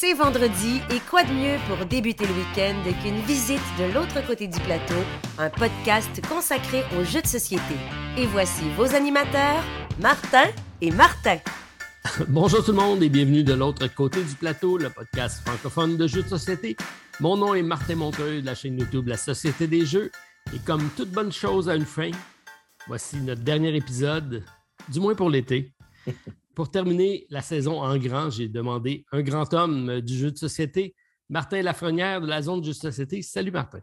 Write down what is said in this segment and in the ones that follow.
C'est vendredi et quoi de mieux pour débuter le week-end qu'une visite de l'autre côté du plateau, un podcast consacré aux jeux de société. Et voici vos animateurs, Martin et Martin. Bonjour tout le monde et bienvenue de l'autre côté du plateau, le podcast francophone de jeux de société. Mon nom est Martin Montreuil de la chaîne YouTube La Société des Jeux. Et comme toute bonne chose a une fin, voici notre dernier épisode, du moins pour l'été. Pour terminer la saison en grand, j'ai demandé un grand homme du jeu de société, Martin Lafrenière de la zone de jeu de société. Salut Martin.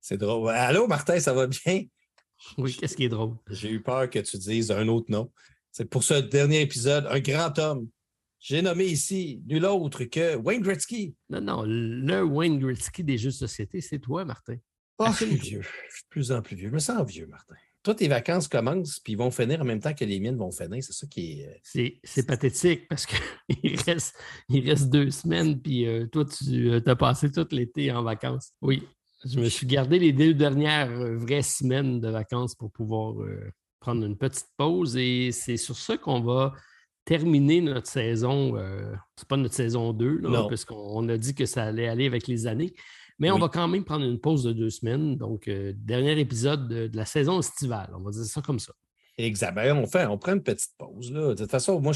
C'est drôle. Allô Martin, ça va bien? Oui, qu'est-ce qui est drôle? J'ai eu peur que tu dises un autre nom. C'est pour ce dernier épisode, un grand homme. J'ai nommé ici nul autre que Wayne Gretzky. Non, non, le Wayne Gretzky des jeux de société, c'est toi, Martin. Oh, je suis vieux. Je suis de plus en plus vieux. Je me sens vieux, Martin. Toi, tes vacances commencent, puis ils vont finir en même temps que les miennes vont finir. C'est ça qui est. Euh, c'est pathétique parce qu'il reste, il reste deux semaines, puis euh, toi, tu euh, as passé tout l'été en vacances. Oui, je me suis gardé les deux dernières vraies semaines de vacances pour pouvoir prendre une petite pause et c'est sur ça qu'on va terminer notre saison. c'est pas notre saison 2, parce qu'on a dit que ça allait aller avec les années. Mais on va quand même prendre une pause de deux semaines. Donc, euh, dernier épisode de, la saison estivale. On va dire ça comme ça. Exact. Ben, on, fait, on prend une petite pause. Là. De toute façon, moi,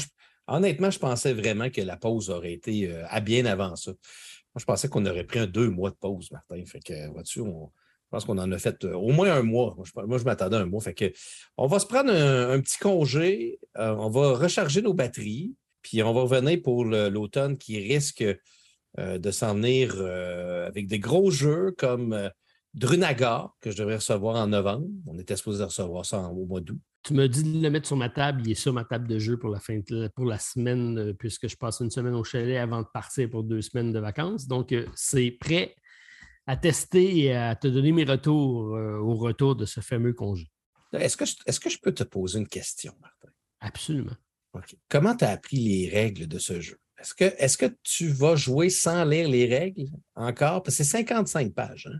honnêtement, je pensais vraiment que la pause aurait été euh, à bien avant ça. Moi, je pensais qu'on aurait pris un deux mois de pause, Martin. Fait que, vois-tu, on, je pense qu'on en a fait euh, au moins un mois. Moi, je, m'attendais à un mois. Fait que, on va se prendre un, petit congé. on va recharger nos batteries. Puis on va revenir pour l'automne qui risque de s'en venir euh, avec des gros jeux comme euh, Drunagar, que je devrais recevoir en novembre. On était supposé recevoir ça au mois d'août. Tu m'as dit de le mettre sur ma table. Il est sur ma table de jeu pour la, fin pour la semaine, puisque je passe une semaine au chalet avant de partir pour deux semaines de vacances. Donc, c'est prêt à tester et à te donner mes retours au retour de ce fameux congé. Est-ce que, est que, je peux te poser une question, Martin? Absolument. Comment tu as appris les règles de ce jeu? Est-ce que, est que tu vas jouer sans lire les règles encore? Parce que c'est 55 pages. Hein?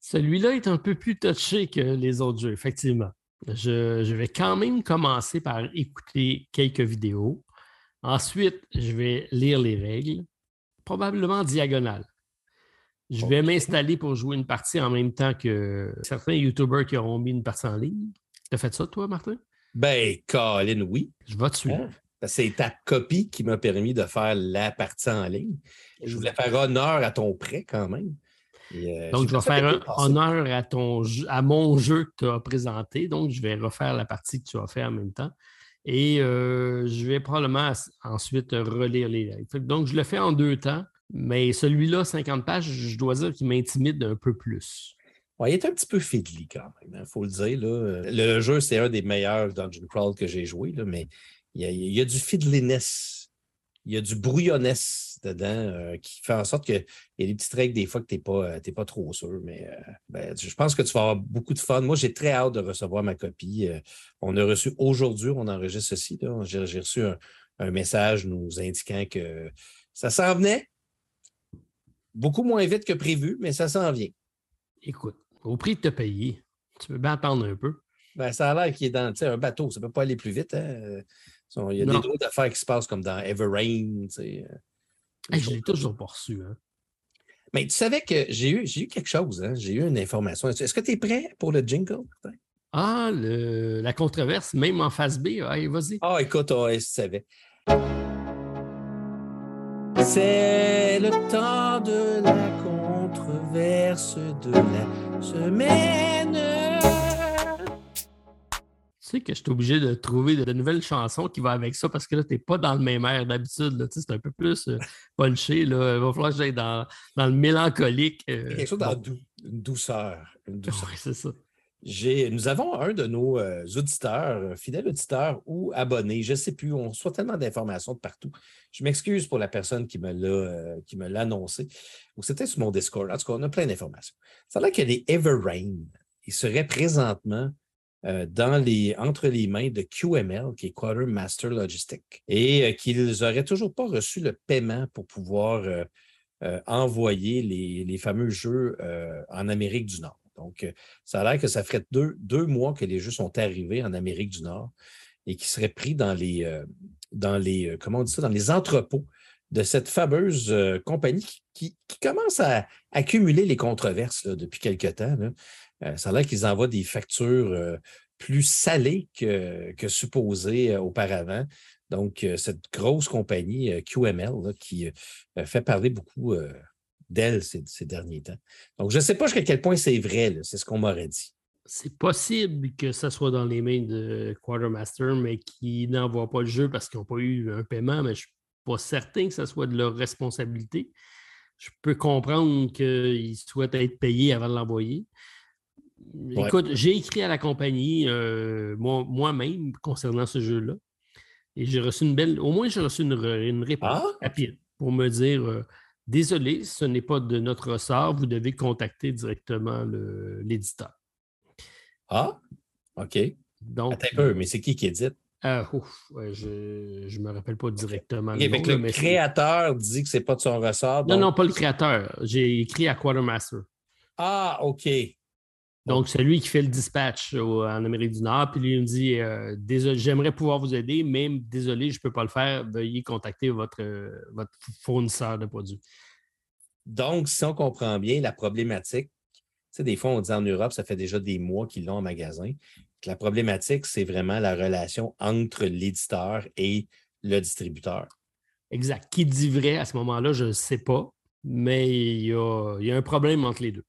Celui-là est un peu plus touché que les autres jeux, effectivement. Je, vais quand même commencer par écouter quelques vidéos. Ensuite, je vais lire les règles, probablement en diagonale. Je vais m'installer pour jouer une partie en même temps que certains YouTubers qui auront mis une partie en ligne. Tu as fait ça, toi, Martin? Ben, Colin, oui. Je vais te suivre. Hein? C'est ta copie qui m'a permis de faire la partie en ligne. Je voulais faire honneur à ton prêt quand même. Euh, donc, je vais faire honneur à, ton, à mon jeu que tu as présenté. Donc, je vais refaire la partie que tu as fait en même temps. Et euh, je vais probablement ensuite relire les règles. Donc, je le fais en deux temps, mais celui-là, 50 pages, je dois dire qu'il m'intimide un peu plus. il est un petit peu fiddly quand même, il hein, faut le dire. Le jeu, c'est un des meilleurs Dungeon Crawl que j'ai joué, là, mais il y a, du fiddliness, il y a du brouillonness dedans euh, qui fait en sorte qu'il y a des petites règles des fois que tu n'es pas, euh, pas trop sûr. Mais euh, ben, je pense que tu vas avoir beaucoup de fun. Moi, j'ai très hâte de recevoir ma copie. on a reçu aujourd'hui, on enregistre ceci. J'ai reçu un, message nous indiquant que ça s'en venait. Beaucoup moins vite que prévu, mais ça s'en vient. Écoute, au prix de te payer, tu peux bien attendre un peu. Ben, ça a l'air qu'il est dans un bateau, ça ne peut pas aller plus vite. Hein? Il y a des drôles d'affaires qui se passent comme dans Everrain. Tu sais, euh, je l'ai toujours pas reçu. Hein. Mais tu savais que j'ai eu, eu quelque chose, hein? j'ai eu une information. Est-ce que tu es prêt pour le jingle? Ah, le, la controverse, même en phase B. Allez, vas-y. Ah, écoute, oh, tu savais. C'est le temps de la controverse de la semaine sais que je suis obligé de trouver de, nouvelles chansons qui vont avec ça parce que là, tu n'es pas dans le même air d'habitude. C'est un peu plus euh, punché. Là. Il va falloir que j'aille dans, dans, le mélancolique. Euh, quelque chose dans une douceur. Une douceur. C'est ça. Nous avons un de nos euh, auditeurs, fidèles auditeurs ou abonnés, je ne sais plus, on reçoit tellement d'informations de partout. Je m'excuse pour la personne qui me l'a annoncé. Ou c'était sur mon Discord. En tout cas, on a plein d'informations. Ça a l'air que les Everrain, ils seraient présentement euh, dans les, entre les mains de QML, qui est Quartermaster Logistic, et euh, qu'ils n'auraient toujours pas reçu le paiement pour pouvoir euh, envoyer les, fameux jeux en Amérique du Nord. Donc, ça a l'air que ça ferait deux, deux, mois que les jeux sont arrivés en Amérique du Nord et qui seraient pris dans les, dans les, comment on dit ça, dans les entrepôts de cette fameuse euh, compagnie qui, commence à accumuler les controverses depuis quelque temps. Euh, ça a l'air qu'ils envoient des factures euh, plus salées que, supposées auparavant. Donc, cette grosse compagnie QML qui fait parler beaucoup d'elle ces, derniers temps. Donc, je ne sais pas jusqu'à quel point c'est vrai, c'est ce qu'on m'aurait dit. C'est possible que ça soit dans les mains de Quartermaster, mais qui n'envoient pas le jeu parce qu'ils n'ont pas eu un paiement, mais je ne suis pas certain que ce soit de leur responsabilité. Je peux comprendre qu'ils souhaitent être payés avant de l'envoyer. Écoute, j'ai écrit à la compagnie euh, moi-même concernant ce jeu-là. Et j'ai reçu une belle. Au moins, j'ai reçu une, réponse ah! rapide pour me dire euh, Désolé, ce n'est pas de notre ressort, vous devez contacter directement l'éditeur. Ah, OK. Donc, Attends un peu, mais c'est qui qui édite? Ah, je ne me rappelle pas directement. le, créateur dit que ce n'est pas de son ressort. Non, non, pas le créateur. J'ai écrit à Quartermaster. Ah, OK. Donc, c'est lui qui fait le dispatch en Amérique du Nord. Puis lui, il me dit euh, Désolé, j'aimerais pouvoir vous aider, mais désolé, je ne peux pas le faire. Veuillez contacter votre, votre fournisseur de produits. Donc, si on comprend bien la problématique, tu sais, des fois, on dit en Europe, ça fait déjà des mois qu'ils l'ont en magasin. La problématique, c'est vraiment la relation entre l'éditeur et le distributeur. Exact. Qui dit vrai à ce moment-là, je ne sais pas, mais il y, a, il y a un problème entre les deux.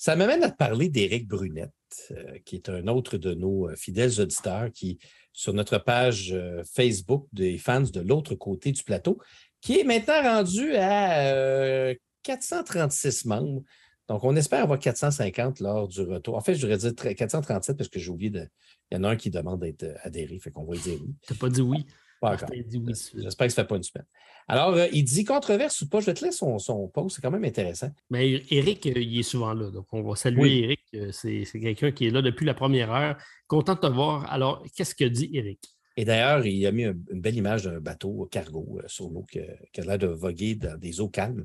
Ça m'amène à te parler d'Éric Brunette, euh, qui est un autre de nos euh, fidèles auditeurs qui, sur notre page euh, Facebook des fans de l'autre côté du plateau, qui est maintenant rendu à 436 membres. Donc, on espère avoir 450 lors du retour. En fait, je devrais dire 437 parce que j'ai oublié de. Il y en a un qui demande d'être adhéré, fait qu'on va dire oui. Tu n'as pas dit oui. Pas encore. J'espère que ça ne fait pas une semaine. Alors, euh, il dit controverse ou pas. Je vais te laisser son, son post, c'est quand même intéressant. Mais Eric, euh, il est souvent là. Donc, on va saluer Eric. Euh, c'est quelqu'un qui est là depuis la première heure. Content de te voir. Alors, qu'est-ce que dit Eric? Et d'ailleurs, il a mis une belle image d'un bateau cargo sur l'eau qui, a l'air de voguer dans des eaux calmes.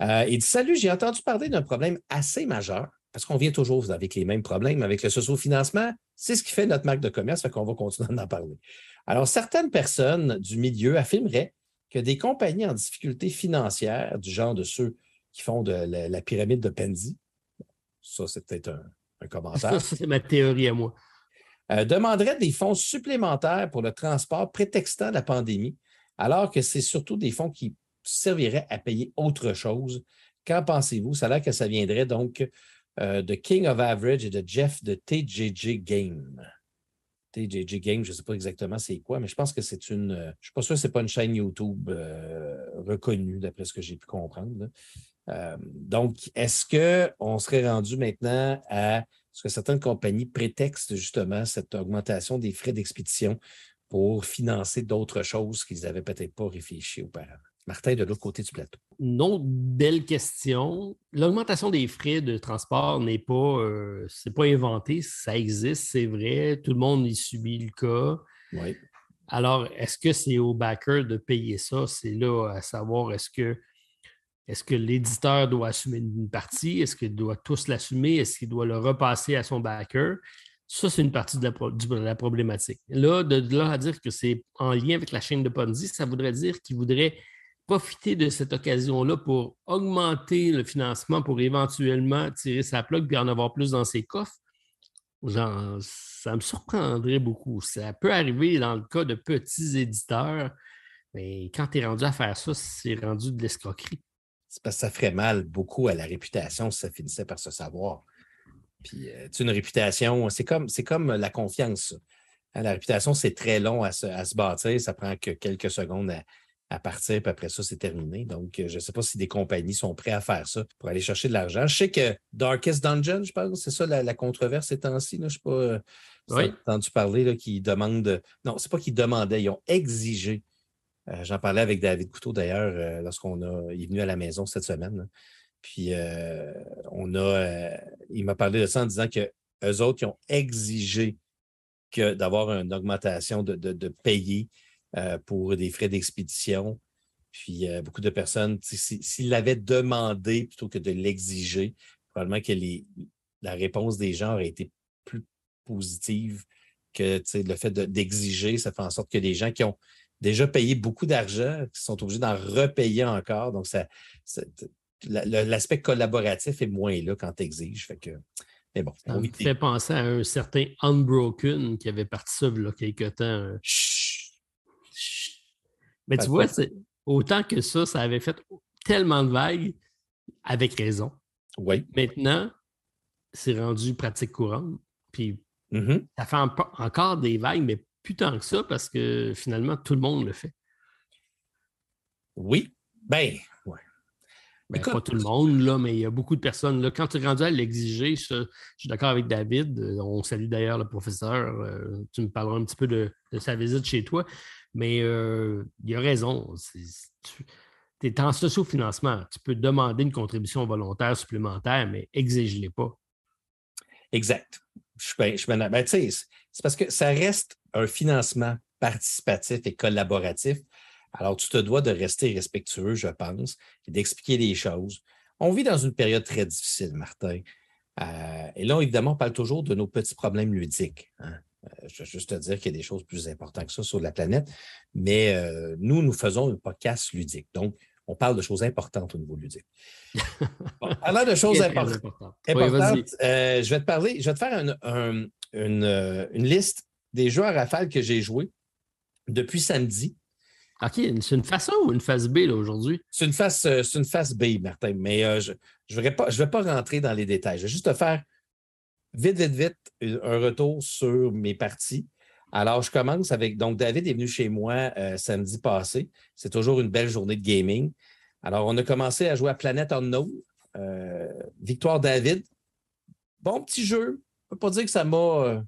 il dit Salut, j'ai entendu parler d'un problème assez majeur parce qu'on vient toujours avec les mêmes problèmes avec le socio-financement. C'est ce qui fait notre marque de commerce, fait qu'on va continuer d'en parler. Alors, certaines personnes du milieu affirmeraient que des compagnies en difficulté financière, du genre de ceux qui font de la, pyramide de Penzi, ça, c'est peut-être un, commentaire. Ça, c'est ma théorie à moi. Euh, demanderaient des fonds supplémentaires pour le transport prétextant la pandémie, alors que c'est surtout des fonds qui serviraient à payer autre chose. Qu'en pensez-vous? Ça a l'air que ça viendrait donc euh, de King of Average et de Jeff de TJJ Game. TJJ Game, je ne sais pas exactement c'est quoi, mais je pense que c'est une. Euh, je ne suis pas sûr que ce pas une chaîne YouTube euh, reconnue, d'après ce que j'ai pu comprendre. donc, est-ce qu'on serait rendu maintenant à ce que certaines compagnies prétextent justement cette augmentation des frais d'expédition pour financer d'autres choses qu'ils n'avaient peut-être pas réfléchi auparavant? Martin, de l'autre côté du plateau. Une belle question. L'augmentation des frais de transport n'est pas, euh, c'est pas inventé, ça existe, c'est vrai. Tout le monde y subit le cas. Oui. Alors, est-ce que c'est au backer de payer ça? C'est là à savoir est-ce que est-ce que l'éditeur doit assumer une partie? Est-ce qu'il doit tous l'assumer? Est-ce qu'il doit le repasser à son backer? Ça, c'est une partie de la, problématique. Là, de, de, là à dire que c'est en lien avec la chaîne de Ponzi, ça voudrait dire qu'il voudrait profiter de cette occasion-là pour augmenter le financement pour éventuellement tirer sa plaque et en avoir plus dans ses coffres, ça me surprendrait beaucoup. Ça peut arriver dans le cas de petits éditeurs, mais quand tu es rendu à faire ça, c'est rendu de l'escroquerie. C'est parce que ça ferait mal beaucoup à la réputation si ça finissait par se savoir. Puis, euh, une réputation, c'est comme, comme la confiance. Hein, la réputation, c'est très long à se, à se, bâtir. Ça prend que quelques secondes à, à partir, puis après ça, c'est terminé. Donc, euh, je ne sais pas si des compagnies sont prêtes à faire ça pour aller chercher de l'argent. Je sais que Darkest Dungeon, je pense, c'est ça la, controverse ces temps-ci. Je ne sais pas euh, oui. entendu parler qu'ils demandent. Non, c'est pas qu'ils demandaient, ils ont exigé. Euh, j'en parlais avec David Couteau d'ailleurs lorsqu'on a. Il est venu à la maison cette semaine. Puis on a. il m'a parlé de ça en disant que eux autres, ils ont exigé que d'avoir une augmentation de, de, de payer euh, pour des frais d'expédition. Puis euh, beaucoup de personnes, s'ils l'avaient demandé plutôt que de l'exiger, probablement que la réponse des gens aurait été plus positive que le fait d'exiger. ça fait en sorte que les gens qui ont, déjà payé beaucoup d'argent, qui sont obligés d'en repayer encore. Donc, ça, l'aspect collaboratif est moins là quand tu exiges. Fait que, mais bon. Ça me fait penser à un certain Unbroken qui avait parti ça il y a quelques temps. Mais tu vois, autant que ça, ça avait fait tellement de vagues, avec raison. Oui. Maintenant, c'est rendu pratique courante. Puis mm-hmm. ça fait encore des vagues, mais plus tant que ça parce que finalement, tout le monde le fait. Oui. Ben, ben, pas tout le monde, là, mais il y a beaucoup de personnes. Là, quand tu es rendu à l'exiger, je, suis d'accord avec David. Euh, on salue d'ailleurs le professeur. Euh, tu me parleras un petit peu de, sa visite chez toi. Mais euh, il a raison. Tu es en socio-financement. Tu peux demander une contribution volontaire supplémentaire, mais exige-les pas. Exact. Je suis ben, ben c'est parce que ça reste un financement participatif et collaboratif. Alors, tu te dois de rester respectueux, je pense, et d'expliquer les choses. On vit dans une période très difficile, Martin. Euh, et là, évidemment, on parle toujours de nos petits problèmes ludiques. Hein. Euh, je veux juste te dire qu'il y a des choses plus importantes que ça sur la planète. Mais euh, nous, nous faisons un podcast ludique. Donc, on parle de choses importantes au niveau ludique. Bon, parlant de choses importantes, je vais te parler, je vais te faire une, une, liste des jeux à rafale que j'ai joués depuis samedi. OK, c'est une face A ou une face B aujourd'hui? C'est une face, euh, une face B, Martin, mais euh, je ne vais, pas, je vais pas rentrer dans les détails. Je vais juste te faire vite, vite, vite un retour sur mes parties. Alors, je commence avec. Donc, David est venu chez moi euh, samedi passé. C'est toujours une belle journée de gaming. Alors, on a commencé à jouer à Planet Unknown. Victoire David. Bon petit jeu. Je ne peux pas dire que ça m'a.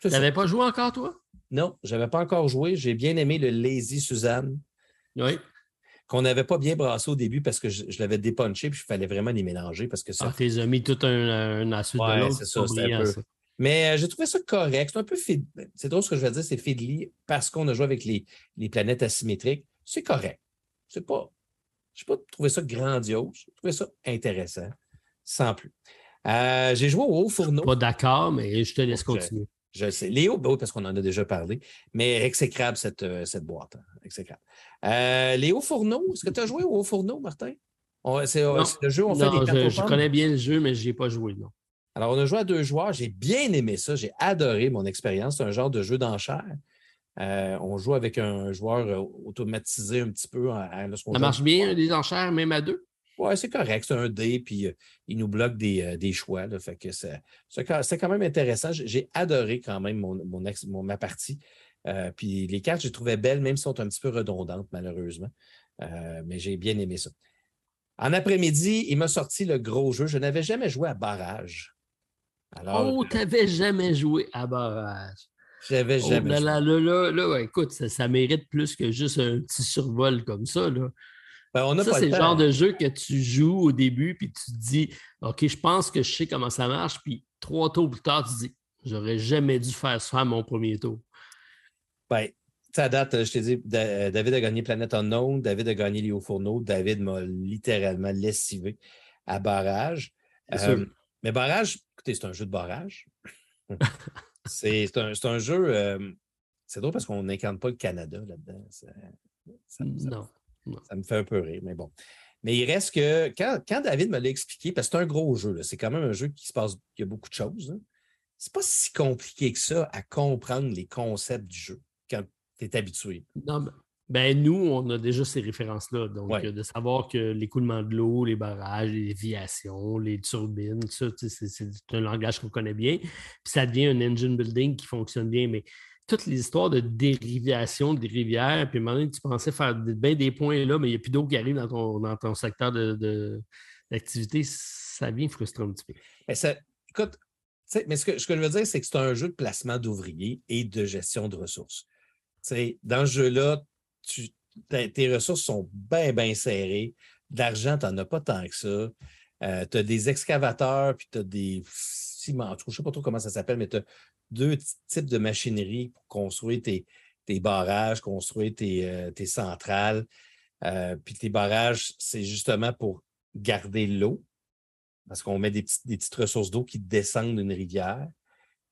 tu n'avais pas joué encore, toi? Non, je n'avais pas encore joué. J'ai bien aimé le Lazy Suzanne. Oui. Qu'on n'avait pas bien brassé au début parce que je, l'avais dépunché puis il fallait vraiment les mélanger parce que ça. Ah, t'es mis tout un, un de l'autre. c'est ça, un peu. Mais euh, j'ai trouvé ça correct. C'est un peu C'est drôle ce que je veux dire, c'est fiddly parce qu'on a joué avec les, planètes asymétriques. C'est correct. C'est pas. Je n'ai pas trouvé ça grandiose. J'ai trouvé ça intéressant. Sans plus. Euh, j'ai joué au haut fourneau. Pas d'accord, mais je te laisse continuer. Je sais. Léo, ben oui, parce qu'on en a déjà parlé, mais exécrable cette, euh, cette boîte. Hein, exécrable. Euh, Léo Fourneau, est-ce que tu as joué au Fourneau, Martin? C'est le jeu, on fait des je, je connais bien le jeu, mais je n'y ai pas joué, non. Alors, on a joué à deux joueurs. J'ai bien aimé ça. J'ai adoré mon expérience. C'est un genre de jeu d'enchères. Euh, on joue avec un joueur automatisé un petit peu. ça marche bien, les enchères, même à deux? Ouais, c'est correct. C'est un dé, puis euh, il nous bloque des, euh, choix. Là, fait que c'est, quand même intéressant. J'ai adoré quand même mon, mon, ma partie. Euh, puis les cartes, je les trouvais belles, même si elles sont un petit peu redondantes, malheureusement. mais j'ai bien aimé ça. En après-midi, il m'a sorti le gros jeu. Je n'avais jamais joué à barrage. Alors, oh, tu n'avais jamais joué à barrage. J'avais oh jamais. là, là, là, écoute, ça, ça, mérite plus que juste un petit survol comme ça. Là. Ben, ça, c'est le, genre de jeu que tu joues au début, puis tu te dis, OK, je pense que je sais comment ça marche, puis trois tours plus tard, tu te dis, j'aurais jamais dû faire ça à mon premier tour. Ben, ça date, je t'ai dit, David a gagné Planète Unknown, David a gagné Léo Fourneau, David m'a littéralement lessivé à barrage. Euh, mais barrage, écoutez, c'est un jeu de barrage. c'est un, jeu. Euh, c'est drôle parce qu'on n'incarne pas le Canada là-dedans. non. Ça me fait un peu rire, mais bon. Mais il reste que quand, David me l'a expliqué, parce que c'est un gros jeu, c'est quand même un jeu qui se passe, il y a beaucoup de choses. Hein. C'est pas si compliqué que ça à comprendre les concepts du jeu quand tu es habitué. Non, ben nous, on a déjà ces références-là. Donc, euh, de savoir que l'écoulement de l'eau, les barrages, les déviations, les turbines, ça, c'est un langage qu'on connaît bien. Puis ça devient un engine building qui fonctionne bien. Mais toutes les histoires de dérivation des rivières, puis à un moment donné, tu pensais faire bien des points là, mais il n'y a plus d'eau qui arrive dans ton, secteur d'activité, ça vient frustrer un petit peu. Mais ça, écoute, mais ce que, je veux dire, c'est que c'est un jeu de placement d'ouvriers et de gestion de ressources. dans ce jeu-là, tes ressources sont bien, bien serrées. D'argent, tu n'en as pas tant que ça. Euh, tu as des excavateurs, puis tu as des ciments. Je ne sais pas trop comment ça s'appelle, mais tu as deux types de machinerie pour construire tes, barrages, construire tes, euh, centrales. Euh, puis tes barrages, c'est justement pour garder l'eau, parce qu'on met des, petites ressources d'eau qui descendent d'une rivière.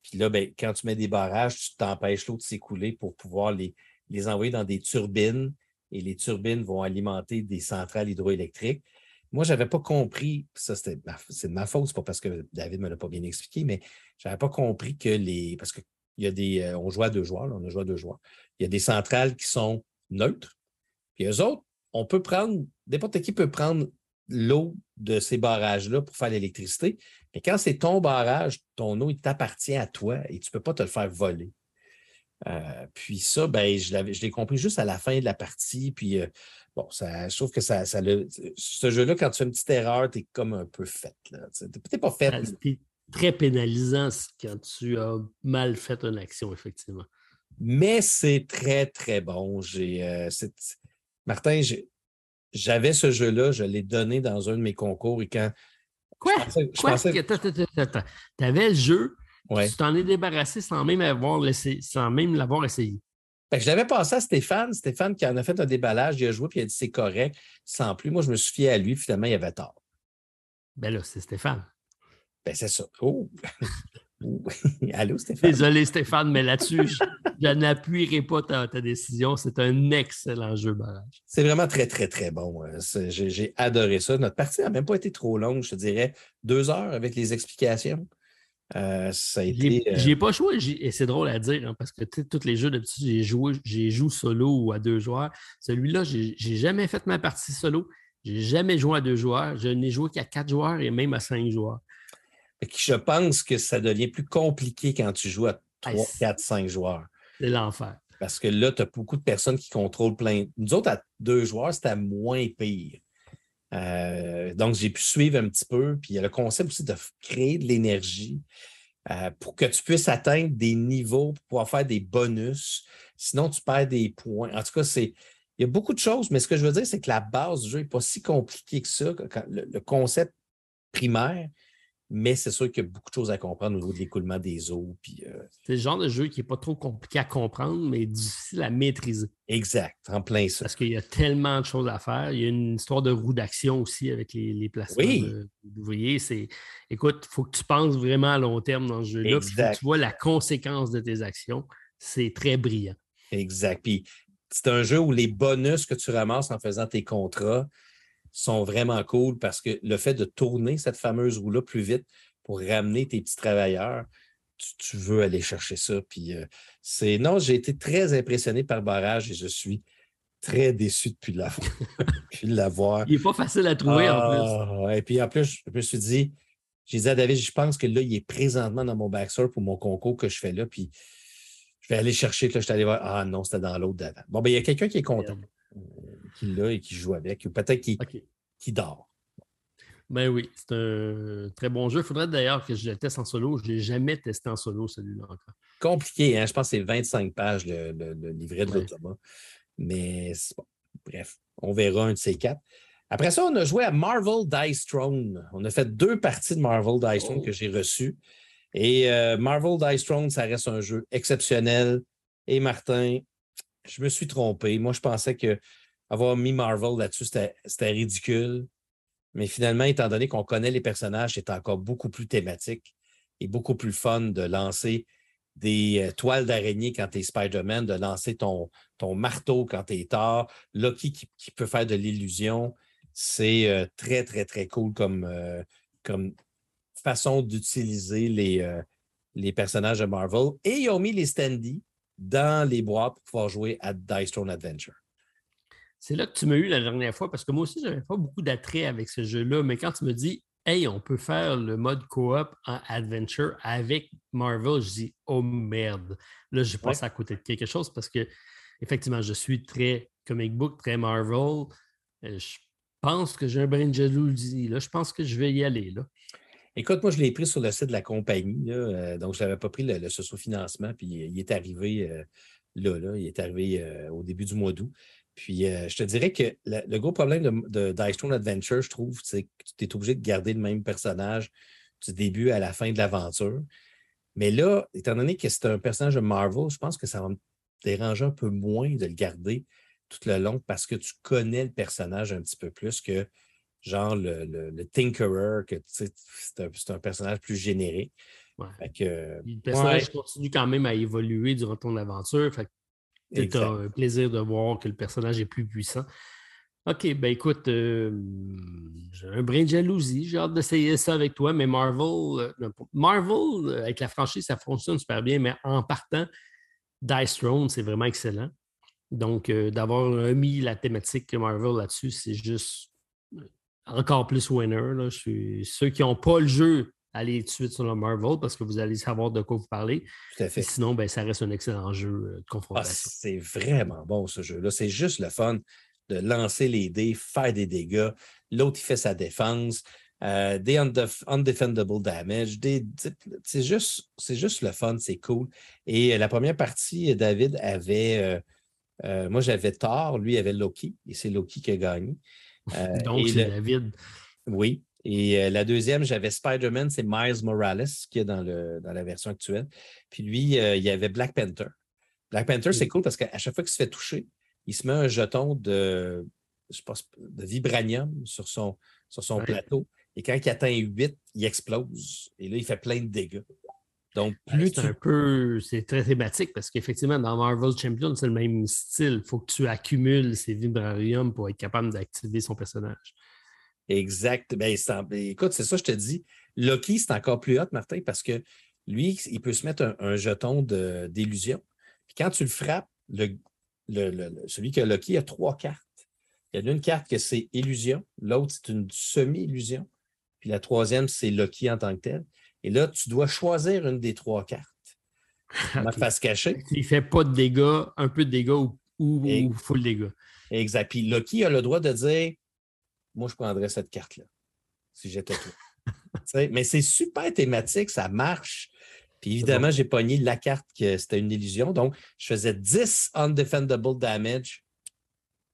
Puis là, ben, quand tu mets des barrages, tu t'empêches l'eau de s'écouler pour pouvoir les, les envoyer dans des turbines et les turbines vont alimenter des centrales hydroélectriques. Moi, je n'avais pas compris, ça c'est de ma faute, c'est pas parce que David ne me l'a pas bien expliqué, mais je n'avais pas compris que les. Parce qu'il y a des. Euh, on joue à deux joueurs, on a joué à deux joueurs. Il y a des centrales qui sont neutres. Puis eux autres, on peut prendre, n'importe qui peut prendre l'eau de ces barrages-là pour faire l'électricité. Mais quand c'est ton barrage, ton eau, il t'appartient à toi et tu ne peux pas te le faire voler. Euh, puis ça, ben, je l'ai compris juste à la fin de la partie. Puis euh, bon, ça, je trouve que ça, ça ce jeu-là, quand tu fais une petite erreur, tu es comme un peu fait. Tu n'es pas fait. C'est très pénalisant quand tu as mal fait une action, effectivement. Mais c'est très, très bon. J'ai, euh, Martin, j'avais ce jeu-là, je l'ai donné dans un de mes concours et quand. Quoi? Tu avais le jeu, tu t'en es débarrassé sans même avoir laissé, sans même l'avoir essayé. je l'avais passé à Stéphane. Stéphane qui en a fait un déballage, il a joué puis il a dit c'est correct, sans plus. Moi, je me suis fié à lui, finalement, il avait tort. Ben là, c'est Stéphane. Ben, c'est ça. Oh! Allô, Stéphane? Désolé, Stéphane, mais là-dessus, je, n'appuierai pas ta, décision. C'est un excellent jeu barrage. C'est vraiment très, très, très bon. Euh, j'ai adoré ça. Notre partie n'a même pas été trop longue, je te dirais. Deux heures avec les explications. Euh, ça a été. J'ai euh, pas joué, et c'est drôle à dire, hein, parce que tous les jeux d'habitude, j'ai joué, j'ai joué solo ou à deux joueurs. Celui-là, j'ai jamais fait ma partie solo. J'ai jamais joué à deux joueurs. Je n'ai joué qu'à quatre joueurs et même à cinq joueurs. Je pense que ça devient plus compliqué quand tu joues à 3, 4, 5 joueurs. C'est l'enfer. Parce que là, tu as beaucoup de personnes qui contrôlent plein. Nous autres, à deux joueurs, c'était moins pire. Euh, donc, j'ai pu suivre un petit peu. Puis il y a le concept aussi de créer de l'énergie euh, pour que tu puisses atteindre des niveaux pour pouvoir faire des bonus. Sinon, tu perds des points. En tout cas, c'est. Il y a beaucoup de choses, mais ce que je veux dire, c'est que la base du jeu n'est pas si compliquée que ça. le concept primaire, mais c'est sûr qu'il y a beaucoup de choses à comprendre au niveau de l'écoulement des eaux. Euh, c'est le genre de jeu qui n'est pas trop compliqué à comprendre, mais difficile à maîtriser. Exact, en plein ça. Parce qu'il y a tellement de choses à faire. Il y a une histoire de roue d'action aussi avec les, les placements d'ouvriers. C'est, écoute, il faut que tu penses vraiment à long terme dans ce jeu-là. que tu vois la conséquence de tes actions. C'est très brillant. Exact. Puis c'est un jeu où les bonus que tu ramasses en faisant tes contrats, sont vraiment cool parce que le fait de tourner cette fameuse roue-là plus vite pour ramener tes petits travailleurs, tu, veux aller chercher ça. Puis euh, c'est. Non, j'ai été très impressionné par Barrage et je suis très déçu depuis l'avoir. il n'est pas facile à trouver en plus. Et ah, puis en plus, je me suis dit, j'ai dit à David, je pense que là, il est présentement dans mon backstore pour mon concours que je fais là. Puis je vais aller chercher. Là, je suis allé voir. Ah non, c'était dans l'autre d'avant. Bon, ben, il y a quelqu'un qui est content qui l'a et qui joue avec, ou peut-être qui, qui dort. Ben oui, c'est un très bon jeu. Il faudrait d'ailleurs que je le teste en solo. Je ne l'ai jamais testé en solo, celui-là encore. Compliqué, hein? je pense que c'est 25 pages le, livret de ouais. Mais bon. bref, on verra un de ces quatre. Après ça, on a joué à Marvel Dice Throne. On a fait deux parties de Marvel Dice Throne que oh. j'ai reçues. Et euh, Marvel Dice Throne, ça reste un jeu exceptionnel. Et Martin, je me suis trompé. Moi, je pensais que avoir mis Marvel là-dessus, c'était ridicule. Mais finalement, étant donné qu'on connaît les personnages, c'est encore beaucoup plus thématique et beaucoup plus fun de lancer des euh, toiles d'araignée quand tu es Spider-Man, de lancer ton, marteau quand tu es Thor, Loki qui, peut faire de l'illusion. C'est euh, très, très, très cool comme, euh, façon d'utiliser les, personnages de Marvel. Et ils ont mis les standees dans les boîtes pour pouvoir jouer à Dice Throne Adventure. C'est là que tu m'as eu la dernière fois parce que moi aussi, je n'avais pas beaucoup d'attrait avec ce jeu-là. Mais quand tu me dis, hey, on peut faire le mode coop en adventure avec Marvel, je dis, oh merde. Là, je passe à côté de quelque chose parce que, effectivement, je suis très comic book, très Marvel. Euh, je pense que j'ai un brin de jalousie. Là, je pense que je vais y aller. Là. Écoute, moi, je l'ai pris sur le site de la compagnie. Euh, donc, je n'avais pas pris le, le socio-financement. Puis, il est arrivé euh, là, là, Il est arrivé au début du mois d'août. Puis euh, je te dirais que le, gros problème de, de Dice Adventure, je trouve, c'est que tu es obligé de garder le même personnage du début à la fin de l'aventure. Mais là, étant donné que c'est un personnage de Marvel, je pense que ça va me déranger un peu moins de le garder tout le long parce que tu connais le personnage un petit peu plus que genre le, Tinkerer, que c'est un, un, personnage plus générique. le personnage continue quand même à évoluer durant ton aventure. Fait C'est un plaisir de voir que le personnage est plus puissant. OK, ben écoute, euh, j'ai un brin de jalousie. J'ai hâte d'essayer ça avec toi, mais Marvel, euh, Marvel, euh, avec la franchise, ça fonctionne super bien, mais en partant, Dice Throne, c'est vraiment excellent. Donc, d'avoir mis la thématique Marvel là-dessus, c'est juste encore plus winner. Là. Je suis... Ceux qui n'ont pas le jeu, allez tout de suite sur le Marvel parce que vous allez savoir de quoi vous parlez. Tout à fait. sinon, ben, ça reste un excellent jeu de ah, confrontation. c'est vraiment bon ce jeu-là. C'est juste le fun de lancer les dés, faire des dégâts. L'autre, il fait sa défense. Euh, des undefendable damage. c'est juste, juste le fun, c'est cool. Et la première partie, David avait. Euh, euh, moi, j'avais Thor, lui avait Loki, et c'est Loki qui a gagné. Donc, c'est David. Oui. Et la deuxième, j'avais Spider-Man, c'est Miles Morales, qui est dans, le, dans la version actuelle. Puis lui, il y avait Black Panther. Black Panther, c'est cool parce qu'à chaque fois qu'il se fait toucher, il se met un jeton de, je pense, de vibranium sur son, sur son plateau. Et quand il atteint 8, il explose. Et là, il fait plein de dégâts. Donc, plus c'est un peu, c'est très thématique parce qu'effectivement, dans Marvel Champion, c'est le même style. Il faut que tu accumules ces vibranium pour être capable d'activer son personnage. Exact. Ben, écoute, c'est ça, je te dis. Loki, c'est encore plus hot, Martin, parce que lui, il peut se mettre un, jeton d'illusion. Puis quand tu le frappes, le, celui qui a Loki a trois cartes. Il y a une carte que c'est illusion, l'autre, c'est une semi-illusion, puis la troisième, c'est Loki en tant que tel. Et là, tu dois choisir une des trois cartes. Ma face cachée. Il ne fait pas de dégâts, un peu de dégâts ou, ou, full dégâts. Exact. Puis Loki a le droit de dire Moi, je prendrais cette carte-là, si j'étais toi. Mais c'est super thématique, ça marche. Puis évidemment, j'ai pogné la carte que c'était une illusion. Donc, je faisais 10 undefendable damage.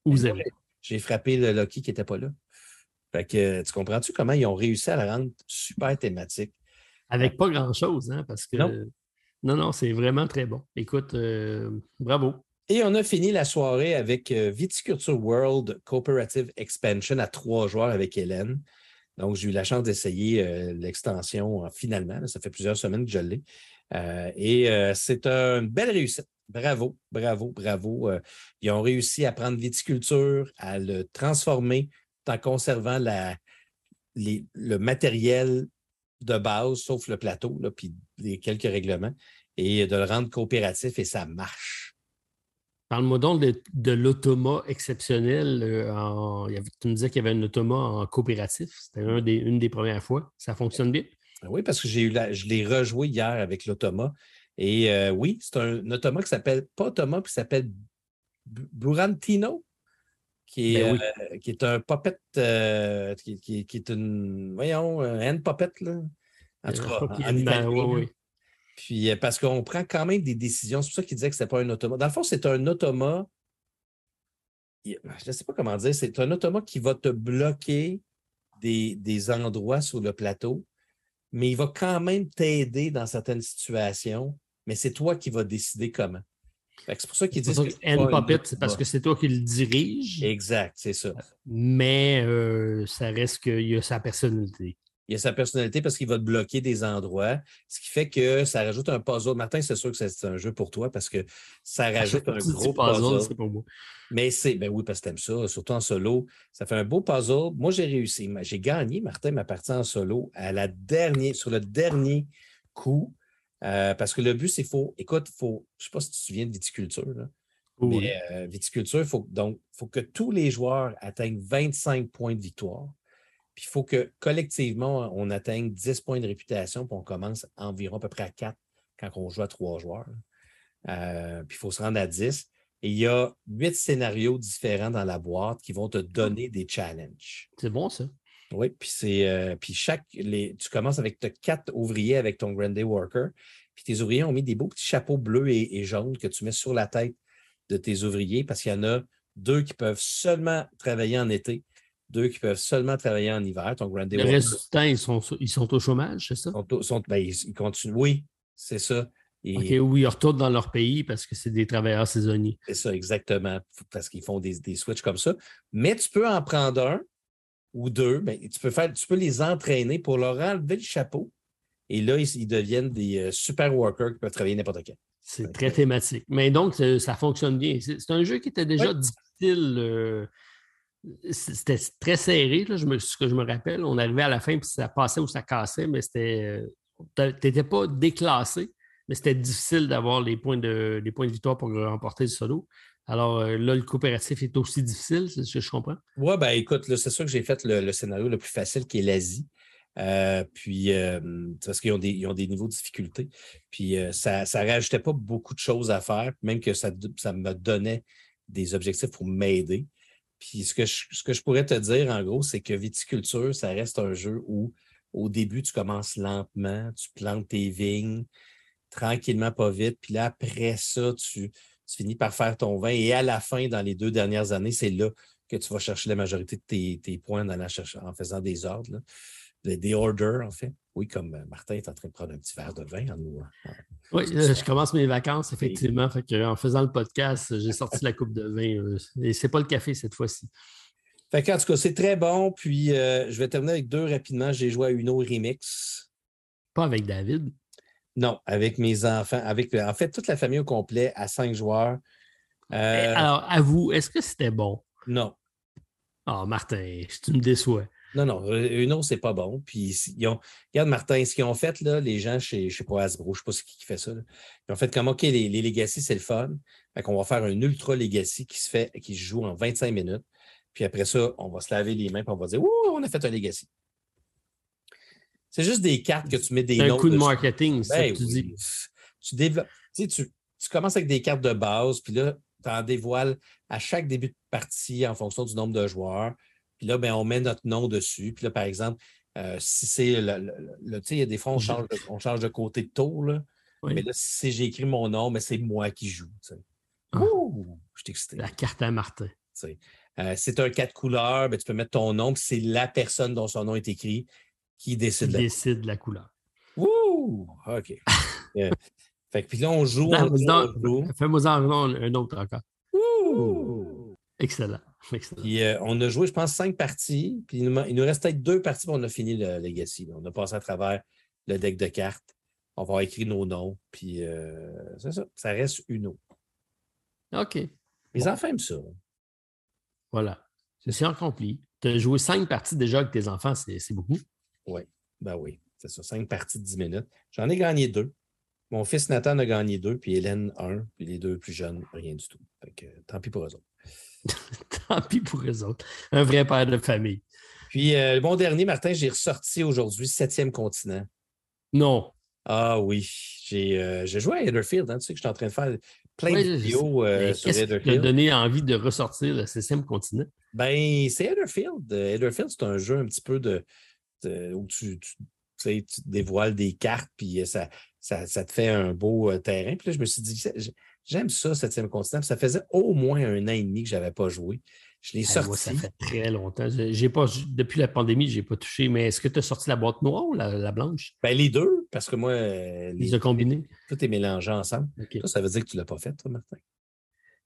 Vous avez. J'ai frappé le Loki qui n'était pas là. Fait que tu comprends-tu comment ils ont réussi à la rendre super thématique? Avec pas grand-chose, hein, parce que. Non, non, c'est vraiment très bon. Écoute, euh, bravo. Et on a fini la soirée avec euh, Viticulture World Cooperative Expansion à trois joueurs avec Hélène. Donc, j'ai eu la chance d'essayer euh, l'extension finalement. Ça fait plusieurs semaines que je l'ai. Euh, et euh, c'est une belle réussite. Bravo, bravo, bravo. ils ont réussi à prendre viticulture, à le transformer en conservant le matériel de base, sauf le plateau, puis quelques règlements, et de le rendre coopératif, et ça marche. Parle-moi donc de, l'automa exceptionnel. Euh, tu me disais qu'il y avait un automa en coopératif. C'était une des premières fois. Ça fonctionne bien? Ah oui, parce que j'ai eu je l'ai rejoué hier avec l'automa. Et euh, oui, c'est un, automa qui s'appelle, pas automa, qui s'appelle Burantino, qui est, ben euh, qui est un puppet, qui, est une, voyons, un hand puppet, là. En tout cas, en, oui, puis euh, parce qu'on prend quand même des décisions. C'est pour ça qu'il disait que ce pas un automa. Dans le fond, c'est un automa. Je ne sais pas comment dire. C'est un automa qui va te bloquer des, des, endroits sur le plateau, mais il va quand même t'aider dans certaines situations. Mais c'est toi qui vas décider comment. C'est pour ça qu'il dit que. puppet, c'est parce que c'est toi qui le dirige. Exact, c'est ça. Mais euh, ça reste qu'il y a sa personnalité il a sa personnalité parce qu'il va te bloquer des endroits, ce qui fait que ça rajoute un puzzle. Martin, c'est sûr que c'est un jeu pour toi parce que ça rajoute un gros puzzle. pour moi. Mais c'est, ben oui, parce que tu aimes ça, surtout en solo. Ça fait un beau puzzle. Moi, j'ai réussi. J'ai gagné, Martin, ma partie en solo à la dernière, sur le dernier coup. Euh, parce que le but, c'est faut, écoute, faut, je ne sais pas si tu te souviens de viticulture, là, mais euh, viticulture, il faut, donc, faut que tous les joueurs atteignent 25 points de victoire. Puis il faut que collectivement, on atteigne 10 points de réputation, puis on commence environ à peu près à 4 quand on joue à 3 joueurs. Euh, puis il faut se rendre à 10. Et il y a 8 scénarios différents dans la boîte qui vont te donner des challenges. C'est bon, ça. Oui, puis c'est. Euh, puis chaque. Les, tu commences avec 4 ouvriers avec ton Grand Day Worker. Puis tes ouvriers ont mis des beaux petits chapeaux bleus et, et jaunes que tu mets sur la tête de tes ouvriers parce qu'il y en a deux qui peuvent seulement travailler en été deux qui peuvent seulement travailler en hiver. Ton Le reste du temps, ils sont, ils sont au chômage, c'est ça? Ben, ils, continuent. Oui, c'est ça. OK, ou ils retournent dans leur pays parce que c'est des travailleurs saisonniers. C'est ça, exactement. Parce qu'ils font des, des switches comme ça. Mais tu peux en prendre un ou deux. Ben, tu, peux faire, tu peux les entraîner pour leur enlever le chapeau. Et là, ils, deviennent des euh, super workers qui peuvent travailler n'importe quand. C'est très thématique. Mais donc, ça fonctionne bien. C'est un jeu qui était déjà difficile. Euh, c'était très serré, là, je me, ce que je me rappelle. On arrivait à la fin, puis ça passait ou ça cassait, mais c'était. Euh, tu n'étais pas déclassé, mais c'était difficile d'avoir les points de, les points de victoire pour remporter le solo. Alors euh, là, le coopératif est aussi difficile, c'est ce que je comprends? Oui, ben écoute, c'est sûr que j'ai fait le, scénario le plus facile qui est l'Asie. Euh, puis, parce qu'ils ont des, ont des niveaux de difficulté. Puis, ça ne rajoutait pas beaucoup de choses à faire, même que ça, ça me donnait des objectifs pour m'aider. Puis, ce que, je, pourrais te dire, en gros, c'est que viticulture, ça reste un jeu où, au début, tu commences lentement, tu plantes tes vignes tranquillement, pas vite. Puis là, après ça, tu, finis par faire ton vin. Et à la fin, dans les deux dernières années, c'est là que tu vas chercher la majorité de tes, points dans la en faisant des ordres des orders, en fait. Oui, comme euh, Martin est en train de prendre un petit verre de vin en nous. Oui, euh, je commence mes vacances, effectivement. en faisant le podcast, j'ai sorti la coupe de vin. Euh, et c'est pas le café cette fois-ci. Fait en tout cas, c'est très bon. Puis je vais terminer avec deux rapidement. J'ai joué à Uno Remix. Pas avec David. Non, avec mes enfants. Avec en fait toute la famille au complet à cinq joueurs. Eh, alors, à vous, est-ce que c'était bon? Non. Ah, Martin, tu me déçois. Non, non, Uno, c'est pas bon. Puis, ils ont, regarde, Martin, ce qu'ils ont fait, là, les gens chez, je sais pas, Hasbro, je sais pas qui, qui fait ça. Ils ont fait comme, OK, les, les Legacy, c'est le fun. Fait qu'on va faire un Ultra Legacy qui se fait, qui se joue en 25 minutes. Puis après ça, on va se laver les mains et on va dire, Ouh, on a fait un Legacy. C'est juste des cartes que tu mets des notes. un coup de marketing, ça ben tu dis. Tu, développes, tu, tu, tu commences avec des cartes de base, puis là, tu en dévoiles à chaque début de partie en fonction du nombre de joueurs. Puis là, ben, on met notre nom dessus. Puis là, par exemple, euh, si c'est le, tu sais, il y a des fois, on change, de, on change de côté de tour. Là. Mais là, si j'ai écrit mon nom, mais c'est moi qui joue. Ah. je suis excité. La carte à Martin. Euh, c'est un cas de couleur, ben, tu peux mettre ton nom, puis c'est la personne dont son nom est écrit qui décide, la... décide la couleur. Ouh! OK. Euh, fait que puis là, on joue. Fais-moi un autre encore. Ouh! Excellent. Euh, on a joué, je pense, cinq parties. Puis il nous, reste peut-être deux parties, pour on a fini le Legacy. On a passé à travers le deck de cartes. On va écrire nos noms. Puis euh, c'est ça. Ça reste une eau. OK. Les enfants aiment ça. Voilà. C'est accompli. Tu as joué cinq parties déjà avec tes enfants, c'est beaucoup. Oui, ben oui. C'est ça. Cinq parties de dix minutes. J'en ai gagné deux. Mon fils Nathan a gagné deux, puis Hélène un, puis les deux plus jeunes, rien du tout. Fait que, tant pis pour eux autres. Tant pis pour eux autres. Un vrai père de famille. Puis, euh, bon dernier, Martin, j'ai ressorti aujourd'hui Septième continent. Non. Ah oui, j'ai euh, joué à Etherfield. Hein, tu sais que je suis en train de faire plein de vidéos euh, sur. Qu'est-ce qui t'a donné envie de ressortir le septième continent? Ben, c'est Etherfield. Etherfield, c'est un jeu un petit peu de, où tu, tu, tu, dévoiles des cartes, puis ça, ça, ça, te fait un beau terrain. Puis là, je me suis dit, J'aime ça, septième continent. Ça faisait au moins un an et demi que je n'avais pas joué. Je l'ai sorti. ça fait très longtemps. J'ai pas, depuis la pandémie, je n'ai pas touché. Mais est-ce que tu as sorti la boîte noire ou la, blanche? Ben, les deux, parce que moi. Euh, les, les combinés. Tout est mélangé ensemble. Ça, ça veut dire que tu ne l'as pas fait, toi, Martin?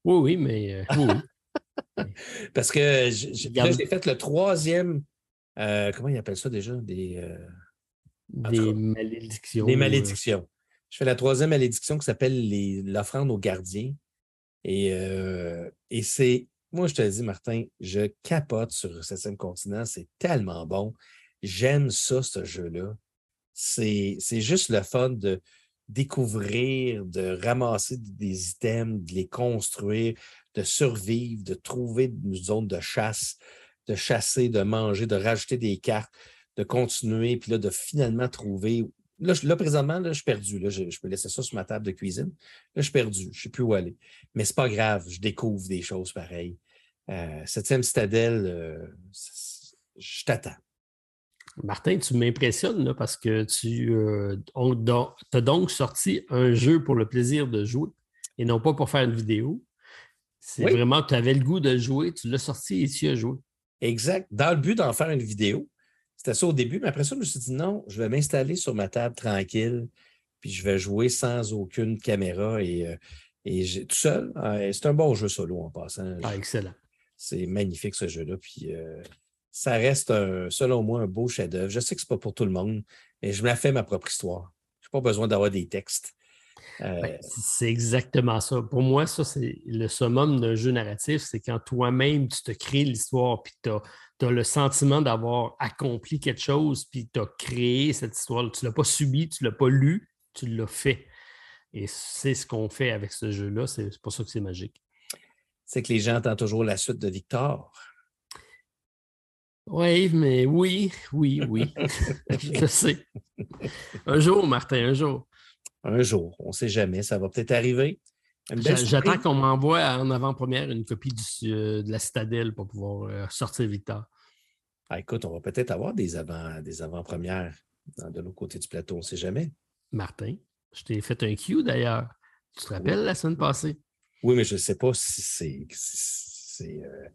Oui, oui, mais. Euh, oui, parce que j'ai fait le troisième. Euh, comment ils appellent ça déjà? Des. des malédictions. Des malédictions. Je fais la troisième malédiction qui s'appelle l'offrande aux gardiens. Et, euh, et c'est, moi, je te dis, Martin, je capote sur le septième continent. C'est tellement bon. J'aime ça, ce jeu-là. C'est juste le fun de découvrir, de ramasser des items, de les construire, de survivre, de trouver une zone de chasse, de chasser, de manger, de rajouter des cartes, de continuer, puis là, de finalement trouver Là, présentement, là, je suis perdu. Là, je, peux laisser ça sur ma table de cuisine. Là, je suis perdu. Je ne sais plus où aller. Mais ce n'est pas grave. Je découvre des choses pareilles. Euh, septième citadelle, euh, je t'attends. Martin, tu m'impressionnes parce que tu euh, as donc sorti un jeu pour le plaisir de jouer et non pas pour faire une vidéo. C'est vraiment, tu avais le goût de jouer, tu l'as sorti et tu as joué. Exact. Dans le but d'en faire une vidéo, c'était ça au début, mais après ça, je me suis dit non, je vais m'installer sur ma table tranquille, puis je vais jouer sans aucune caméra et, euh, et tout seul. c'est un bon jeu solo en passant. Ah, excellent. C'est magnifique ce jeu-là. Puis euh, ça reste, selon moi, un beau chef-d'œuvre. Je sais que ce n'est pas pour tout le monde, mais je me la fais ma propre histoire. Je n'ai pas besoin d'avoir des textes. Euh, Ben, c'est exactement ça. Pour moi, ça, c'est le summum d'un jeu narratif, c'est quand toi-même, tu te crées l'histoire, puis tu as, le sentiment d'avoir accompli quelque chose, puis tu as créé cette histoire. Tu ne l'as pas subi, tu ne l'as pas lu, tu l'as fait. Et c'est ce qu'on fait avec ce jeu-là. C'est pour ça que c'est magique. c'est que les gens attendent toujours la suite de Victor. Oui, mais oui, oui, oui. Je sais. Un jour, Martin, un jour. Un jour, on ne sait jamais, ça va peut-être arriver. J'attends qu'on m'envoie en avant-première une copie du- euh, de la Citadelle pour pouvoir euh, sortir Victor. Ah, écoute, on va peut-être avoir des avant, des avant-premières dans- de l'autre côté du plateau, on ne sait jamais. Martin, je t'ai fait un cue d'ailleurs. Tu te rappelles la semaine passée? Oui, mais je ne sais pas si c'est si euh,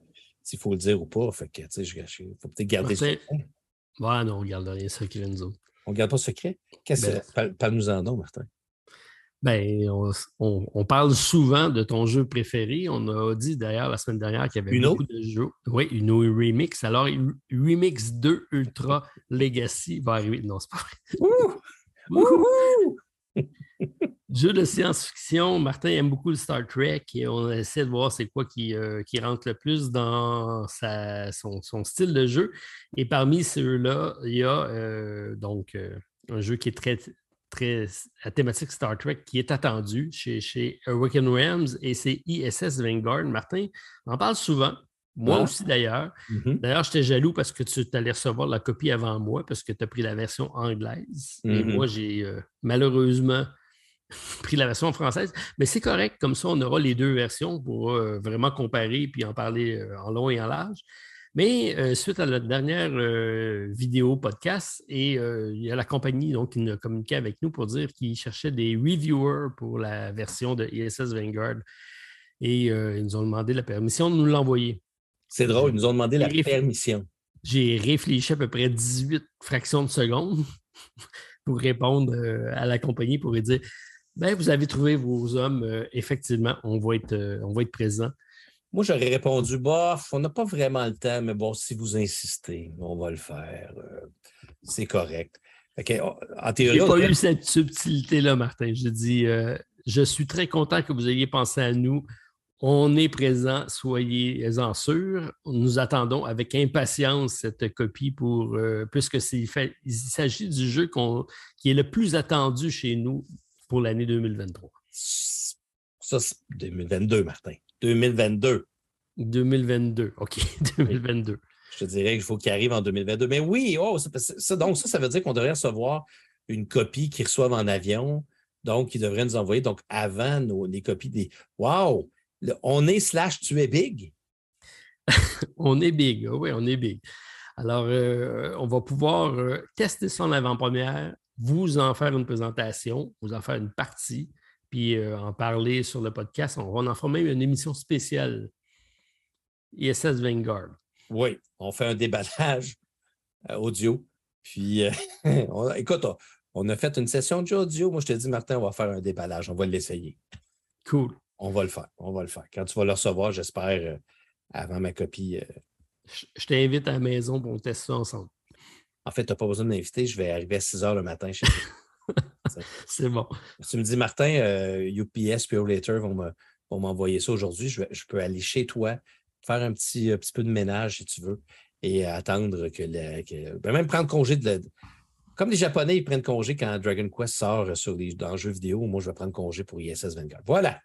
s'il faut le dire ou pas. Fait que, tu sais, je- je- faut peut-être garder Martin. ça. Ouais, non, on garde rien secret, nous autres. On ne garde pas secret? Qu'est-ce Ben- que parle- Parle-nous-en donc, Martin. Ben, on, on- on parle souvent de ton jeu préféré. On a dit d'ailleurs la semaine dernière qu'il y avait beaucoup de jeux. Oui, Uno Remix. Alors, Remix 2 Ultra Legacy va arriver. Non, c'est pas vrai. Wouhou! Jeu de science-fiction, Martin aime beaucoup le Star Trek et on essaie de voir c'est quoi qui, euh, qui rentre le plus dans sa- son, son style de jeu. Et parmi ceux-là, il y a euh, donc euh, un jeu qui est très, très à thématique Star Trek qui est attendu chez, chez Awaken Realms et c'est ISS Vanguard. Martin en parle souvent, moi Ah. aussi d'ailleurs. Mhm. D'ailleurs, j'étais jaloux parce que tu allais recevoir la copie avant moi parce que tu as pris la version anglaise. Et Mhm. moi, j'ai euh, malheureusement pris la version française. Mais c'est correct, comme ça, on aura les deux versions pour euh, vraiment comparer puis en parler euh, en long et en large. Mais euh, suite à la dernière euh, vidéo podcast, et euh, il y a la compagnie donc, qui nous a communiqué avec nous pour dire qu'ils cherchaient des reviewers pour la version de ISS Vanguard. Et ils nous ont demandé la permission de nous l'envoyer. C'est drôle, ils nous ont demandé la permission. J'ai réfléchi à peu près 18 fractions de seconde pour répondre à la compagnie pour lui dire ben, vous avez trouvé vos hommes, effectivement, on va être, on va être présent. Moi, j'aurais répondu, bof, on n'a pas vraiment le temps, mais bon, si vous insistez, on va le faire. Euh, c'est correct. Que, en théorie, on pas eu cette subtilité-là, Martin. J'ai dit euh, je suis très content que vous ayez pensé à nous. On est présent, soyez-en sûrs. Nous attendons avec impatience cette copie pour, euh, puisque il fait- il s'agit du jeu qui est le plus attendu chez nous pour l'année 2023. ça, c'est 2022, Martin. 2022. 2022. OK, 2022. Je te dirais qu'il faut qu'il arrive en 2022. Mais oui, oh, ça, ça- donc ça, ça veut dire qu'on devrait recevoir une copie qu'ils reçoivent en avion. Donc, ils devraient nous envoyer donc avant nos, les copies des. Wow! Le- on est slash tu es big. On est big, ah oui, on est big. Alors, euh, on va pouvoir euh, tester ça en avant-première, vous en faire une présentation, vous en faire une partie, puis euh, en parler sur le podcast. On va en faire même une émission spéciale ISS Vanguard. Oui, on fait un déballage euh, audio. Puis, euh, on- écoute, on, on a fait une session de jeu audio. Moi, je te dis, Martin, on va faire un déballage. On va l'essayer. Cool. On va le faire. On va le faire. Quand tu vas le recevoir, j'espère, avant ma copie. Je, je t'invite à la maison pour tester ça ensemble. en fait, tu n'as pas besoin de m'inviter. Je vais arriver à 6 heures le matin chez toi. C'est bon. tu me dis, Martin, euh, UPS Pure Later vont me- vont m'envoyer ça aujourd'hui. Je, peux aller chez toi, faire un petit, un petit peu de ménage si tu veux, et attendre que, que- ben, même prendre congé de la- Comme les Japonais, ils prennent congé quand Dragon Quest sort sur les, dans le jeu vidéo. Moi, je vais prendre congé pour ISS 24. Voilà.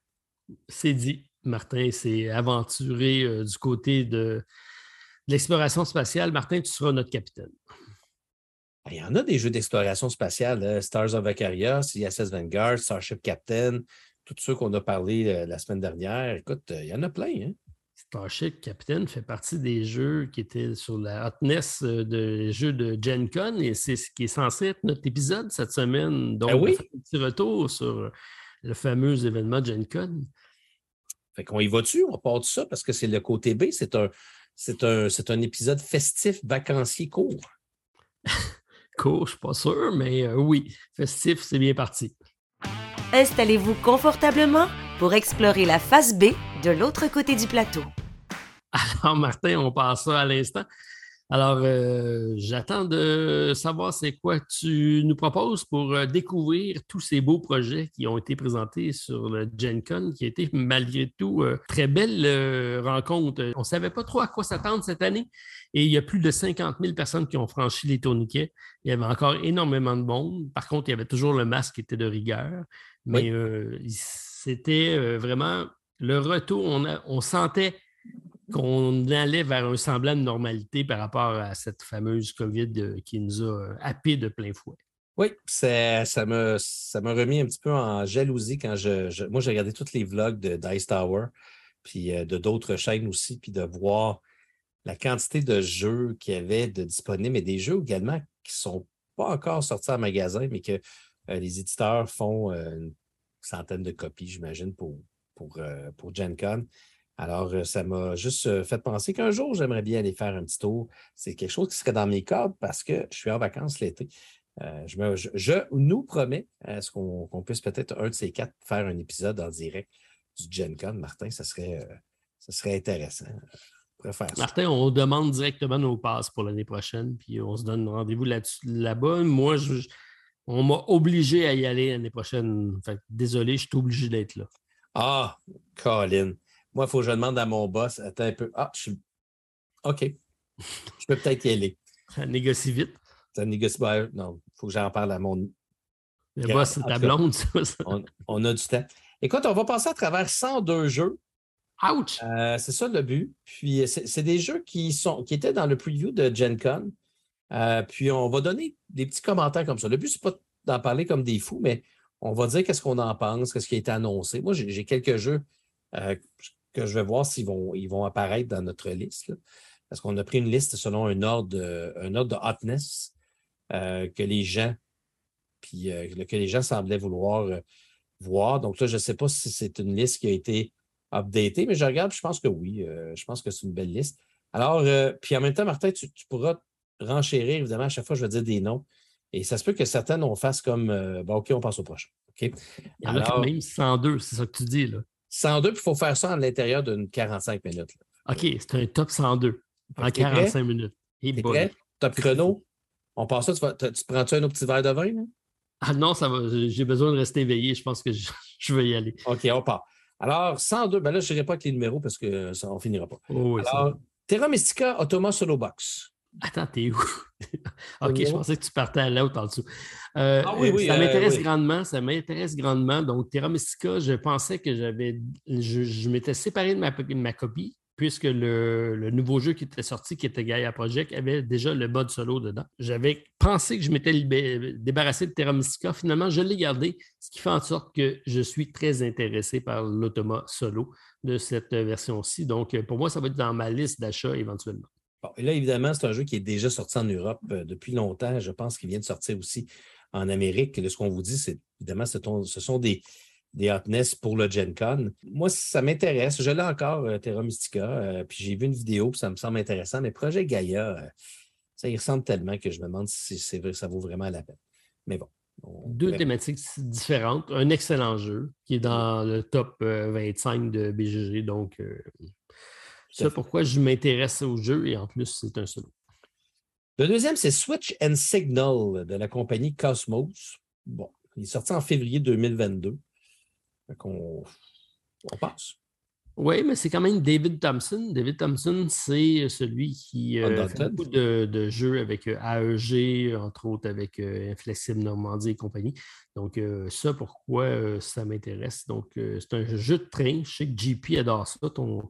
C'est dit. Martin s'est aventuré euh, du côté de, de l'exploration spatiale. Martin, tu seras notre capitaine. Il y en a des jeux d'exploration spatiale, là, Stars of Aquarius, ISS Vanguard, Starship Captain, tous ceux qu'on a parlé euh, la semaine dernière. Écoute, euh, il y en a plein. Hein? Starship Captain fait partie des jeux qui étaient sur la hotness euh, de jeux de Gen Con et c'est ce qui est censé être notre épisode cette semaine. Donc, Ben oui? on fait un petit retour sur le fameux événement Gen Con. Fait qu'on y va dessus, on part de ça parce que c'est le côté B, c'est un, c'est un, c'est un épisode festif, vacancier court. Court, je suis pas sûr, mais euh, oui, festif, c'est bien parti. Installez-vous confortablement pour explorer la face B de l'autre côté du plateau. Alors, Martin, on passe ça à l'instant. Alors, euh, j'attends de savoir c'est quoi tu nous proposes pour euh, découvrir tous ces beaux projets qui ont été présentés sur le Gen Con, qui a été malgré tout euh, très belle rencontre. On ne savait pas trop à quoi s'attendre cette année et il y a plus de 50 000 personnes qui ont franchi les tourniquets. Il y avait encore énormément de monde. Par contre, il y avait toujours le masque qui était de rigueur, mais c'était vraiment le retour. on sentait qu'on allait vers un semblant de normalité par rapport à cette fameuse COVID euh, qui nous a euh, happé de plein fouet. Oui, ça, ça m'a remis un petit peu en jalousie quand je. moi, j'ai regardé tous les vlogs de Dice Tower, puis euh, de d'autres chaînes aussi, puis de voir la quantité de jeux qu'il y avait de disponibles, et des jeux également qui ne sont pas encore sortis en magasin, mais que les éditeurs font une centaine de copies, j'imagine, pour, pour, pour Gen Con. Alors, euh, ça m'a juste euh, fait penser qu'un jour, j'aimerais bien aller faire un petit tour. C'est quelque chose qui serait dans mes cordes parce que je suis en vacances l'été. Euh, je, nous promets est-ce qu'on puisse peut-être un de ces quatre faire un épisode en direct du Gen Con. Martin, ça serait, ça serait intéressant. Martin, on demande directement nos passes pour l'année prochaine, puis on se donne rendez-vous là-bas. Moi, on m'a obligé à y aller l'année prochaine. désolé, je suis obligé d'être là. Ah, Colin. Moi, il faut que je demande à mon boss, attends un peu. Ah, je suis. OK. Je peux peut-être y aller. Ça négocie vite. Ça négocie. Ben, non, il faut que j'en parle à mon. Le boss, c'est ta blonde, ça. On, a du temps. Écoute, on va passer à travers 102 jeux. Ouch! Euh, c'est ça le but. Puis, c'est des jeux qui, sont, qui étaient dans le preview de Gen Con. Euh, puis, on va donner des petits commentaires comme ça. Le but, c'est pas d'en parler comme des fous, mais on va dire qu'est-ce qu'on en pense, qu'est-ce qui a été annoncé. Moi, j'ai quelques jeux euh, que je vais voir s'ils vont, ils vont apparaître dans notre liste. Parce qu'on a pris une liste selon un ordre, un ordre de hotness euh, que les gens, puis euh, que les gens semblaient vouloir euh, voir. Donc là, je ne sais pas si c'est une liste qui a été updatée, mais je regarde, je pense que oui. je pense que c'est une belle liste. Alors, puis en même temps, Martin, tu, pourras renchérir, évidemment, à chaque fois, je vais dire des noms. Et ça se peut que certaines, on fasse comme bon, OK, on passe au prochain. OK? Il y en a quand même 102, c'est ça que tu dis, là. 102, puis il faut faire ça à l'intérieur d'une 45 minutes. OK, c'est un top 102 en 45 minutes. T'es prêt? Top chrono? On passe ça, tu, tu prends-tu un autre petit verre de vin? Ah non, ça va. J'ai besoin de rester éveillé. Je pense que je, vais y aller. OK, on part. Alors, 102, ben là, je n'irai pas avec les numéros parce qu'on ne finira pas. Oh Alors, Terra Mystica Automa Solo Box. Attends, t'es où? OK, je pensais que tu partais à l'autre en dessous. Euh, ah oui, oui, ça euh, m'intéresse grandement, ça m'intéresse grandement. Donc, Terra Mystica, je pensais que j'avais. Je, m'étais séparé de ma, ma copie, puisque le, nouveau jeu qui était sorti, qui était Gaia Project, avait déjà le mode solo dedans. J'avais pensé que je m'étais débarrassé de Terra Mystica. Finalement, je l'ai gardé, ce qui fait en sorte que je suis très intéressé par l'automa solo de cette version-ci. Donc, pour moi, ça va être dans ma liste d'achat éventuellement. Bon, et là, évidemment, c'est un jeu qui est déjà sorti en Europe euh, depuis longtemps. Je pense qu'il vient de sortir aussi en Amérique. Ce qu'on vous dit, c'est évidemment, ce sont des, des hotness pour le Gen Con. Moi, ça m'intéresse. Je l'ai encore, euh, Terra Mystica. Euh, puis j'ai vu une vidéo, puis ça me semble intéressant. Mais Projet Gaia, ça y ressemble tellement que je me demande si ça vaut vraiment la peine. Mais bon. Deux thématiques différentes. Un excellent jeu qui est dans le top 25 de BGG. Donc, c'est pourquoi je m'intéresse au jeu et en plus, c'est un solo. Le deuxième, c'est Switch and Signal de la compagnie Cosmos. Bon, il est sorti en février 2022. on, on passe. Oui, mais c'est quand même David Thompson. David Thompson, c'est celui qui euh, fait beaucoup de, jeux avec euh, AEG, entre autres avec euh, Inflexible Normandie et compagnie. Donc, ça, pourquoi ça m'intéresse. Donc, c'est un jeu de train. Je sais que JP adore ça. Ton,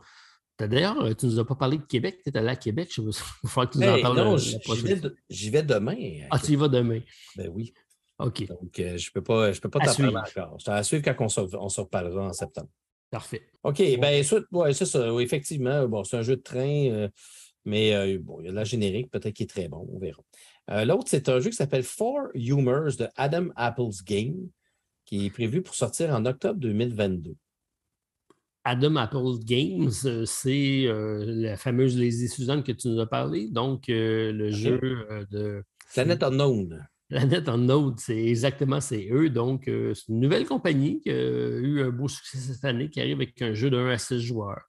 D'ailleurs, euh, tu ne nous as pas parlé de Québec. Tu es allé à Québec. Je il faut que tu nous en parles. Non, j'y vais, demain. Ah, tu y vas demain? Ben oui. OK. Donc, euh, je ne peux pas, je peux pas t'en parler encore. Je t'en suivre quand on se, on se, reparlera en septembre. Parfait. OK. Ouais, c'est ça. effectivement, bon, c'est un jeu de train, euh, mais bon, il y a de la générique, peut-être qu'il est très bon. On verra. L'autre, c'est un jeu qui s'appelle Four Humors de Adam Apple's Game, qui est prévu pour sortir en octobre 2022. Adam Apple Games, euh, c'est euh, la fameuse Lazy Susan que tu nous as parlé. Donc, euh, le jeu de. Planet Unknown. Planet Unknown, c'est exactement c'est eux. Donc, c'est une nouvelle compagnie qui a eu un beau succès cette année, qui arrive avec un jeu de 1 à 6 joueurs.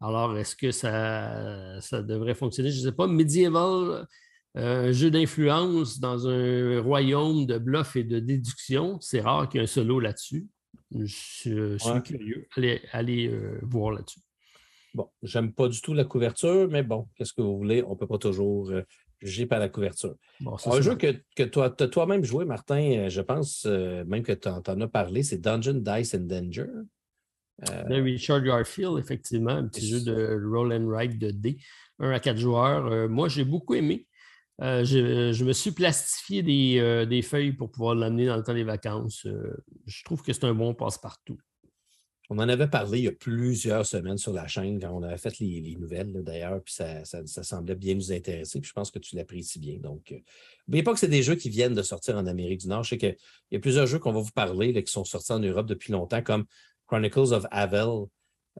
Alors, est-ce que ça, ça devrait fonctionner? Je ne sais pas. Medieval, un jeu d'influence dans un royaume de bluff et de déduction. C'est rare qu'il y ait un solo là-dessus. Je, suis curieux. Allez, euh, voir là-dessus. Bon, j'aime pas du tout la couverture, mais bon, qu'est-ce que vous voulez? On ne peut pas toujours euh, juger par la couverture. un jeu que, tu as toi-même joué, Martin, je pense même que tu en, en, as parlé, c'est Dungeon Dice and Danger. De Richard Garfield, effectivement, un petit jeu de roll and write de D, 1 à 4 joueurs. Euh, moi, j'ai beaucoup aimé. Euh, je, me suis plastifié euh, des, feuilles pour pouvoir l'amener dans le temps des vacances. je trouve que c'est un bon passe-partout. On en avait parlé il y a plusieurs semaines sur la chaîne quand on avait fait les, nouvelles, d'ailleurs, puis ça, semblait bien nous intéresser. Puis je pense que tu l'apprécies bien. Donc, n'oubliez pas que c'est des jeux qui viennent de sortir en Amérique du Nord. Je sais qu'il y a plusieurs jeux qu'on va vous parler qui sont sortis en Europe depuis longtemps, comme Chronicles of Avel.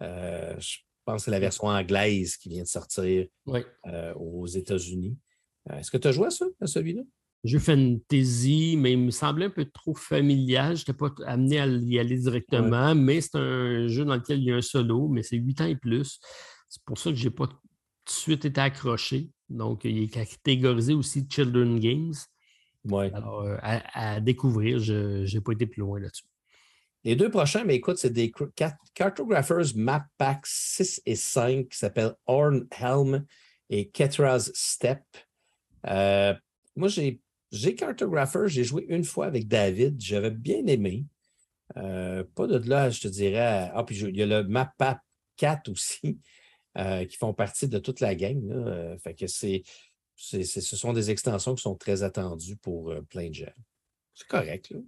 Euh, je pense que c'est la version anglaise qui vient de sortir euh, aux États-Unis. Euh, est-ce que tu as joué à ça, à celui-là? Jeu fantasy, mais il me semblait un peu trop familial. Je n'étais pas amené à y aller directement, mais c'est un jeu dans lequel il y a un solo, mais c'est 8 ans et plus. C'est pour ça que je n'ai pas tout de suite été accroché. Donc, il est catégorisé aussi Children Games. Alors, à, découvrir, je n'ai pas été plus loin là-dessus. Les deux prochains, mais écoute, c'est des Cartographers Map Pack 6 et 5 qui s'appellent Horn Helm et Ketra's Step. Euh, moi, j'ai, Cartographer, j'ai joué une fois avec David, j'avais bien aimé. Euh, pas de là, je te dirais. Ah, puis il y a le Map Pack 4 aussi, euh, qui font partie de toute la gang. fait que c'est, ce sont des extensions qui sont très attendues pour plein de gens. C'est correct, là.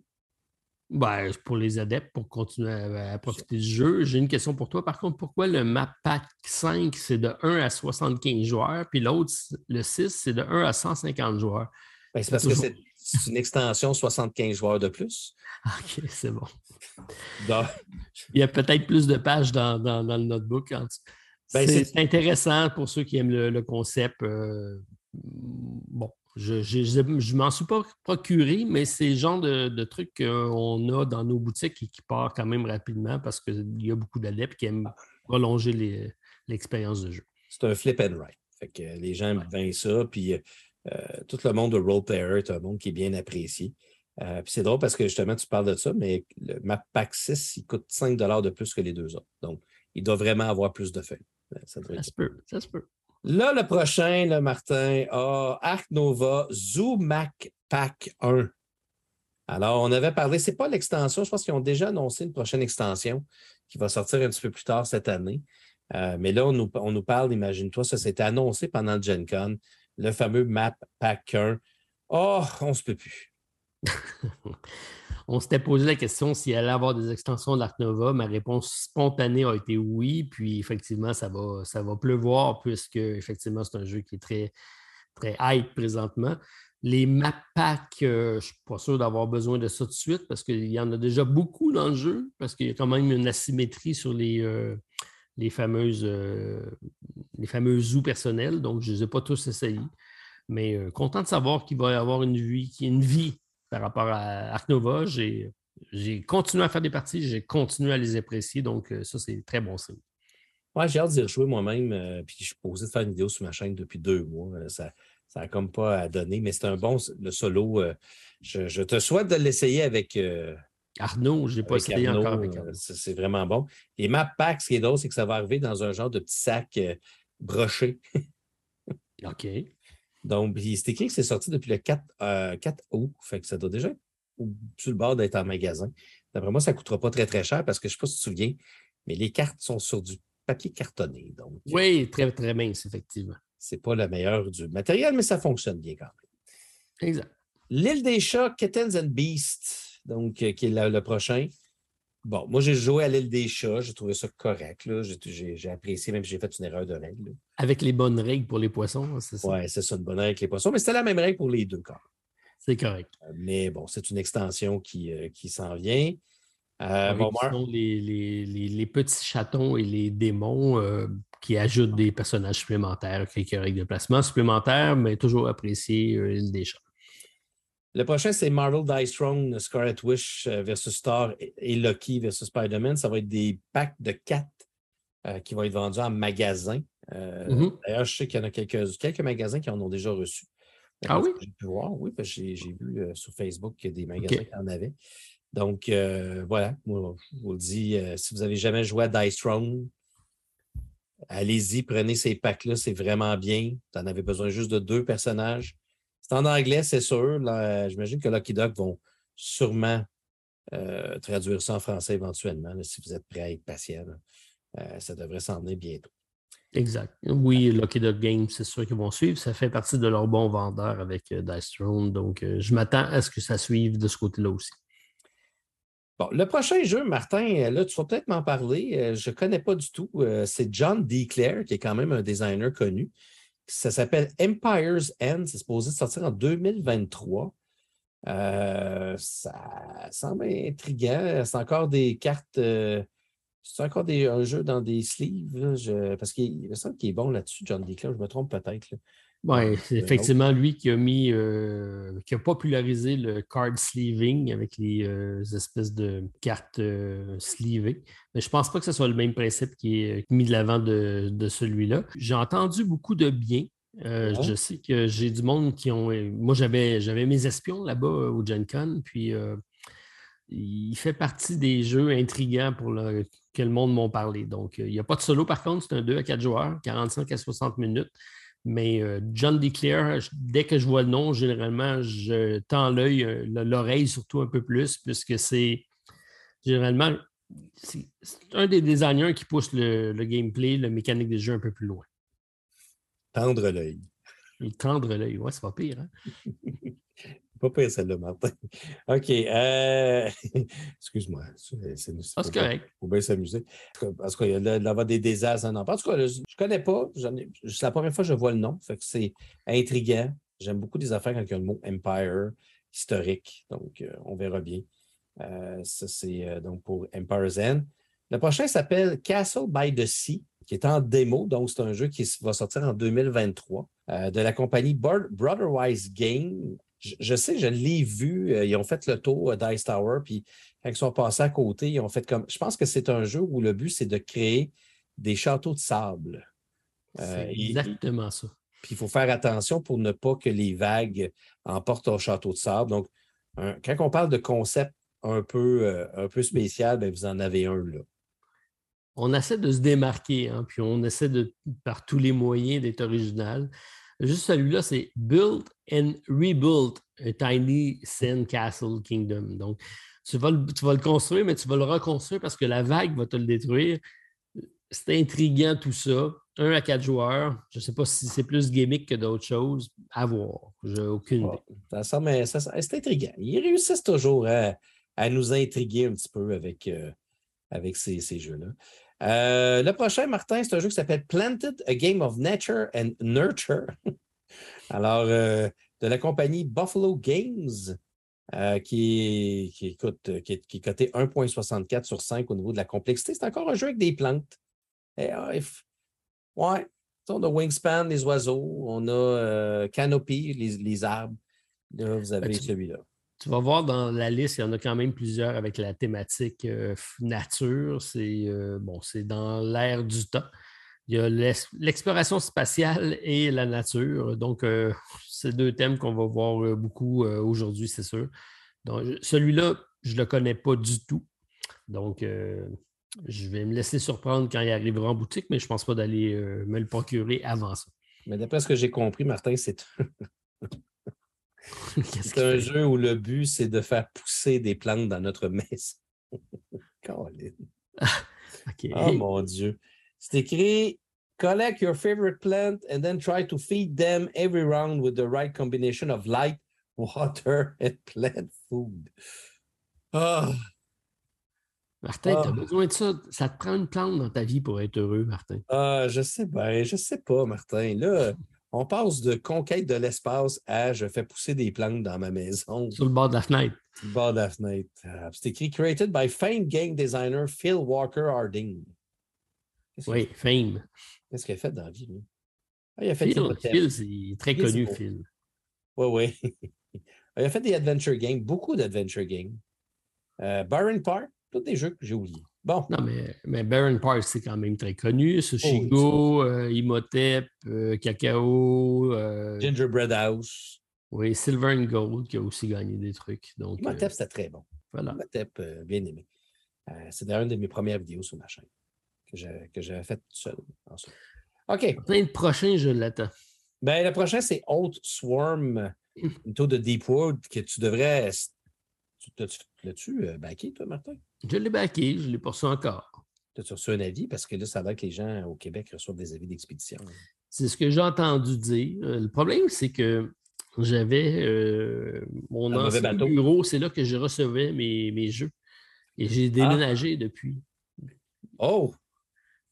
Ben, pour les adeptes, pour continuer à, profiter du jeu. J'ai une question pour toi. Par contre, pourquoi le Map Pack 5, c'est de 1 à 75 joueurs, puis l'autre, le 6, c'est de 1 à 150 joueurs? Ben, c'est parce que c'est une extension 75 joueurs de plus. OK, c'est bon. Il y a peut-être plus de pages dans, le notebook. Ben, c'est intéressant pour ceux qui aiment le, concept. Euh, bon, je ne m'en suis pas procuré, mais c'est le genre de, trucs qu'on a dans nos boutiques et qui part quand même rapidement parce qu'il y a beaucoup d'adeptes qui aiment prolonger l'expérience de jeu. C'est un flip and write. Fait que les gens aiment bien ça. Puis euh, tout le monde de role player est un monde qui est bien apprécié. Euh, puis c'est drôle parce que justement, tu parles de ça, mais le Map Pack 6, il coûte 5 de plus que les deux autres. Donc, il doit vraiment avoir plus de feuilles. Ça, ça se peut, ça se peut. Là, le prochain, là, Martin, a Arc Nova Zoomac Pack 1. Alors, on avait parlé, ce n'est pas l'extension, je pense qu'ils ont déjà annoncé une prochaine extension qui va sortir un petit peu plus tard cette année. Euh, mais là, on nous, parle, imagine-toi, ça s'était annoncé pendant le Gen Con, le fameux Map Pack 1. Oh, on se peut plus. On s'était posé la question s'il allait avoir des extensions d'Arc Nova. Ma réponse spontanée a été oui. Puis effectivement, ça va, ça va pleuvoir puisque effectivement, c'est un jeu qui est très, très hype présentement. Les map packs, euh, je ne suis pas sûr d'avoir besoin de ça tout de suite parce qu'il y en a déjà beaucoup dans le jeu, parce qu'il y a quand même une asymétrie sur les, euh, fameuses euh, les fameux zoos personnels. Donc, je ne les ai pas tous essayés. Mais content de savoir qu'il va y avoir une vie, une vie par rapport à Arc Nova. J'ai, continué à faire des parties, j'ai continué à les apprécier, donc euh, ça, c'est très bon signe. Ouais, j'ai hâte d'y rejouer moi-même, euh, puis je suis posé de faire une vidéo sur ma chaîne depuis deux mois. Euh, ça n'a comme pas à donner, mais c'est un bon le solo. Je, te souhaite de l'essayer avec. Arnaud, je n'ai pas essayé encore avec Arnaud. C'est vraiment bon. Les map packs, ce qui est drôle, c'est que ça va arriver dans un genre de petit sac broché. OK. Donc, c'est écrit que c'est sorti depuis le 4, 4 euh, août. Fait que ça doit déjà être sur le bord d'être en magasin. D'après moi, ça ne coûtera pas très, très cher parce que je ne sais pas si tu te souviens, mais les cartes sont sur du papier cartonné. Donc, oui, très, très mince, effectivement. Ce n'est pas le meilleur du matériel, mais ça fonctionne bien quand même. Exact. L'île des chats, Kittens and Beasts, donc, euh, qui est le prochain. Bon, moi, j'ai joué à l'île des chats. J'ai trouvé ça correct. J'ai apprécié, même si j'ai fait une erreur de règle. Avec les bonnes règles pour les poissons, c'est ça? Oui, c'est ça, une bonne règle avec les poissons. Mais c'était la même règle pour les deux cas. C'est correct. Euh, mais bon, c'est une extension qui, euh, qui s'en vient. Euh, les, petits chatons et les démons qui ajoutent des personnages supplémentaires, quelques règles de placement supplémentaires, mais toujours apprécié l'île des chats. Le prochain, c'est Marvel Dice Throne, Scarlet Wish euh, versus Star et Loki versus Spider-Man. Ça va être des packs de quatre qui va être vendu en magasin. Mhm. D'ailleurs, je sais qu'il y en a quelques, quelques magasins qui en ont déjà reçu. Ah oui? J'ai pu voir, oui, parce que j'ai vu sur Facebook qu'il y a des magasins qui en avaient. Donc, voilà, moi, je vous le dis, si vous n'avez jamais joué à Dice Throne, allez-y, prenez ces packs-là, c'est vraiment bien. Vous en avez besoin juste de deux personnages. C'est en anglais, c'est sûr. J'imagine que Lucky Duck vont sûrement euh, traduire ça en français éventuellement, si vous êtes prêt à être patient. Euh, ça devrait s'en venir bientôt. Exact. Oui, Lucky Duck Games, c'est sûr qu'ils vont suivre. Ça fait partie de leur bon vendeur avec euh, Dice Throne. Donc, je m'attends à ce que ça suive de ce côté-là aussi. Bon, le prochain jeu, Martin, là, tu vas peut-être m'en parler. Je ne connais pas du tout. C'est John D. Clare, qui est quand même un designer connu. Ça s'appelle Empire's End. C'est supposé sortir en 2023. Euh, ça semble intriguant. C'est encore des cartes. Euh, c'est encore des, un jeu dans des sleeves. parce qu'il me semble qu'il est bon là-dessus, John Declan. Je me trompe peut-être. Oui, c'est effectivement lui qui a mis, euh, qui a popularisé le card sleeving avec les espèces de cartes sleevées. Mais je ne pense pas que ce soit le même principe qui est mis de l'avant de, de celui-là. J'ai entendu beaucoup de bien euh, je sais que j'ai du monde qui ont. Euh, moi, j'avais, j'avais mes espions là-bas euh, au Gen Con, puis il fait partie des jeux intrigants pour le, que le monde m'ont parlé. Donc, il n'y a pas de solo, par contre, c'est un 2 à 4 joueurs, 45 à 60 minutes. Mais John Declare, dès que je vois le nom, généralement, je tends l'œil, l'oreille surtout un peu plus, puisque c'est généralement c'est un des designers qui pousse le, le gameplay, la mécanique des jeux un peu plus loin. Tendre l'œil. Tendre l'œil, ouais, c'est pas pire. Hein? pas pire celle-là, Martin. OK. Euh... Excuse-moi. C'est ah, correct. Il faut bien s'amuser. Parce qu'il y a là, des désastres. En tout cas, je ne connais pas. C'est la première fois que je vois le nom. Fait que c'est intriguant. J'aime beaucoup des affaires quand il y a le mot Empire, historique. Donc, euh, on verra bien. Euh, ça, c'est euh, donc pour Empire's End. Le prochain s'appelle Castle by the Sea qui est en démo. Donc, c'est un jeu qui va sortir en 2023 euh, de la compagnie Brotherwise Game. Je, sais, je l'ai vu. Euh, ils ont fait le tour Dice Tower, puis quand ils sont passés à côté, ils ont fait comme. Je pense que c'est un jeu où le but, c'est de créer des châteaux de sable. Euh, exactement ça. Puis il faut faire attention pour ne pas que les vagues emportent ton château de sable. Donc, quand on parle de concept un peu, un peu spécial, bien, vous en avez un là on essaie de se démarquer, hein, puis on essaie de, par tous les moyens d'être original. Juste celui-là, c'est Build and Rebuild a Tiny Sand Castle Kingdom. Donc, tu vas, le, tu vas, le, construire, mais tu vas le reconstruire parce que la vague va te le détruire. C'est intriguant tout ça. Un à quatre joueurs. Je ne sais pas si c'est plus gimmick que d'autres choses. À voir. J'ai aucune idée. Ça, mais c'est intriguant. Ils réussissent toujours à, nous intriguer un petit peu avec, euh, avec ces, ces jeux-là. Euh, le prochain, Martin, c'est un jeu qui s'appelle Planted, a Game of Nature and Nurture. Alors, euh, de la compagnie Buffalo Games, euh, qui, qui, écoute, qui, est, coté 1,64 sur 5 au niveau de la complexité. C'est encore un jeu avec des plantes. Et, ouais, on a Wingspan, les oiseaux, on a Canopy, les, les arbres. Là, vous avez celui-là tu vas voir dans la liste, il y en a quand même plusieurs avec la thématique euh, nature. C'est euh, bon, c'est dans l'ère du temps. Il y a l'exploration spatiale et la nature. Donc, euh, c'est deux thèmes qu'on va voir beaucoup aujourd'hui, c'est sûr. Donc, celui-là, je ne le connais pas du tout. Donc, je vais me laisser surprendre quand il arrivera en boutique, mais je ne pense pas d'aller me le procurer avant ça. Mais d'après ce que j'ai compris, Martin, c'est c'est un jeu où le but, c'est de faire pousser des plantes dans notre maison. Oh mon Dieu. C'est écrit Collect your favorite plant and then try to feed them every round with the right combination of light, water and plant food. Ah. Martin, tu as ah. besoin de ça. Ça te prend une plante dans ta vie pour être heureux, Martin. Ah, je sais bien, je sais pas, Martin. Là, on passe de conquête de l'espace à je fais pousser des plantes dans ma maison. Sur le bord de la fenêtre. Sur le bord de la fenêtre. Ah, c'est écrit Created by famed game designer Phil Walker Harding. Oui, Fame. Qu'est-ce qu'il a fait dans la vie, lui? Ah, il a fait Phil, Phil c'est très connu, Phil. Oui, oui. il a fait des adventure games, beaucoup d'adventure games. Euh, Byron Park, tous des jeux que j'ai oubliés. Bon. Non, mais, mais Baron Park, c'est quand même très connu. Sushigo, euh, Imhotep, euh, Cacao. euh, Gingerbread House. oui, Silver and Gold qui a aussi gagné des trucs. Donc, Imhotep, c'était très bon. voilà. Imhotep, bien aimé. C'est d'ailleurs une de mes premières vidéos sur ma chaîne que j'avais faite tout seul. ensuite. OK. Plein de prochains, je l'attends. Ben, le prochain, c'est Old Swarm, une tour de Deepwood que tu devrais. L'as-tu backé, toi, Martin? Je l'ai backé, je l'ai poursu encore. T'as-tu reçu un avis? Parce que là, ça a l'air que les gens au Québec reçoivent des avis d'expédition. C'est ce que j'ai entendu dire. Euh, Le problème, c'est que j'avais euh, mon Un ancien bureau, c'est là que je recevais mes, mes jeux. Et j'ai déménagé depuis. Oh!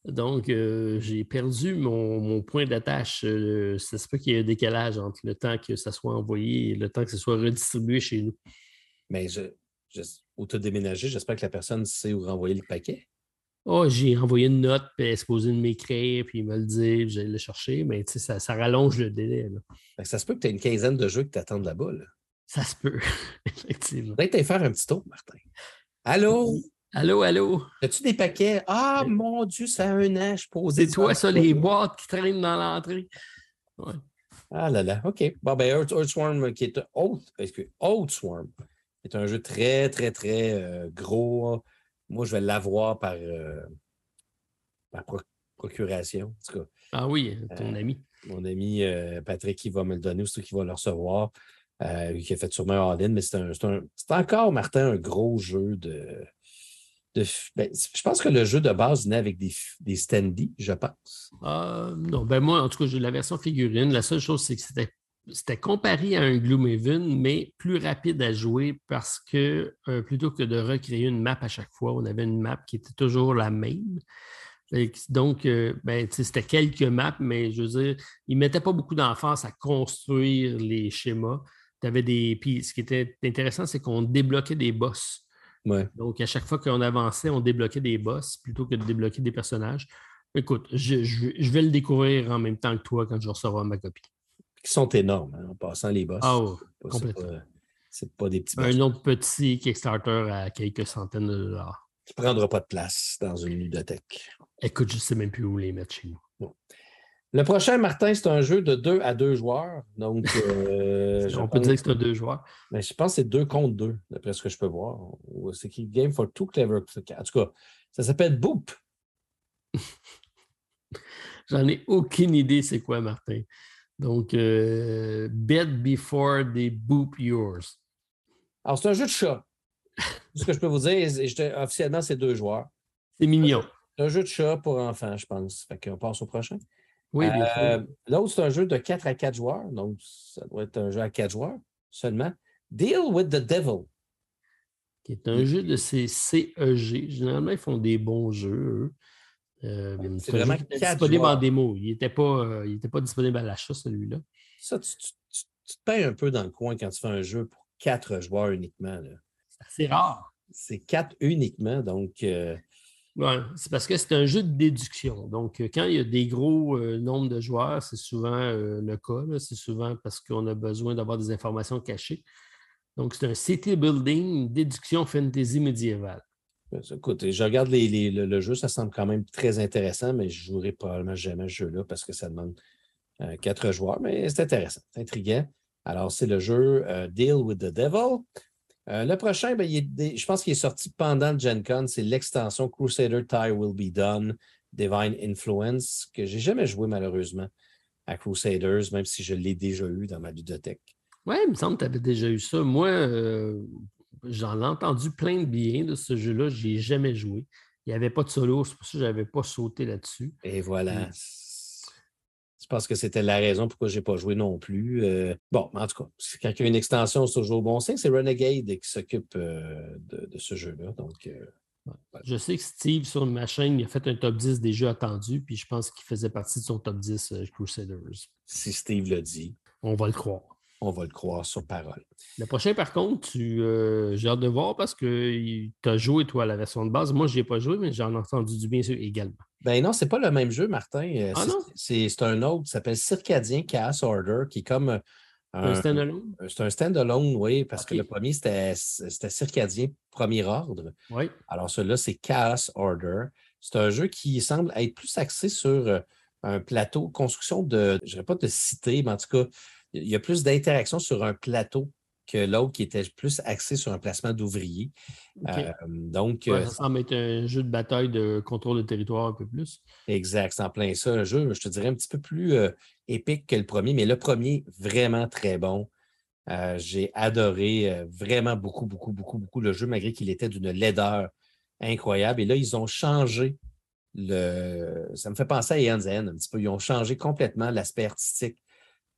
Donc, euh, j'ai perdu mon, mon point d'attache. Euh, ça se peut qu'il y ait un décalage entre le temps que ça soit envoyé et le temps que ça soit redistribué chez nous. Mais je, où tu as déménagé, j'espère que la personne sait où renvoyer le paquet. Oh, j'ai envoyé une note, puis elle est supposée de m'écrire, puis il me le dire, puis j'allais le chercher, mais tu sais, ça, ça rallonge le délai. là. Que ça se peut que tu aies une quinzaine de jeux qui t'attendent là-bas. Là. Ça se peut, effectivement. Peut-être faire un petit tour, Martin. Allô? Allô, allô? As-tu des paquets? Ah, mon Dieu, ça a un an, je pose C'est toi, ça, les boîtes qui traînent dans l'entrée. Ouais. Ah là là, OK. Bon, ben, Earth, Earthswarm, qui est un Oath, excuse, Oathswarm, est un jeu très, très, très euh, gros. Moi, je vais l'avoir par, euh, par procuration. En tout cas, Ah oui, ton Euh, ami. mon ami Patrick qui va me le donner, ou c'est qui va le recevoir, qui a fait sûrement un all-in, mais c'est encore, Martin, un gros jeu de. ben, je pense que le jeu de base venait avec des, des standees, je pense. Non, ben moi, en tout cas, j'ai la version figurine. La seule chose, c'est que c'était, c'était comparé à un Gloomhaven, mais plus rapide à jouer parce que euh, plutôt que de recréer une map à chaque fois, on avait une map qui était toujours la même. Donc, euh, ben, c'était quelques maps, mais je veux dire, ils ne mettaient pas beaucoup d'enfance à construire les schémas. Des... Puis ce qui était intéressant, c'est qu'on débloquait des boss. Ouais. Donc, à chaque fois qu'on avançait, on débloquait des boss plutôt que de débloquer des personnages. Écoute, je, je- je vais le découvrir en même temps que toi quand je recevrai ma copie. Qui sont énormes, hein, en passant les boss. Ah, ouais, C'est pas- complètement. C'est pas, c'est pas des petits boss. un autre petit Kickstarter à quelques centaines de dollars. qui ne prendra pas de place dans une ludothèque. Écoute, je ne sais même plus où les mettre chez nous. Le prochain, Martin, c'est un jeu de 2 à 2 joueurs. Donc, euh, on peut dire que c'est deux joueurs. mais je pense que c'est 2 contre 2, d'après ce que je peux voir. C'est qui Game for Two Clever. En tout cas, ça s'appelle Boop. J'en ai aucune idée c'est quoi, Martin. Donc, euh, bet before they boop yours. Alors, c'est un jeu de chat. ce que je peux vous dire, officiellement, c'est deux joueurs. C'est mignon. C'est un jeu de chat pour enfants, je pense. Fait qu'on passe au prochain. Oui, bien sûr. Euh, L'autre, c'est un jeu de 4 à 4 joueurs. Donc, ça doit être un jeu à 4 joueurs seulement. Deal with the Devil. qui est un jeu de ces CEG. Généralement, ils font des bons jeux, eux. Euh, mais c'est vraiment quatre disponible en joueurs. démo. Il n'était pas, euh, il était pas disponible à l'achat, celui-là. Ça, tu, tu- tu- tu te payes un peu dans le coin quand tu fais un jeu pour 4 joueurs uniquement. C'est assez rare. C'est 4 uniquement. Donc, euh, Ouais, c'est parce que c'est un jeu de déduction. Donc, quand il y a des gros nombres de joueurs, c'est souvent le cas. C'est souvent parce qu'on a besoin d'avoir des informations cachées. Donc, c'est un city building, déduction fantasy médiévale. Écoute, je regarde les- les- le, jeu, ça semble quand même très intéressant, mais je ne jouerai probablement jamais ce jeu-là parce que ça demande 4 joueurs. Mais c'est intéressant, c'est intriguant. Alors, c'est le jeu euh, Deal with the Devil. Euh, le prochain, ben, il est je pense qu'il est sorti pendant le Gen Con. C'est l'extension Crusader Tie Will Be Done, Divine Influence, que j'ai jamais joué malheureusement à Crusaders, même si je l'ai déjà eu dans ma ludothèque. Oui, il me semble que tu avais déjà eu ça. Moi, euh, j'en ai entendu plein de bien de ce jeu-là. Je n'y ai jamais joué. Il n'y avait pas de solo, c'est pour ça que je n'avais pas sauté là-dessus. Et voilà. Mm. Je pense que c'était la raison pourquoi je n'ai pas joué non plus. Euh, bon, en tout cas, quand il y a une extension, c'est toujours bon signe. C'est Renegade qui s'occupe euh, de, de ce jeu-là. Donc, euh, Je sais que Steve, sur ma chaîne, il a fait un top 10 des jeux attendus, puis je pense qu'il faisait partie de son top 10 euh, Crusaders. si Steve le dit, On va le croire. On va le croire sur parole. Le prochain, par contre, tu, euh, j'ai hâte de voir parce que tu as joué, toi, à la version de base. Moi, je n'y ai pas joué, mais j'en ai entendu du bien sûr également. Ben non, c'est pas le même jeu, Martin. Euh, Ah c'est- non? c'est un autre qui s'appelle Circadien Chaos Order, qui est comme euh, Un stand-alone? C'est un stand-alone, oui, parce que le premier, c'était Circadien Premier Ordre. Oui. Alors, celui-là, c'est Chaos Order. C'est un jeu qui semble être plus axé sur euh, un plateau, construction de, je ne dirais pas de cité, mais en tout cas, il y a plus d'interaction sur un plateau que l'autre qui était plus axé sur un placement d'ouvriers. Euh, donc, euh, ça semble être un jeu de bataille de contrôle de territoire un peu plus. Exact, c'est en plein ça. Un jeu, je te dirais, un petit peu plus euh, épique que le premier, mais le premier, vraiment très bon. J'ai adoré vraiment beaucoup, beaucoup, beaucoup, beaucoup le jeu, malgré qu'il était d'une laideur incroyable. Et là, ils ont changé le. Ça me fait penser à Ian Zen un petit peu. Ils ont changé complètement l'aspect artistique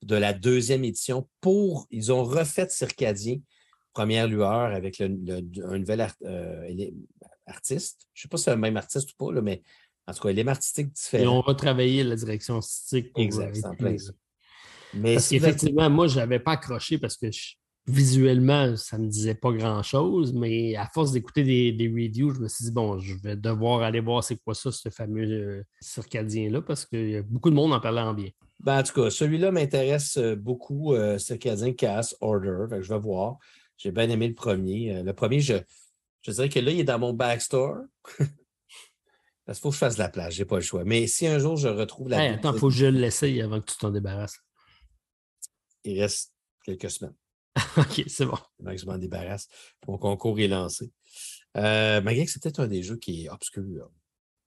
de la deuxième édition pour. Ils ont refait Circadien, première lueur, avec un nouvel euh, artiste. Je ne sais pas si c'est le même artiste ou pas, mais en tout cas, est artistique différent. Ils ont retravaillé la direction artistique. exact, c'est en plein ça. Mais parce qu'effectivement, moi, je n'avais pas accroché parce que visuellement, ça ne me disait pas grand-chose, mais à force d'écouter des, reviews, je me suis dit, bon, je vais devoir aller voir c'est quoi ça, ce fameux euh, circadien-là, parce que beaucoup de monde en parlait en bien. Ben, en tout cas, celui-là m'intéresse euh, beaucoup, euh, Circadien Chaos Order. je vais voir. J'ai bien aimé le premier. Euh, le premier, je, je dirais que là, il est dans mon backstore. Parce qu'il faut que je fasse de la place, je n'ai pas le choix. Mais si un jour je retrouve la. attends, il faut que je l'essaye avant que tu t'en débarrasses. Il reste quelques semaines. OK, c'est bon. Avant que je m'en débarrasse. Mon concours est lancé. malgré que c'est peut-être un des jeux qui est obscur.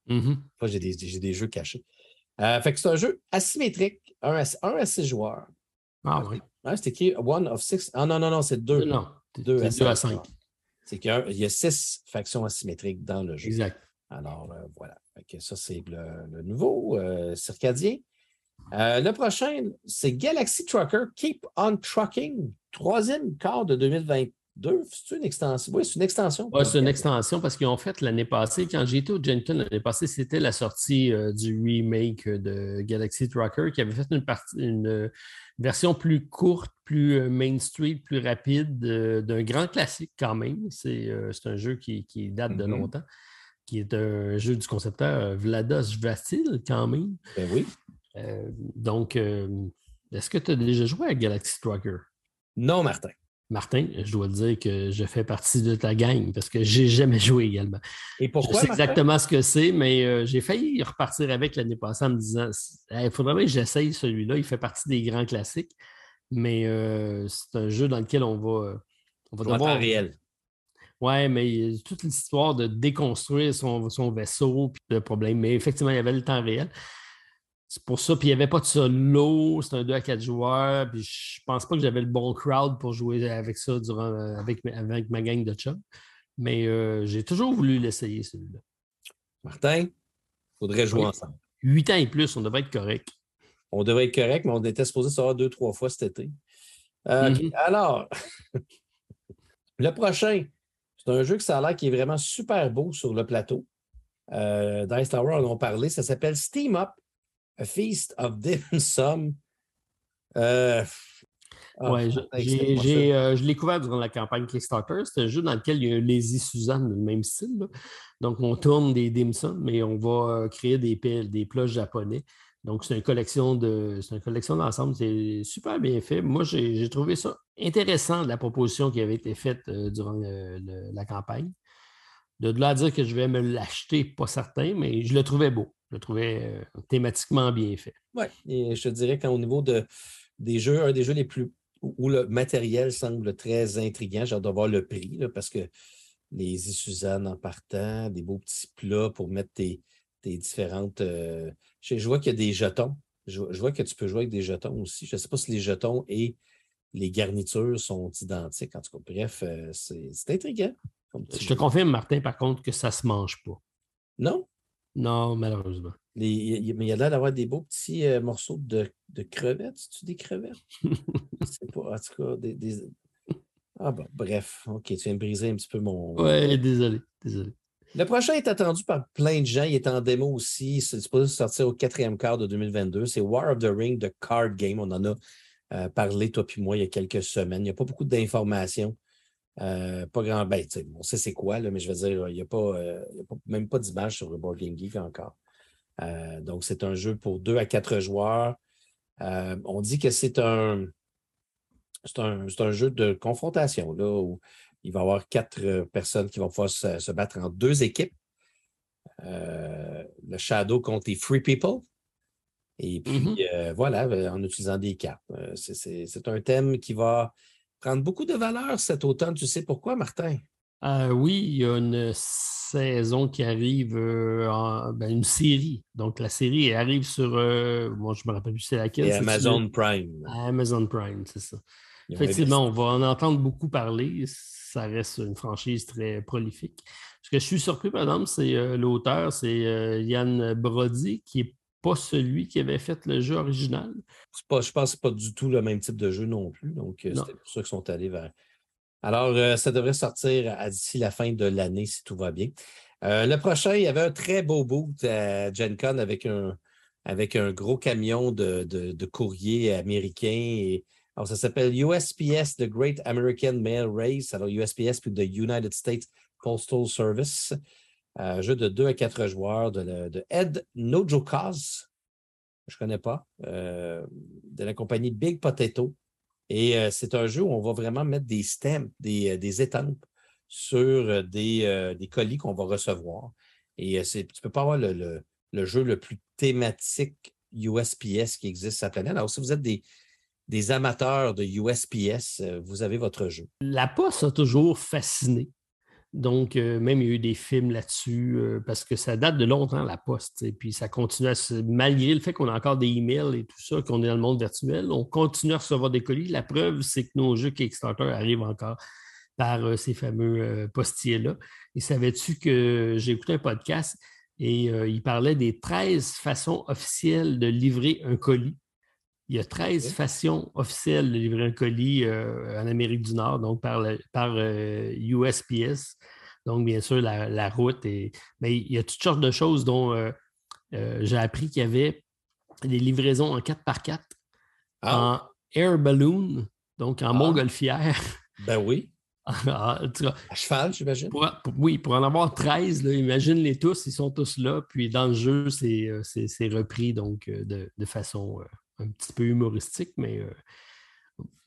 Mm j'ai des, des, jeux cachés. Euh, fait que c'est un jeu asymétrique, un à, six joueurs. Ah oui. c'est écrit one of six. Ah non, non, non, c'est deux. Non, deux, à, cinq. C'est qu'il y, a six factions asymétriques dans le jeu. Exact. Alors, euh, voilà. ça, c'est le, nouveau euh, circadien. le prochain, c'est Galaxy Trucker Keep on Trucking, troisième quart de 2020, deux, c'est une extension? Oui, c'est une extension. Oui, c'est une extension parce qu'ils ont fait l'année passée, quand j'étais au Genton l'année passée, c'était la sortie euh, du remake de Galaxy Trucker qui avait fait une, partie, une euh, version plus courte, plus euh, mainstream, plus rapide d'un grand classique quand même. C'est un jeu qui, date de mm-hmm. longtemps, qui est un jeu du concepteur Vlados Vasil quand même. Ben oui. donc, est-ce que tu as déjà joué à Galaxy Trucker? Non, Martin. Martin, je dois te dire que je fais partie de ta gang parce que j'ai jamais joué également. Et pourquoi? Je sais exactement ce que c'est, mais euh, j'ai failli repartir avec l'année passée en me disant il faudrait que j'essaye celui-là. Il fait partie des grands classiques, mais euh, c'est un jeu dans lequel on va, on va devoir. réel. Ouais, mais toute l'histoire de déconstruire son, son vaisseau, puis de problème. Mais effectivement, il y avait le temps réel. C'est pour ça. Puis il n'y avait pas de solo. C'est un 2 à 4 joueurs. Puis je pense pas que j'avais le bon crowd pour jouer avec ça durant, euh, avec, avec ma gang de chums. Mais euh, j'ai toujours voulu l'essayer, celui-là. Martin, il faudrait jouer ensemble. Huit ans et plus, on devrait être correct. On devrait être correct, mais on était supposé se voir deux, trois fois cet été. Euh, mm-hmm. Alors, le prochain, c'est un jeu que ça a l'air qui est vraiment super beau sur le plateau. Dice Tower en ont parlé. Ça s'appelle Steam Up. A Feast of Dim Sum. Euh, ah, ouais, euh, je l'ai couvert durant la campagne Kickstarter. C'est un jeu dans lequel il y a un Lazy Suzanne, le même style. Donc, on tourne des dim sum, mais on va euh, créer des, des plats japonais. Donc, c'est une collection de, c'est une collection d'ensemble. C'est super bien fait. Moi, j'ai trouvé ça intéressant, la proposition qui avait été faite durant la campagne. De là à dire que je vais me l'acheter, pas certain, mais je le trouvais beau. Je le trouvais euh, thématiquement bien fait. Oui, et je te dirais qu'au niveau de, des jeux, un des jeux les plus où le matériel semble très intriguant, j'ai hâte de voir le prix, parce que les Suzanne en partant, des beaux petits plats pour mettre tes, différentes. Euh, je, vois qu'il y a des jetons. Je, vois que tu peux jouer avec des jetons aussi. Je ne sais pas si les jetons et les garnitures sont identiques. En tout cas, bref, euh, c'est intriguant. Je te confirme, Martin, par contre, que ça ne se mange pas. Non? Non, malheureusement. mais il y a l'air d'avoir des beaux petits euh, morceaux de, crevettes. C'est-tu des crevettes? C'est pas, en tout cas, des, Ah bon, bref. OK, tu viens de briser un petit peu mon. Ouais, désolé, désolé. Le prochain est attendu par plein de gens. Il est en démo aussi. C'est supposé sortir au quatrième quart de 2022. C'est War of the Ring, The Card Game. On en a euh, parlé, toi puis moi, il y a quelques semaines. Il n'y a pas beaucoup d'informations. Euh, pas grand. Ben, on sait c'est quoi, là, mais je veux dire, il n'y a, pas, euh, même pas d'image sur le Board Game Geek encore. Euh, donc, c'est un jeu pour deux à quatre joueurs. on dit que c'est un. C'est un, jeu de confrontation là, où il va y avoir quatre personnes qui vont pouvoir se, battre en deux équipes. le Shadow contre les Free People. Et puis, mm-hmm. voilà, en utilisant des cartes. C'est un thème qui va prendre beaucoup de valeur cet automne. Tu sais pourquoi, Martin? oui, il y a une saison qui arrive, en, ben, une série. Donc, la série arrive sur, moi, je me rappelle plus c'est laquelle. Amazon Prime. Amazon Prime, c'est ça. Effectivement, on va en entendre beaucoup parler. Ça reste une franchise très prolifique. Ce que je suis surpris, par exemple, c'est l'auteur, c'est Yann Brody, qui n'est pas celui qui avait fait le jeu original. Pas, je pense que ce pas du tout le même type de jeu non plus. Donc, c'est pour ça qu'ils sont allés vers alors, euh, ça devrait sortir d'ici la fin de l'année si tout va bien. Euh, le prochain, il y avait un très beau boot à Gen Con avec un, avec un gros camion de, de, courrier américain. alors, ça s'appelle USPS, The Great American Mail Race. Alors, USPS, puis The United States Postal Service. Un jeu de 2 à 4 joueurs de, de Ed Nojokaz. Je ne connais pas. Euh, de la compagnie Big Potato. Et euh, c'est un jeu où on va vraiment mettre des stamps, des, euh, étampes sur euh, des, colis qu'on va recevoir. Et tu ne peux pas avoir le, jeu le plus thématique USPS qui existe sur la planète. Alors, si vous êtes des, des amateurs de USPS, vous avez votre jeu. La poste a toujours fasciné. Donc, euh, même il y a eu des films là-dessus, euh, parce que ça date de longtemps, la poste. Et puis, ça continue à se. Malgré le fait qu'on a encore des emails et tout ça, qu'on est dans le monde virtuel, on continue à recevoir des colis. La preuve, c'est que nos jeux Kickstarter arrivent encore par euh, ces fameux postiers-là. Et savais-tu que j'ai écouté un podcast et il parlait des 13 façons officielles de livrer un colis? Il y a 13 façons officielles de livrer un colis euh, en Amérique du Nord, donc par, USPS. Euh, donc, bien sûr, la, route. Et, mais il y a toutes sortes de choses dont euh, j'ai appris qu'il y avait des livraisons en 4x4, ah. en air balloon, donc en ah. montgolfière. Ben oui. à cheval, j'imagine. oui, pour en avoir 13, imagine-les tous, ils sont tous là. Puis dans le jeu, c'est repris donc de, de façon un petit peu humoristique, mais euh,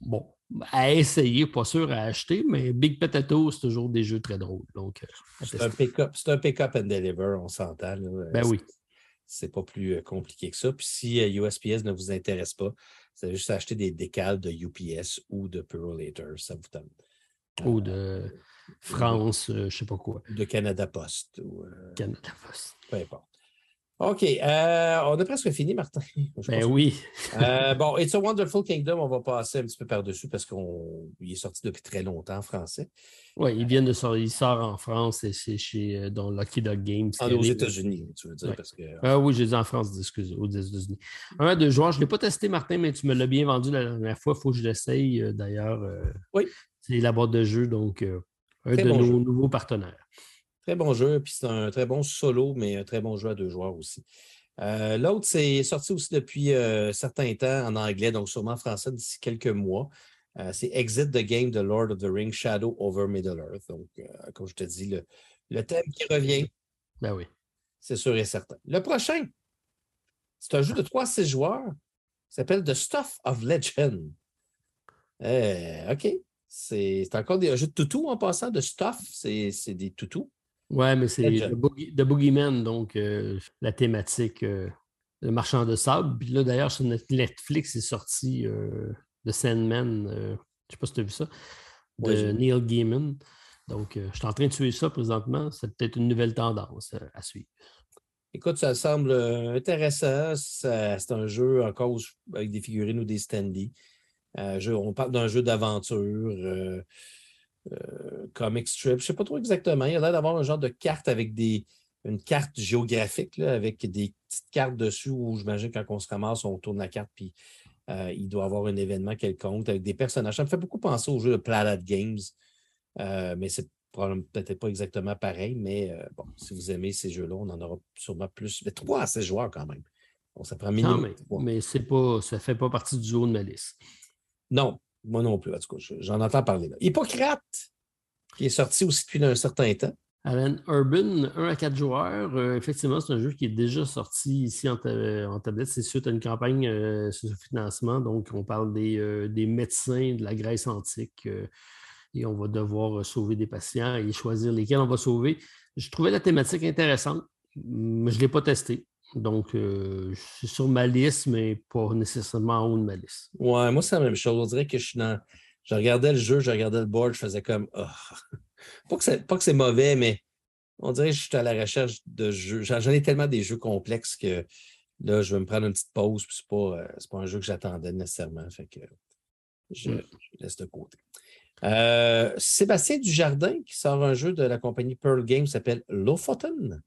bon, à essayer, pas sûr à acheter, mais Big Potato, c'est toujours des jeux très drôles. Donc, euh, c'est un pick-up and deliver, on s'entend. Ben oui. C'est pas plus euh, compliqué que ça. Puis si USPS ne vous intéresse pas, avez juste acheter des décals de UPS ou de Purolator, ça vous tente. Ou de France, je ne sais pas quoi. De Canada Post. Canada Post. Peu importe. OK. Euh, on a presque fini, Martin. Ben oui. Euh, bon, It's a Wonderful Kingdom, on va passer un petit peu par-dessus parce qu'il est sorti depuis très longtemps en français. Oui, il vient de sortir, il sort en France et c'est chez euh, dans Lucky Dog Games. Ah, aux États-Unis, tu veux dire. Parce que... Ah oui, j'ai dit en France, excusez, aux États-Unis. Un de joueurs, je ne l'ai pas testé, Martin, mais tu me l'as bien vendu la dernière fois. Il faut que je l'essaye d'ailleurs. oui. C'est la boîte de jeu, donc un de nos nouveaux partenaires. Très bon jeu, puis c'est un très bon solo, mais un très bon jeu à deux joueurs aussi. Euh, l'autre, c'est sorti aussi depuis un euh, certain temps en anglais, donc sûrement en français d'ici quelques mois. Euh, c'est Exit the Game de Lord of the Rings Shadow over Middle-earth. Donc, comme je te dis, le, thème qui revient. Ben oui. C'est sûr et certain. Le prochain, c'est un jeu de 3 6 joueurs. Il s'appelle The Stuff of Legend. OK. C'est encore des, un jeu de toutou en passant, de stuff. C'est des toutous. Ouais, mais c'est The, Boogeyman, donc euh, la thématique euh, le marchand de sable. Puis là, d'ailleurs, sur Netflix, est sorti euh, The Sandman, je ne sais pas si tu as vu ça, de Neil Gaiman. Donc, je suis en train de suivre ça présentement. C'est peut-être une nouvelle tendance à suivre. Écoute, ça semble intéressant. C'est un jeu encore avec des figurines ou des standees. on parle d'un jeu d'aventure. Euh, comic strip. Je ne sais pas trop exactement. Il a l'air d'avoir un genre de carte avec des, une carte géographique avec des petites cartes dessus où j'imagine quand on se ramasse, on tourne la carte puis euh, il doit avoir un événement quelconque avec des personnages. Ça me fait beaucoup penser au jeu de Planet Games, euh, mais c'est peut-être pas exactement pareil. Mais bon, si vous aimez ces jeux-là, on en aura sûrement plus. Mais trois à 16 joueurs quand même. Bon, ça prend minimum. mais c'est pas, ça ne fait pas partie du haut de ma liste. Non, moi non plus, en tout cas, j'en entends parler là. Hippocrate, qui est sorti aussi depuis un certain temps. Alan Urban, 1 à 4 joueurs. Euh, effectivement, c'est un jeu qui est déjà sorti ici en, tablette. C'est suite à une campagne euh, sur financement. Donc, on parle des, euh, des, médecins de la Grèce antique et on va devoir sauver des patients et choisir lesquels on va sauver. Je trouvais la thématique intéressante, mais je ne l'ai pas testé. Donc, c'est sur ma liste, mais pas nécessairement en haut de ma liste. Ouais, moi, c'est la même chose. On dirait que je suis dans. Je regardais le jeu, je regardais le board, je faisais comme. Oh. Pas que c'est mauvais, mais on dirait que je suis à la recherche de jeux. J'en ai tellement des jeux complexes que là, je vais me prendre une petite pause, puis c'est pas, euh, pas un jeu que j'attendais nécessairement. Fait que je, laisse de côté. Euh, Sébastien Dujardin qui sort un jeu de la compagnie Pearl Games s'appelle Lofoten.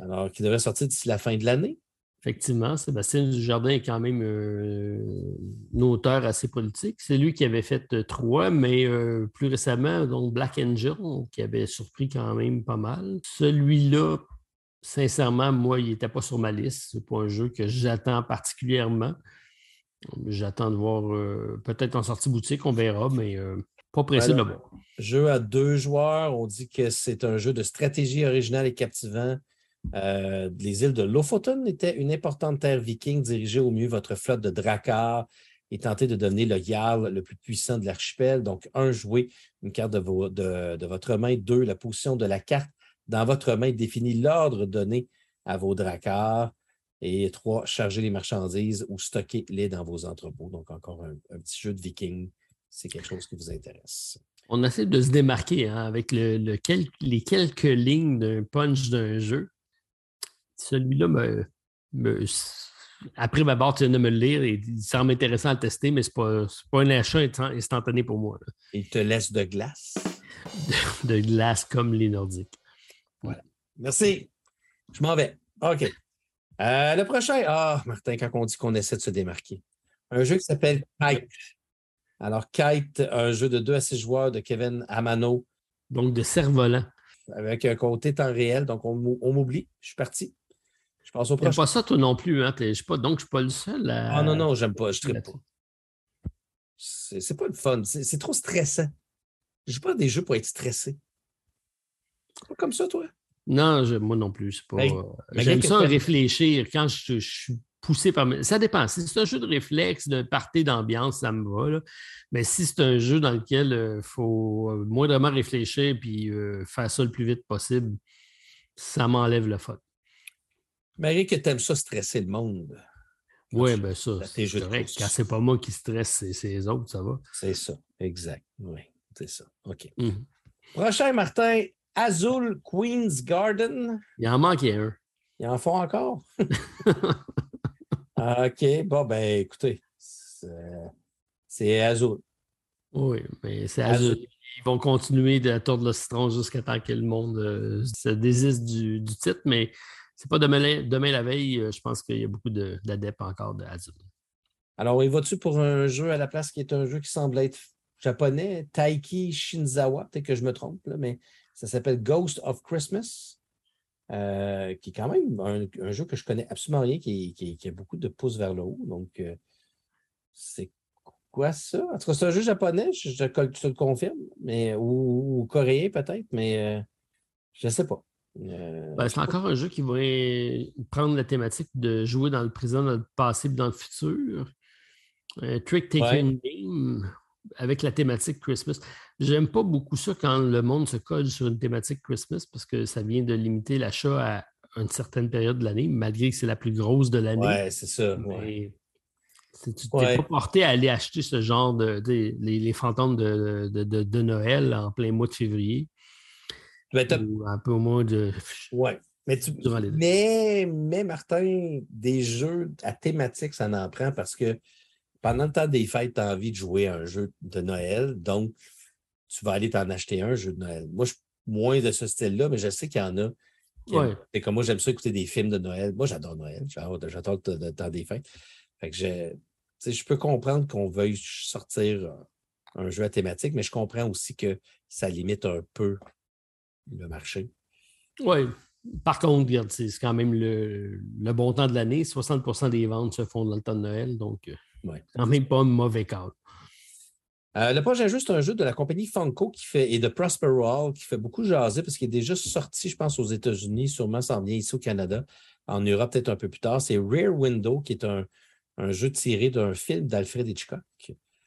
Alors, qui devrait sortir d'ici la fin de l'année. Effectivement, Sébastien Dujardin est quand même euh, un auteur assez politique. C'est lui qui avait fait euh, trois, mais euh, plus récemment, donc Black Angel, qui avait surpris quand même pas mal. Celui-là, sincèrement, moi, il n'était pas sur ma liste. Ce n'est pas un jeu que j'attends particulièrement. J'attends de voir peut-être en sortie boutique, on verra, mais pas pressé de le voir. Jeu à deux joueurs, on dit que c'est un jeu de stratégie originale et captivant euh, les îles de Lofoten étaient une importante terre viking. Dirigez au mieux votre flotte de dracars et tentez de devenir le Jarl le plus puissant de l'archipel. Donc, un, jouez une carte de, votre main. Deux, la position de la carte dans votre main définit l'ordre donné à vos dracars. Et trois, chargez les marchandises ou stockez-les dans vos entrepôts. Donc, encore un, petit jeu de viking. C'est quelque chose qui vous intéresse. On essaie de se démarquer hein, avec les quelques lignes d'un punch d'un jeu celui-là me, après ma barre, tu viens de me le lire et il semble intéressant à le tester, mais ce n'est pas, pas, un achat instantané pour moi. Il te laisse de glace? De, glace comme les Nordiques. Voilà. Merci. Je m'en vais. OK. Euh, le prochain. Ah, Martin, quand on dit qu'on essaie de se démarquer. Un jeu qui s'appelle Kite. Alors, Kite, un jeu de 2 à 6 joueurs de Kevin Amano. Donc, de cerf-volant. Avec un côté temps réel. Donc, on m'oublie. Je suis parti. Je au pas ça, toi non plus. Hein? Je pas, donc, je ne suis pas le seul. À... Ah non, non, j'aime pas. Je ne pas. C'est pas le fun. C'est trop stressant. Je joue pas des jeux pour être stressé. C'est pas comme ça, toi? Non, moi non plus. Pas... J'aime ça réfléchir quand je, suis poussé par. Ça dépend. Si c'est un jeu de réflexe, de party d'ambiance, ça me va. Mais si c'est un jeu dans lequel il euh, faut euh, moindrement réfléchir et euh, faire ça le plus vite possible, ça m'enlève le fun. Marie, que tu aimes ça stresser le monde. Oui, bien ça. C'est correct. Quand c'est pas moi qui stresse, c'est les autres, ça va. C'est ça, exact. Oui, c'est ça. OK. Mhm. Prochain, Martin, Azul Queen's Garden. Il en manque un. Il en font encore? OK, bon, ben écoutez, c'est Azul. Oui, mais c'est Azul. Ils vont continuer de tordre le citron jusqu'à temps que le monde euh, se désiste du, du titre, mais c'est pas demain, la veille. Euh, je pense qu'il y a beaucoup d'adeptes encore de Azul. Alors, y vas-tu pour un jeu à la place qui est un jeu qui semble être japonais, Taiki Shinzawa, peut-être que je me trompe, mais ça s'appelle Ghost of Christmas, euh, qui est quand même un, jeu que je connais absolument rien, qui, a beaucoup de pouces vers le haut. Donc, euh, c'est quoi ça? En tout cas, c'est un jeu japonais, je, te le confirme, mais, ou, coréen peut-être, mais je ne sais pas. Euh, ben, c'est encore un jeu qui va prendre la thématique de jouer dans le présent, dans le passé et dans le futur. trick taking game avec la thématique Christmas. J'aime pas beaucoup ça quand le monde se colle sur une thématique Christmas parce que ça vient de limiter l'achat à une certaine période de l'année, malgré que c'est la plus grosse de l'année. Ouais, c'est ça. tu t'es pas porté à aller acheter ce genre de, les, fantômes de, de, Noël en plein mois de février. Ben, un peu au moins de. Oui. Mais, tu... mais, mais, Martin, des jeux à thématique, ça en prend parce que pendant le temps des fêtes, tu as envie de jouer à un jeu de Noël. Donc, tu vas aller t'en acheter un jeu de Noël. Moi, je suis moins de ce style-là, mais je sais qu'il y en a. C'est comme moi, j'aime ça écouter des films de Noël. Moi, j'adore Noël. J'adore le temps des fêtes. Fait que je, je peux comprendre qu'on veuille sortir un jeu à thématique, mais je comprends aussi que ça limite un peu le marché. Oui. Par contre, c'est quand même le, bon temps de l'année. 60% des ventes se font dans le temps de Noël, donc euh, ouais. quand même pas un mauvais cadre. Euh, le prochain jeu, c'est un jeu de la compagnie Funko qui fait, et de Prosper Wall qui fait beaucoup jaser parce qu'il est déjà sorti, je pense, aux États-Unis, sûrement s'en vient ici au Canada, en Europe peut-être un peu plus tard. C'est Rear Window, qui est un, jeu tiré d'un film d'Alfred Hitchcock.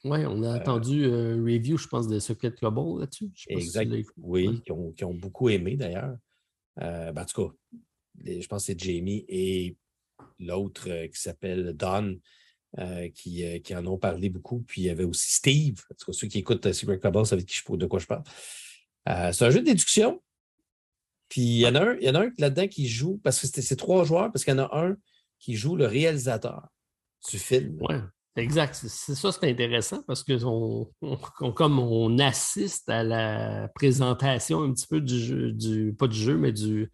Oui, on a entendu un review, je pense, de Secret Trouble là-dessus. Exact. oui, qui ont, beaucoup aimé d'ailleurs. Ben, en tout cas, je pense que c'est Jamie et l'autre euh, qui s'appelle Don, euh, qui, euh, qui, en ont parlé beaucoup. Puis il y avait aussi Steve. En tout cas, ceux qui écoutent Secret Cobalt savent de quoi je parle. c'est un jeu de déduction. Puis il y en a un, il y en a un là-dedans qui joue, parce que c'est trois joueurs, parce qu'il y en a un qui joue le réalisateur du film. Oui, exact. C'est ça, c'est intéressant parce que comme on assiste à la présentation un petit peu du jeu, du, pas du jeu, mais du,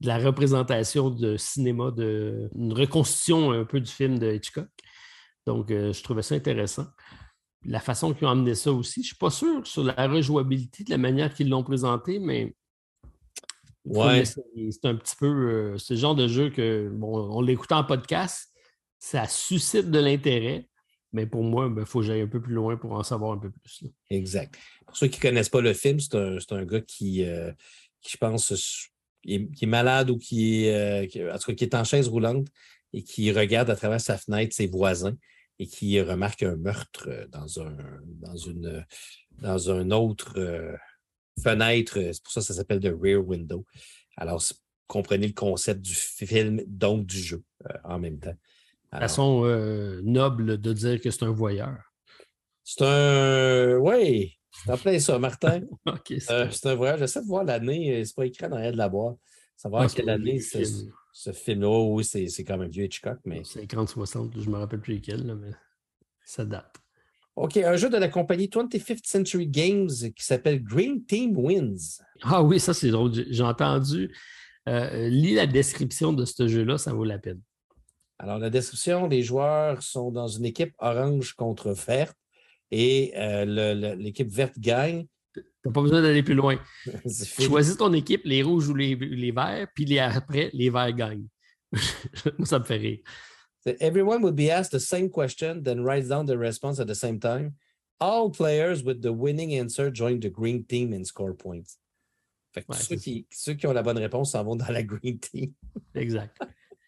de la représentation de cinéma, de, une reconstitution un peu du film de Hitchcock. Donc, euh, je trouvais ça intéressant. La façon qu'ils ont amené ça aussi, je ne suis pas sûr sur la rejouabilité de la manière qu'ils l'ont présenté, mais ouais. c'est un petit peu euh, ce genre de jeu que, bon, on l'écoute en podcast, ça suscite de l'intérêt, mais pour moi, il ben, faut que j'aille un peu plus loin pour en savoir un peu plus. Exact. Pour ceux qui ne connaissent pas le film, c'est un, gars qui, euh, qui, je pense, est, malade ou qui est, euh, en tout cas, qui est en chaise roulante et qui regarde à travers sa fenêtre ses voisins et qui remarque un meurtre euh, dans, un, dans, une, dans autre fenêtre. C'est pour ça que ça s'appelle The Rear Window. Alors, comprenez le concept du film, donc du jeu en même temps. Façon noble de dire que c'est un voyeur. C'est un. Oui, c'est en plein ça, Martin. Euh, c'est un voyage. J'essaie de voir l'année. Euh, c'est pas écrit dans l'arrière de la boîte. Savoir ah, quelle année ce, film-là. Oh, oui, c'est quand même vieux Hitchcock. Mais... 50-60, je ne me rappelle plus lesquels, mais ça date. OK, un jeu de la compagnie 25th Century Games qui s'appelle Green Team Wins. Ah oui, ça c'est drôle. J'ai entendu. Euh, lis la description de ce jeu-là, ça vaut la peine. Alors, la description, les joueurs sont dans une équipe orange contre verte et euh, l'équipe verte gagne. Tu n'as pas besoin d'aller plus loin. Choisis ton équipe, les rouges ou les, les verts, puis après, les verts gagnent. ça me fait rire. Everyone would be asked the same question, then writes down the response at the same time. All players with the winning answer join the green team and score points. Fait ceux, qui, ceux, qui, ont la bonne réponse s'en vont dans la green team. exact.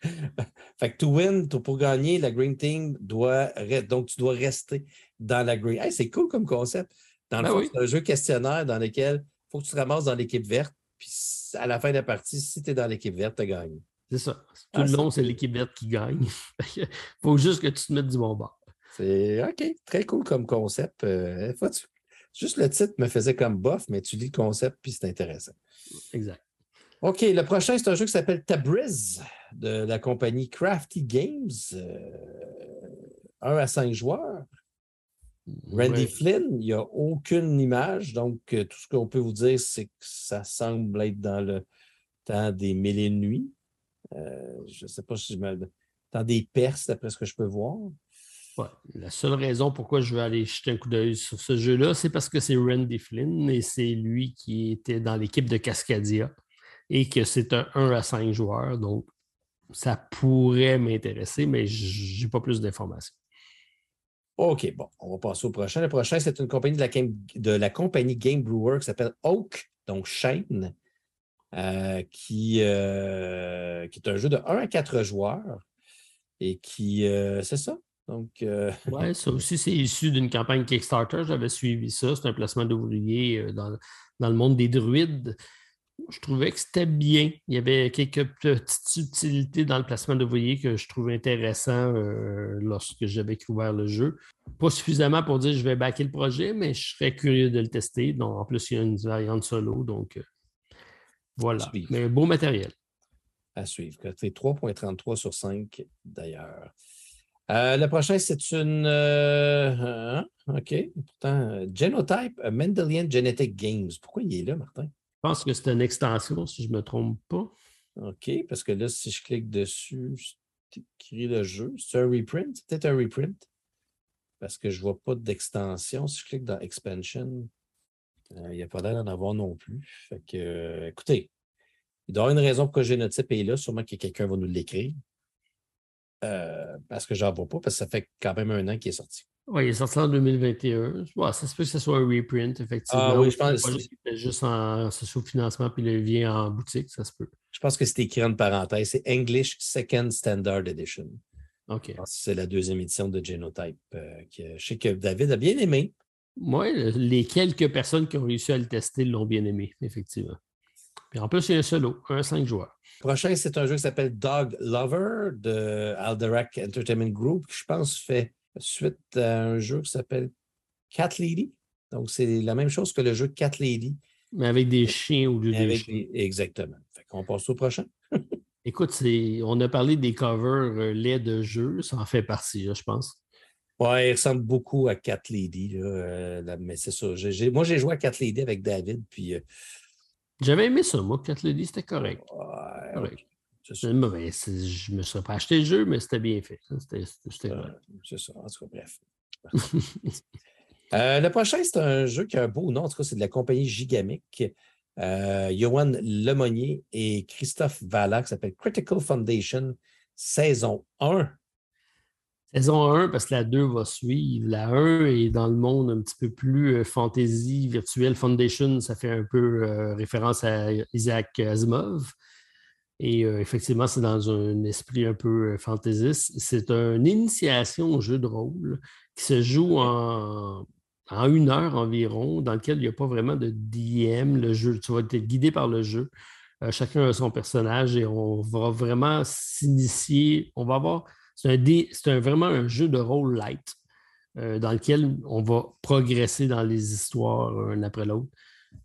fait que to win, pour gagner, la green team doit. Donc, tu dois rester dans la green. c'est cool comme concept. Dans le ben fond, c'est un jeu questionnaire dans lequel il faut que tu te ramasses dans l'équipe verte. Puis à la fin de la partie, si tu es dans l'équipe verte, tu gagné. C'est ça. Tout le ah, long, c'est l'équipe verte qui gagne. Il faut juste que tu te mettes du bon bord. C'est OK. Très cool comme concept. Euh, juste le titre me faisait comme bof, mais tu lis le concept, puis c'est intéressant. Exact. OK, le prochain, c'est un jeu qui s'appelle Tabriz de la compagnie Crafty Games. Euh, un à cinq joueurs. Randy Flynn, il n'y a aucune image, donc euh, tout ce qu'on peut vous dire, c'est que ça semble être dans le temps des mille et nuits. Euh, je ne sais pas si je me. Dans des perses, d'après ce que je peux voir. La seule raison pourquoi je vais aller jeter un coup d'œil sur ce jeu-là, c'est parce que c'est Randy Flynn et c'est lui qui était dans l'équipe de Cascadia et que c'est un 1 à 5 joueurs. Donc, ça pourrait m'intéresser, mais je n'ai pas plus d'informations. OK, bon, on va passer au prochain. Le prochain, c'est une compagnie de la, de la, compagnie Game Brewer qui s'appelle Oak, donc Shane, euh, qui, euh, qui est un jeu de 1 à 4 joueurs et qui, euh, c'est ça? Donc, Oui, ça aussi, c'est issu d'une campagne Kickstarter. J'avais suivi ça. C'est un placement d'ouvriers dans, dans, le monde des druides je trouvais que c'était bien. Il y avait quelques petites subtilités dans le placement de voyer que je trouvais intéressant euh, lorsque j'avais ouvert le jeu. Pas suffisamment pour dire que je vais backer le projet, mais je serais curieux de le tester. Donc, en plus, il y a une variante solo. Donc, euh, voilà. Mais un beau matériel. À suivre. C'est 3.33 sur 5 d'ailleurs. Euh, le prochain, c'est une. Hein? OK. Pourtant, Genotype Mendelian Genetic Games. Pourquoi il est là, Martin? Je pense que c'est une extension, si je ne me trompe pas. OK, parce que là, si je clique dessus, j'écris le jeu. C'est un reprint? C'est peut-être un reprint? Parce que je ne vois pas d'extension. Si je clique dans Expansion, euh, il n'y a pas l'air d'en avoir non plus. Fait que, euh, écoutez, il doit y avoir une raison pourquoi Génotype est là. Sûrement que quelqu'un va nous l'écrire. Euh, parce que je n'en vois pas, parce que ça fait quand même un an qu'il est sorti. Oui, il est sorti en 2021. ça se peut que ce soit un reprint, effectivement. Ah oui, je pense. Pas juste en sous-financement, puis il vient en boutique, ça se peut. Je pense que c'est écrit en parenthèse. C'est English Second Standard Edition. OK. C'est la deuxième édition de Genotype. Euh, que, je sais que David a bien aimé. Oui, les quelques personnes qui ont réussi à le tester l'ont bien aimé, effectivement. Puis en plus, il y a un solo, un 5 joueurs. Prochain, c'est un jeu qui s'appelle Dog Lover de Alderac Entertainment Group, qui je pense fait suite à un jeu qui s'appelle Cat Lady. Donc, c'est la même chose que le jeu Cat Lady. Mais avec des chiens au lieu des chiens. Exactement. Fait qu'on passe au prochain. Écoute, on a parlé des covers euh, laits de jeux, ça en fait partie, je pense. Oui, il ressemble beaucoup à Cat Lady. Euh, mais c'est ça. moi, j'ai joué à Cat Lady avec David, puis. Euh, J'avais aimé ça, moi, Cat Lady, c'était correct. Ouais, correct. Je ne me serais pas acheté le jeu, mais c'était bien fait. C'était C'est ça, en tout cas, bref. le prochain, c'est un jeu qui a un beau nom, en tout cas, c'est de la compagnie Gigamic. Euh, Johan Lemonnier et Christophe Valla, qui s'appelle Critical Foundation, saison 1. Saison 1, parce que la 2 va suivre. La 1 est dans le monde un petit peu plus euh, fantasy, virtuel. Foundation, ça fait un peu euh, référence à Isaac Asimov. Et effectivement, c'est dans un esprit un peu fantaisiste. C'est une initiation au jeu de rôle qui se joue en, en une heure environ, dans lequel il n'y a pas vraiment de DM. Le jeu, tu vas être guidé par le jeu. Euh, chacun a son personnage et on va vraiment s'initier. On va avoir. C'est un, vraiment un jeu de rôle light euh, dans lequel on va progresser dans les histoires un après l'autre.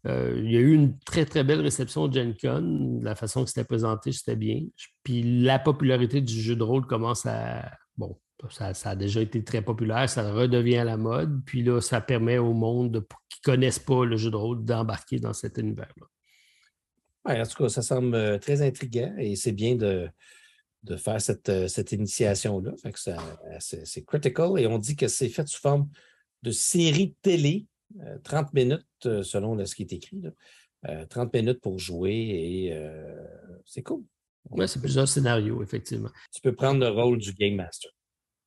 Euh, il y a eu une très, très belle réception de Gen Con. La façon que c'était présenté, c'était bien. Puis la popularité du jeu de rôle commence à, bon, ça, a déjà été très populaire, ça redevient à la mode. Puis là, ça permet au monde qui ne connaissent pas le jeu de rôle d'embarquer dans cet univers-là. Oui, en tout cas, ça semble euh, très intriguant et c'est bien de, de faire cette, euh, cette initiation-là. C'est critical et on dit que c'est fait sous forme de série télé, 30 euh, minutes selon ce qui est écrit. 30 minutes pour jouer et c'est cool. Oui, c'est plusieurs scénarios, effectivement. Tu peux prendre le rôle du Game Master.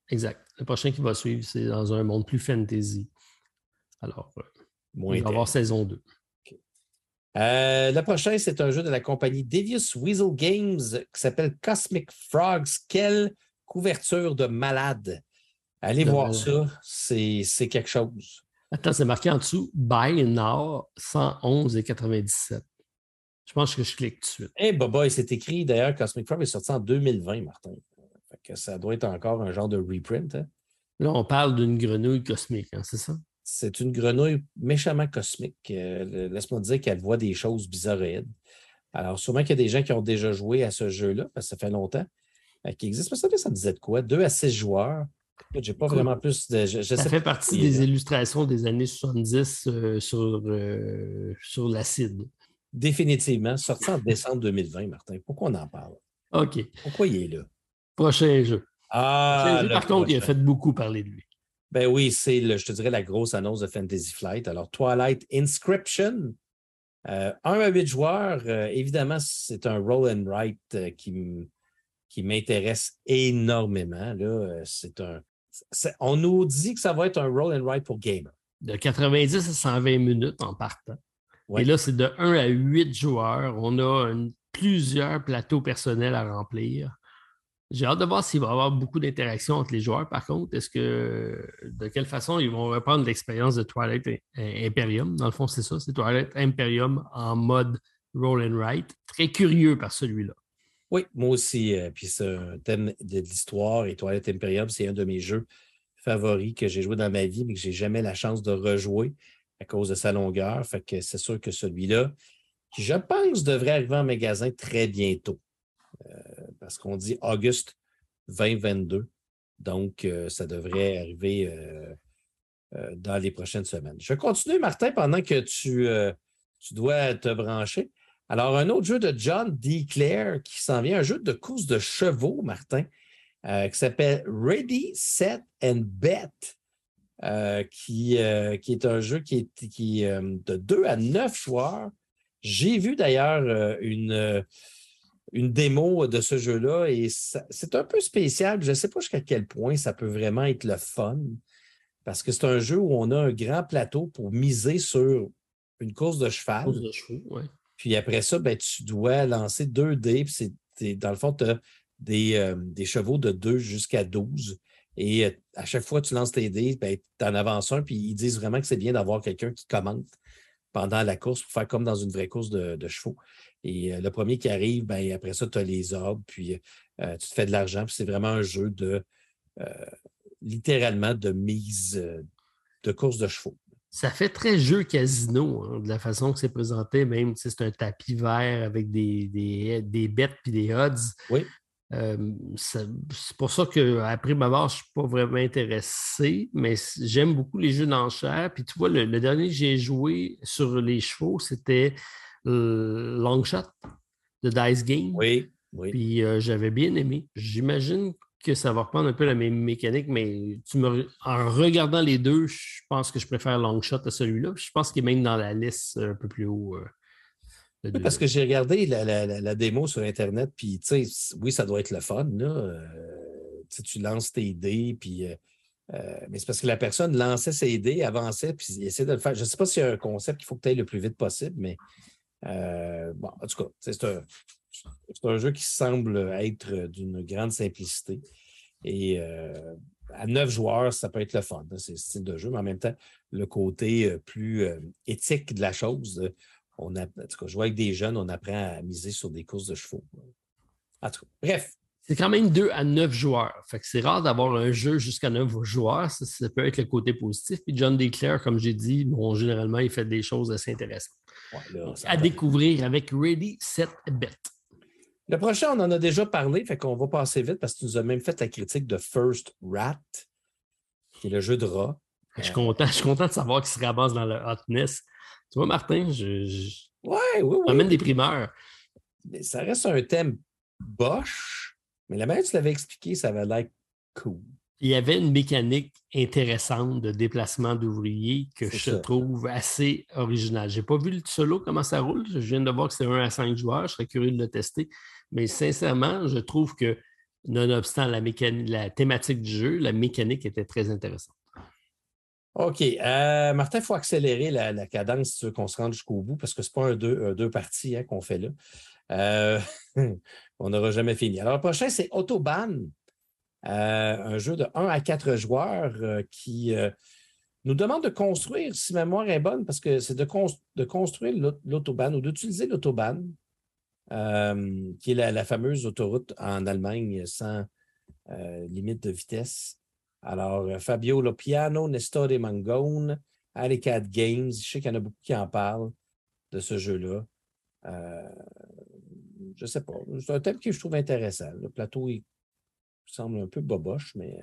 Exact. Le prochain qui va suivre, c'est dans un monde plus fantasy. Alors, euh, on va avoir saison 2. Euh, le prochain, c'est un jeu de la compagnie Devious Weasel Games qui s'appelle Cosmic Frogs. Quelle couverture de malade! Allez voir ça, c'est quelque chose. Attends, c'est marqué en dessous Buy Now 111,97. Je pense que je clique tout de suite. Eh, hey, c'est écrit d'ailleurs, Cosmic Frogs est sorti en 2020, Martin que ça doit être encore un genre de reprint. Hein. Là, on parle d'une grenouille cosmique, hein, c'est ça? C'est une grenouille méchamment cosmique. Euh, laisse-moi dire qu'elle voit des choses bizarroïdes. Alors, sûrement qu'il y a des gens qui ont déjà joué à ce jeu-là, parce que ça fait longtemps euh, qu'il existe. Mais ça, ça me disait de quoi? Deux à six joueurs. Pas vraiment plus de. ça fait partie des illustrations des années 70 euh, sur, sur l'acide. Définitivement. Sorti en décembre 2020, Martin. Pourquoi on en parle? OK. Pourquoi il est là? Prochain jeu. Ah, par contre, il a fait beaucoup parler de lui. Ben oui, c'est, je te dirais, la grosse annonce de Fantasy Flight. Alors, Twilight Inscription, euh, 1 à 8 joueurs. Euh, évidemment, c'est un roll and write euh, qui, qui m'intéresse énormément. Là. Euh, c'est un, on nous dit que ça va être un roll and write pour gamer. De 90 à 120 minutes en partant. Et là, c'est de 1 à 8 joueurs. On a plusieurs plateaux personnels à remplir. J'ai hâte de voir s'il va y avoir beaucoup d'interactions entre les joueurs. Par contre, est-ce que de quelle façon ils vont reprendre l'expérience de Twilight Imperium? Dans le fond, c'est ça, c'est Twilight Imperium en mode roll and write. Très curieux par celui-là. Oui, moi aussi. Euh, puis c'est un thème de l'histoire et Twilight Imperium, c'est un de mes jeux favoris que j'ai joué dans ma vie, mais que je n'ai jamais la chance de rejouer à cause de sa longueur. Fait que c'est sûr que celui-là, je pense devrait arriver en magasin très bientôt. Euh, parce qu'on dit Auguste 2022. Donc, euh, ça devrait arriver dans les prochaines semaines. Je continue, Martin, pendant que tu, tu dois te brancher. Alors, un autre jeu de John D. Clare qui s'en vient, un jeu de course de chevaux, Martin, qui s'appelle Ready, Set and Bet. qui, qui est un jeu qui est de 2 à 9 joueurs. J'ai vu d'ailleurs une, une démo de ce jeu-là et c'est un peu spécial. Je ne sais pas jusqu'à quel point ça peut vraiment être le fun. parce que c'est un jeu où on a un grand plateau pour miser sur une course de cheval. Course de chevaux, ouais. Puis après ça, ben, tu dois lancer deux dés. Puis dans le fond, tu as des, euh, des chevaux de 2 jusqu'à 12. Et euh, à chaque fois que tu lances tes dés, ben, tu en avances un. Puis ils disent vraiment que c'est bien d'avoir quelqu'un qui commente pendant la course pour faire comme dans une vraie course de, de chevaux. Et euh, le premier qui arrive, ben, après ça, tu as les ordres. Puis tu te fais de l'argent. Puis c'est vraiment un jeu de littéralement de mise de course de chevaux. Ça fait très jeu casino, hein, de la façon que c'est présenté, même si c'est un tapis vert avec des, des, des bêtes puis des odds. Oui. Euh, c'est pour ça qu'après ma barre, je ne suis pas vraiment intéressé, mais j'aime beaucoup les jeux d'enchères. Puis tu vois, le, le dernier que j'ai joué sur les chevaux, c'était euh, Longshot de Dice Game. Oui, oui. Puis euh, j'avais bien aimé. J'imagine que ça va reprendre un peu la même mécanique, mais tu me, en regardant les deux, je pense que je préfère Longshot à celui-là. Je pense qu'il est même dans la liste euh, un peu plus haut. euh, Oui, parce que j'ai regardé la, la- la- la démo sur Internet, puis tu sais, oui, ça doit être le fun, là. euh, tu lances tes dés, puis. euh, mais c'est parce que la personne lançait ses dés, avançait, puis essayait de le faire. Je ne sais pas s'il y a un concept qu'il faut que tu ailles le plus vite possible, mais bon, en tout cas, c'est un, c'est un jeu qui semble être d'une grande simplicité. Et euh, à neuf joueurs, ça peut être le fun, là, c'est le style de jeu, mais en même temps, le côté euh, plus euh, éthique de la chose, on a, en tout cas, jouer avec des jeunes, on apprend à miser sur des courses de chevaux. En tout cas, bref, C'est quand même 2 à 9 joueurs. Fait que c'est rare d'avoir un jeu jusqu'à 9 joueurs. Ça, ça peut être le côté positif. Puis John Declare, comme j'ai dit, bon, généralement, il fait des choses assez intéressantes. ouais, là, à découvrir avec Ready, Set, Bet. Le prochain, on en a déjà parlé, fait qu'on va passer vite parce que tu nous as même fait la critique de First Rat, qui est le jeu de rat. Je suis content, je suis content de savoir qu'il se ramasse dans le hotness. Tu vois, Martin, je, je Ouais, oui, oui. t'emmène des primeurs. Mais ça reste un thème boche, mais la manière dont tu l'avais expliqué, ça avait l'air cool. Il y avait une mécanique intéressante de déplacement d'ouvriers que je ça. trouve assez originale. Je n'ai pas vu le solo, comment ça roule. Je viens de voir que c'est 1 à 5 joueurs. Je serais curieux de le tester. Mais sincèrement, je trouve que, nonobstant la, la thématique du jeu, la mécanique était très intéressante. OK. euh, Martin, il faut accélérer la, cadence si tu veux qu'on se rende jusqu'au bout parce que ce n'est pas un deux, deux parties hein, qu'on fait là. Euh, on n'aura jamais fini. Alors, le prochain, c'est Autobahn, euh, un jeu de 1 à 4 joueurs qui nous demande de construire, si mémoire est bonne, parce que c'est de, cons- de construire l'aut- l'autobahn ou d'utiliser l'autobahn, euh, qui est la, la fameuse autoroute en Allemagne sans euh, limite de vitesse. Alors, euh, Fabio Lopiano, Nestor Mangone, Alicat Games, je sais qu'il y en a beaucoup qui en parlent de ce jeu-là. Euh, je ne sais pas. C'est un thème que je trouve intéressant. Le plateau, il semble un peu boboche, mais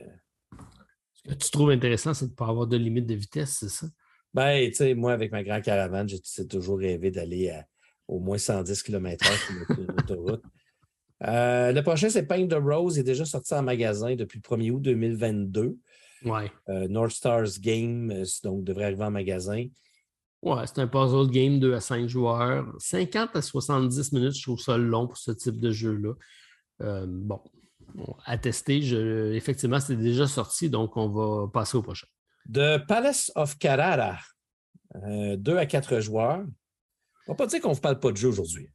Ce que tu trouves intéressant, c'est de ne pas avoir de limite de vitesse, c'est ça? ben, tu sais, moi, avec ma grande caravane, j'ai j'ai toujours rêvé d'aller à au moins 110 km/h sur l'aut- l'autoroute. Euh, le prochain, c'est Paint the Rose. Il est déjà sorti en magasin depuis le 1er août 2022. Oui. Euh, North Stars Game, euh, donc devrait arriver en magasin. Ouais, c'est un puzzle game 2 à 5 joueurs. 50 à 70 minutes, je trouve ça long pour ce type de jeu-là. Euh, bon, à tester. Je- effectivement, c'est déjà sorti, donc on va passer au prochain. The Palace of Carrara, euh, deux à quatre joueurs. On va pas dire qu'on ne parle pas de jeu aujourd'hui.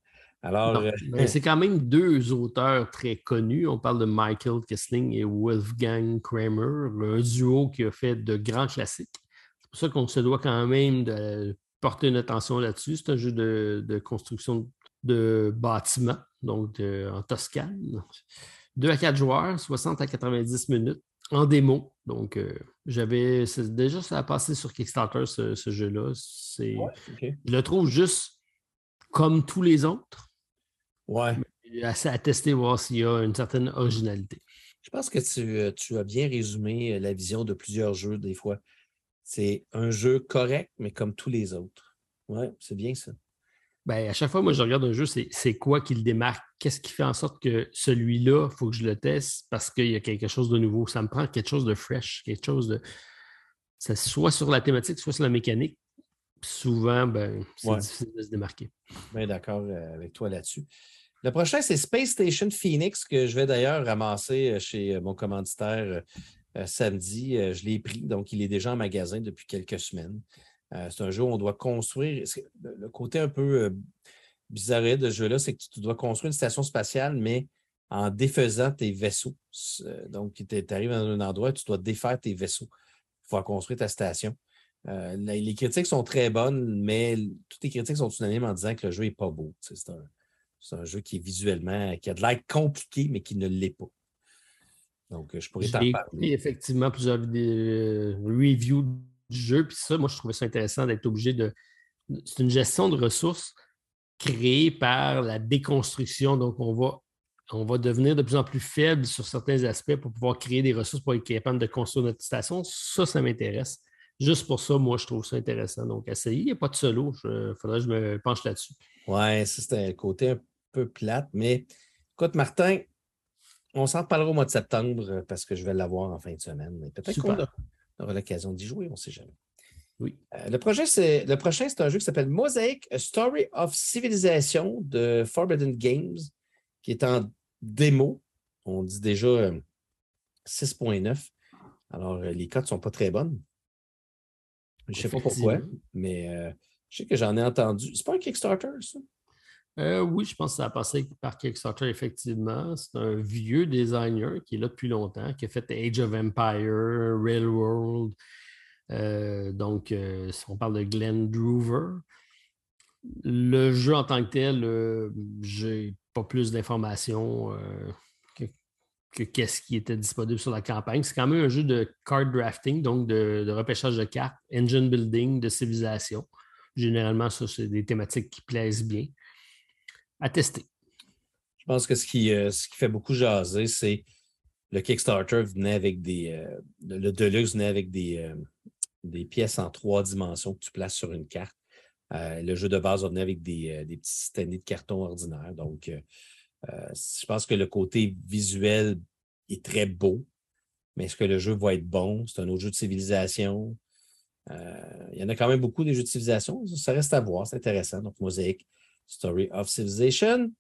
Alors, euh, mais c'est quand même deux auteurs très connus. On parle de Michael Kessling et Wolfgang Kramer, un duo qui a fait de grands classiques. C'est pour ça qu'on se doit quand même de porter une attention là-dessus. C'est un jeu de, de construction de bâtiments, donc de- en Toscane. Deux à quatre joueurs, 60 à 90 minutes, en démo. Donc, euh, j'avais. Déjà, ça a passé sur Kickstarter, ce, ce jeu-là. Ouais. Je le trouve juste comme tous les autres Ouais. assez à tester, voir s'il y a une certaine originalité. Je pense que tu, euh, tu as bien résumé euh, la vision de plusieurs jeux, des fois. C'est un jeu correct, mais comme tous les autres. Ouais, c'est bien ça. Ben, à chaque fois, moi, je regarde un jeu, c'est c'est quoi qui le démarque? Qu'est-ce qui fait en sorte que celui-là, il faut que je le teste parce qu'il y a quelque chose de nouveau? Ça me prend quelque chose de fresh, quelque chose de. ça- soit sur la thématique, soit sur la mécanique. Souvent, ben, c'est Ouais. difficile de se démarquer. Bien d'accord euh, avec toi là-dessus. Le prochain, c'est Space Station Phoenix, que je vais d'ailleurs ramasser euh, chez euh, mon commanditaire samedi. je l'ai pris, donc il est déjà en magasin depuis quelques semaines. c'est un jeu où on doit construire. Le côté un peu bizarre de ce jeu-là, c'est que tu dois construire une station spatiale, mais en défaisant tes vaisseaux. Donc, tu arrives dans un endroit, tu dois défaire tes vaisseaux pour construire ta station. Euh, les critiques sont très bonnes, mais toutes les critiques sont unanimes en disant que le jeu n'est pas beau. C'est un, jeu qui est visuellement, qui a de l'air compliqué, mais qui ne l'est pas. Donc, je pourrais t'en parler. effectivement plusieurs euh, reviews du jeu, puis ça, moi, je trouvais ça intéressant d'être obligé de. C'est une gestion de ressources créée par la déconstruction. Donc, on va on va devenir de plus en plus faible sur certains aspects pour pouvoir créer des ressources pour être capable de construire notre station. Ça, ça m'intéresse. Juste pour ça, moi, je trouve ça intéressant. Donc, essayer, il n'y a pas de solo. Il faudrait que je me penche là-dessus. Oui, ça, c'est un côté un peu plate. Mais écoute, Martin, on s'en parlera au mois de septembre parce que je vais l'avoir en fin de semaine. Peut-être qu'on aura l'occasion d'y jouer, on ne sait jamais. Oui. Euh, le, prochain, c'est, le prochain, c'est un jeu qui s'appelle Mosaic, A Story of Civilization de Forbidden Games, qui est en démo. On dit déjà 6.9. Euh, Alors, euh, les cotes ne sont pas très bonnes. Je ne sais pas pourquoi, mais euh, je sais que j'en ai entendu. C'est pas un Kickstarter, ça? oui, je pense que ça a passé par Kickstarter, effectivement. C'est un vieux designer qui est là depuis longtemps, qui a fait Age of Empire, Railworld. donc, on parle de Glenn Droover. Le jeu en tant que tel, j'ai pas plus d'informations euh, que, qu'est-ce qui était disponible sur la campagne. C'est quand même un jeu de card drafting, donc de, repêchage de cartes, engine building, de civilisation. Généralement, ça, c'est des thématiques qui plaisent bien. À tester. Je pense que ce qui, euh, fait beaucoup jaser, c'est le Kickstarter venait avec des. Euh, le Deluxe venait avec des, des pièces en trois dimensions que tu places sur une carte. Euh, le jeu de base venir avec des, euh, petits de carton ordinaire. Donc, euh, je pense que le côté visuel est très beau, mais est-ce que le jeu va être bon? C'est un autre jeu de civilisation. il y en a quand même beaucoup des jeux de civilisation. Ça reste à voir, c'est intéressant. Donc, Mosaic, Story of Civilization.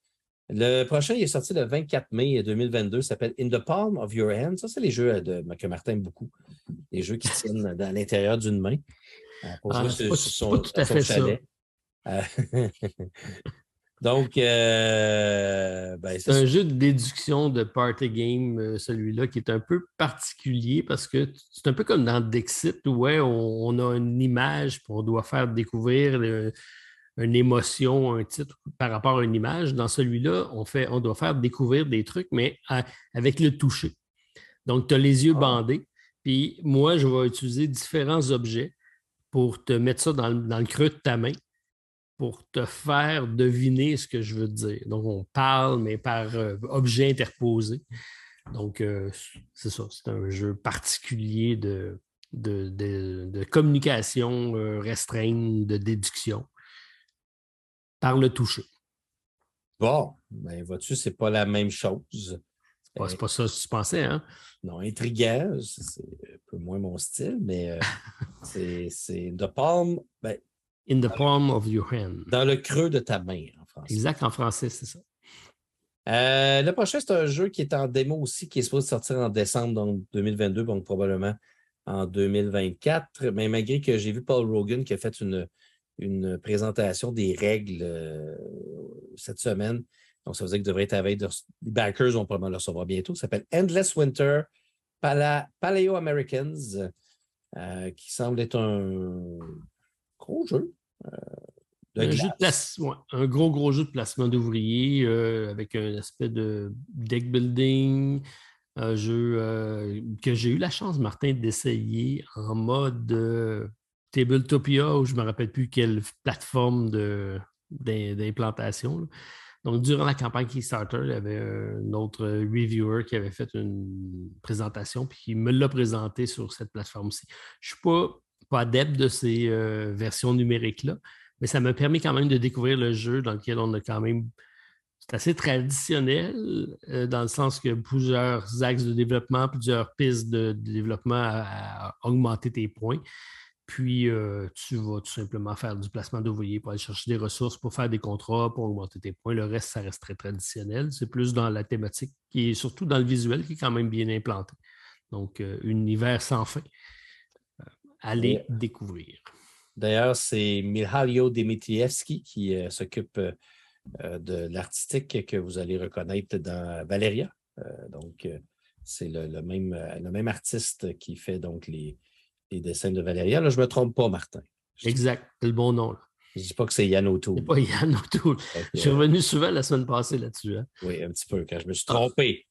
Le prochain, il est sorti le 24 mai 2022, s'appelle In the Palm of Your Hand. Ça, c'est les jeux de, que Martin aime beaucoup. Les jeux qui tiennent dans l'intérieur d'une main. Ah, c'est pas, tout à fait ça. Donc, euh, ben, c'est un jeu de déduction de party game, euh, celui-là, qui est un peu particulier parce que c'est un peu comme dans Dixit, où ouais, on, a une image, puis on doit faire découvrir une émotion, un titre par rapport à une image. Dans celui-là, on, fait, on doit faire découvrir des trucs, mais avec le toucher. Donc, tu as les yeux ah. bandés. Puis moi, je vais utiliser différents objets pour te mettre ça dans le, creux de ta main pour te faire deviner ce que je veux te dire. Donc, on parle, mais par euh, objet interposé. Donc, euh, c'est ça, c'est un jeu particulier de, de, communication euh, restreinte, de déduction par le toucher. Bon, ben vois-tu, c'est pas la même chose. C'est pas, ça que tu pensais, hein? Non, intriguant, c'est un peu moins mon style, mais euh, c'est The Palm. Ben, In the palm of your hand. Dans le creux de ta main, en français. Exact, en français, c'est ça. Euh, le prochain, c'est un jeu qui est en démo aussi, qui est supposé sortir en décembre 2022, donc probablement en 2024. Mais malgré que j'ai vu Paul Rogan qui a fait une, une présentation des règles euh, cette semaine, donc, ça veut dire qu'il devrait être à veille de... Les backers vont probablement le recevoir bientôt. Ça s'appelle Endless Winter Paleo Americans, euh, qui semble être un gros jeu. Euh, un, un gros, gros jeu de placement d'ouvriers euh, avec un aspect de deck building. Un jeu que j'ai eu la chance, Martin, d'essayer en mode Tabletopia, où je ne me rappelle plus quelle plateforme d'implantation. Donc, durant la campagne Kickstarter, il y avait un autre reviewer qui avait fait une présentation, puis il me l'a présenté sur cette plateforme-ci. Je ne suis pas, pas adepte de ces euh, versions numériques-là, mais ça m'a permis quand même de découvrir le jeu dans lequel on a quand même. C'est assez traditionnel, euh, dans le sens que plusieurs axes de développement, plusieurs pistes de, développement à augmenter tes points. Puis, euh, tu vas tout simplement faire du placement d'ouvriers pour aller chercher des ressources, pour faire des contrats, pour augmenter tes points. Le reste, ça reste très traditionnel. C'est plus dans la thématique qui est surtout dans le visuel qui est quand même bien implanté. Donc, un univers sans fin. Allez découvrir. D'ailleurs, c'est Mihailo Dimitrievski qui s'occupe de l'artistique que vous allez reconnaître dans Valeria. donc, c'est le, même, le même artiste qui fait donc les, les dessins de Valeria. Là, je ne me trompe pas, Martin. Exact, c'est le bon nom. Là. Je ne dis pas que c'est Yann O'Toole. pas Yann O'Toole. Je suis revenu souvent la semaine passée là-dessus. Hein. Oui, un petit peu, quand je me suis trompé.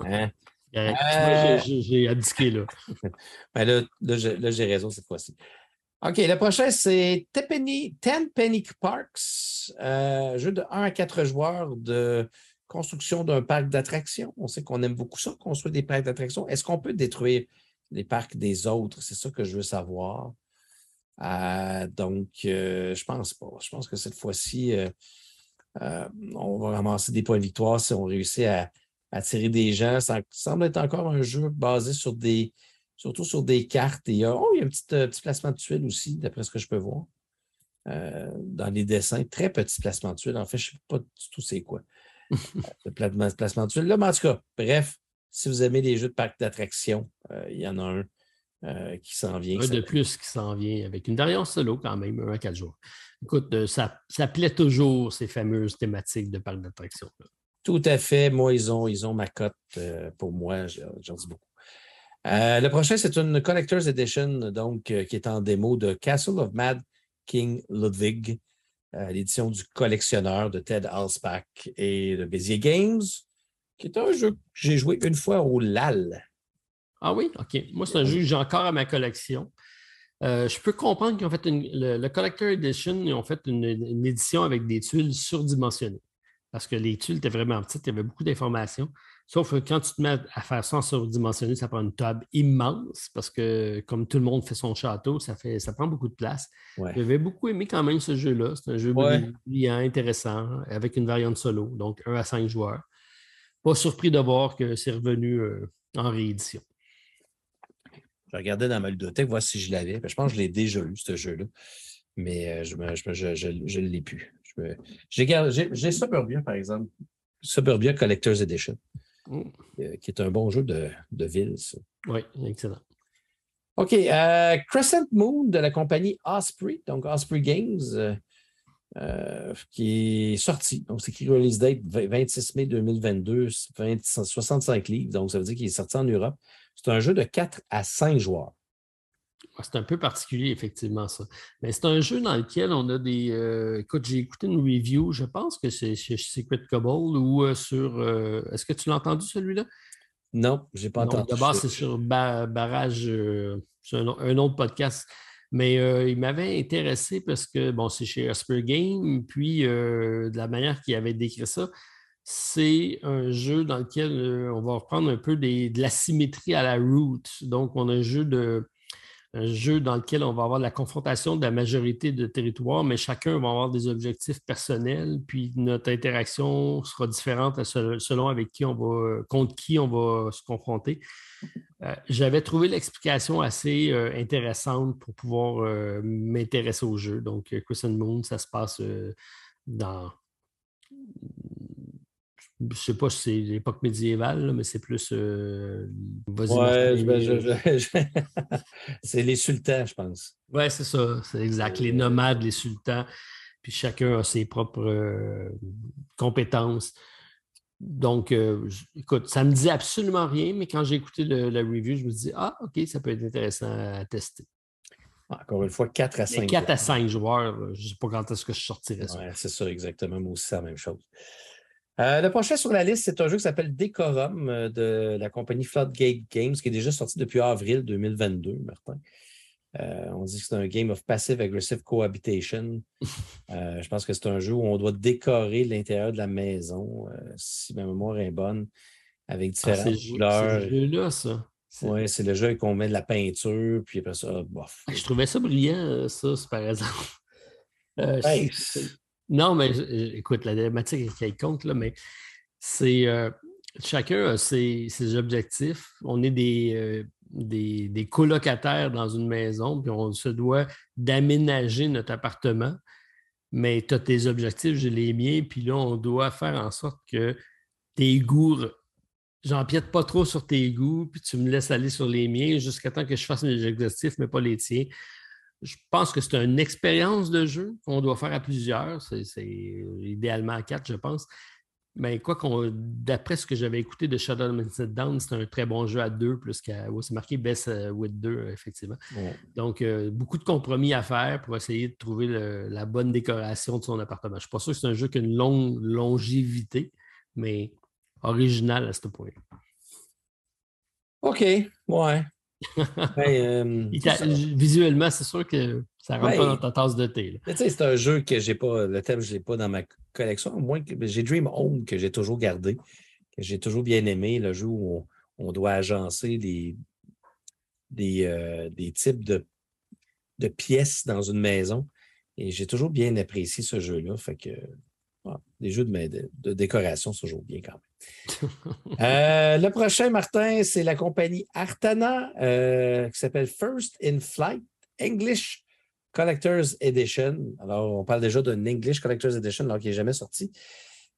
Hein? Euh... J'ai abdiqué là. ben là, là j'ai raison cette fois-ci. OK, le prochain, c'est Ten Penny Parks, euh, jeu de 1 à 4 joueurs de construction d'un parc d'attractions. On sait qu'on aime beaucoup ça, construire des parcs d'attractions. Est-ce qu'on peut détruire les parcs des autres? C'est ça que je veux savoir. Euh, donc, euh, je pense pas. Je pense que cette fois-ci, euh, on va ramasser des points de victoire si on réussit à attirer des gens. Ça semble être encore un jeu basé sur des, surtout sur des cartes. Et, oh, il y a un petit, petit placement de tuiles aussi, d'après ce que je peux voir. dans les dessins, très petit placement de tuiles. En fait, je ne sais pas du tout c'est quoi. le placement de tuiles. Là, mais en tout cas, bref, si vous aimez les jeux de parc d'attraction, il y en a un euh, qui s'en vient. Un de plus qui s'en vient avec une dernière solo quand même, un à quatre jours. Écoute, euh, ça, ça plaît toujours ces fameuses thématiques de parc d'attraction. Tout à fait. Moi, ils ont, ils ont ma cote euh, pour moi. J'en dis beaucoup. le prochain, c'est une Collector's Edition, donc, qui est en démo de Castle of Mad King Ludwig, l'édition du collectionneur de Ted Alspack et de Bézier Games, qui est un jeu que j'ai joué une fois au LAL. Ah oui? OK. Moi, c'est un jeu que j'ai encore à ma collection. Euh, je peux comprendre qu'ils ont fait le, Collector Edition, ils ont fait une, édition avec des tuiles surdimensionnées. Parce que les tuiles étaient vraiment petites, il y avait beaucoup d'informations. Sauf que quand tu te mets à faire ça en surdimensionné, ça prend une table immense parce que, comme tout le monde fait son château, ça, fait, ça prend beaucoup de place. J'avais beaucoup aimé quand même ce jeu-là. C'est un jeu brillant, intéressant, avec une variante solo, donc 1 à 5 joueurs. Pas surpris de voir que c'est revenu euh, en réédition. Je regardais dans ma ludothèque, voir si je l'avais. Je pense que je l'ai déjà eu, ce jeu-là. Mais euh, je ne l'ai plus. J'ai Suburbia, par exemple. Suburbia Collector's Edition, mm. euh, qui est un bon jeu de, ville, Oui, excellent. OK. Euh, Crescent Moon de la compagnie Osprey, donc Osprey Games, qui est sorti. Donc, c'est écrit release date 26 mai 2022, 65 livres. Donc, ça veut dire qu'il est sorti en Europe. C'est un jeu de 4 à 5 joueurs. C'est un peu particulier, effectivement, ça. Mais c'est un jeu dans lequel on a des. Euh, écoute, j'ai écouté une review, je pense que c'est chez Secret Cobble ou euh, sur. Euh, est-ce que tu l'as entendu, celui-là? Non, je n'ai pas entendu. D'abord, c'est sur Barrage, c'est un, autre podcast. Mais il m'avait intéressé parce que, bon, c'est chez Asper Game, puis de la manière qu'il avait décrit ça, c'est un jeu dans lequel on va reprendre un peu de la symétrie à la root. Donc, on a un jeu, de, un jeu dans lequel on va avoir la confrontation de la majorité de territoires, mais chacun va avoir des objectifs personnels, puis notre interaction sera différente selon avec qui on va, contre qui on va se confronter. Euh, j'avais trouvé l'explication assez euh, intéressante pour pouvoir m'intéresser au jeu. Donc, Chris Moon, ça se passe dans je ne sais pas si c'est l'époque médiévale, mais c'est plus. Euh, ouais, ben, c'est les sultans, je pense. Oui, c'est ça. C'est exact. Les nomades, les sultans. Puis chacun a ses propres euh, compétences. Donc, euh, écoute, ça ne me dit absolument rien, mais quand j'ai écouté la review, je me dis Ah, OK, ça peut être intéressant à tester. Encore une fois, 4 à 5 4 à 5 joueurs, je ne sais pas quand est-ce que je sortirais ça. c'est ça, exactement. Moi aussi, c'est la même chose. Euh, le prochain sur la liste, c'est un jeu qui s'appelle Decorum euh, de la compagnie Floodgate Games, qui est déjà sorti depuis avril 2022, Martin. Euh, on dit que c'est un game of passive aggressive cohabitation. je pense que c'est un jeu où on doit décorer l'intérieur de la maison, si ma mémoire est bonne, avec ah, différentes couleurs. C'est jeu-là, ça. Oui, c'est le jeu qu'on met de la peinture, puis après ça, bof. Je trouvais ça brillant, ça, par exemple. Non, mais écoute, la thématique est compte, là, mais c'est euh, chacun a ses, objectifs. On est euh, des, des, colocataires dans une maison, puis on se doit d'aménager notre appartement. Mais tu as tes objectifs, j'ai les miens, puis là, on doit faire en sorte que tes goûts j'empiète pas trop sur tes goûts, puis tu me laisses aller sur les miens jusqu'à temps que je fasse mes exhaustifs, mais pas les tiens. Je pense que c'est une expérience de jeu qu'on doit faire à plusieurs. C'est idéalement à quatre, je pense. Mais quoi qu'on, d'après ce que j'avais écouté de Shadow of the Down, c'est un très bon jeu à deux, plus qu'à. c'est marqué Best euh, with deux, effectivement. Donc, euh, beaucoup de compromis à faire pour essayer de trouver la bonne décoration de son appartement. Je ne suis pas sûr que c'est un jeu qui a une longue longévité, mais original à ce point. OK, ouais. Ben, euh, visuellement, c'est sûr que ça rentre pas dans ta tasse de thé. C'est un jeu que j'ai pas, le thème, je ne l'ai pas dans ma collection, moins que j'ai Dream Home que j'ai toujours gardé, que j'ai toujours bien aimé, le jeu où on, doit agencer des, des, euh, des types de, de pièces dans une maison. Et j'ai toujours bien apprécié ce jeu-là. Fait que les jeux de, de, décoration, c'est toujours bien quand même. Euh, le prochain, Martin, c'est la compagnie Artana euh, qui s'appelle First in Flight English Collector's Edition. Alors, on parle déjà d'un English Collector's Edition alors qu'il n'est jamais sorti.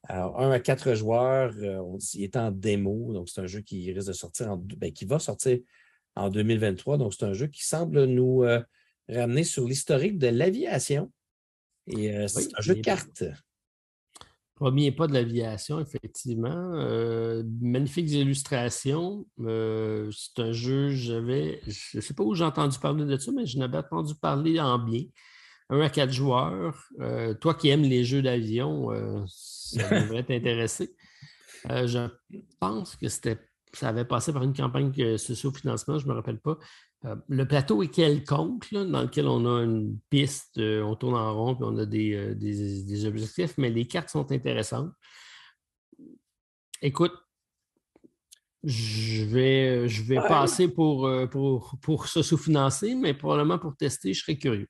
Alors, un à quatre joueurs, euh, il est en démo, donc c'est un jeu qui risque de sortir en, ben, qui va sortir en 2023. Donc, c'est un jeu qui semble nous ramener sur l'historique de l'aviation. Et c'est un jeu de cartes. Premier pas de l'aviation, effectivement. Euh, magnifiques illustrations. Euh, c'est un jeu, j'avais, je ne sais pas où j'ai entendu parler de ça, mais je n'avais entendu parler en bien. Un à quatre joueurs. Euh, toi qui aimes les jeux d'avion, ça devrait t'intéresser. je pense que c'était, ça avait passé par une campagne de socio-financement, je ne me rappelle pas. Euh, le plateau est quelconque, dans lequel on a une piste, euh, on tourne en rond, puis on a euh, des, objectifs, mais les cartes sont intéressantes. Écoute, je vais, je vais passer pour, pour, pour se sous-financer, mais probablement pour tester, je serais curieux.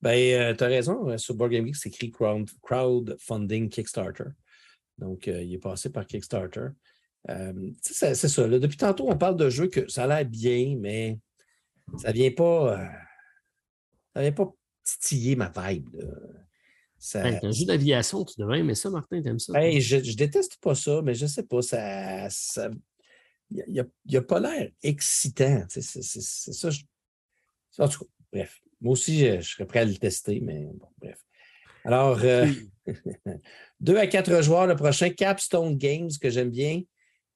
Ben, tu as raison, sur Board Game Geek, c'est écrit Crowdfunding Kickstarter. Donc, il est passé par Kickstarter. c'est ça. depuis tantôt, on parle de jeux que ça a l'air bien, mais ça vient pas. Euh, ça vient pas titiller ma vibe. Ça... un jeu d'aviation, tu devrais aimer ça, Martin, t'aimes ça? je, je déteste pas ça, mais je sais pas, ça. il n'a a pas l'air excitant. C'est ça. En tout cas, bref. Moi aussi, je, serais prêt à le tester, mais bon, bref. Alors, euh, deux à quatre joueurs le prochain, Capstone Games, que j'aime bien.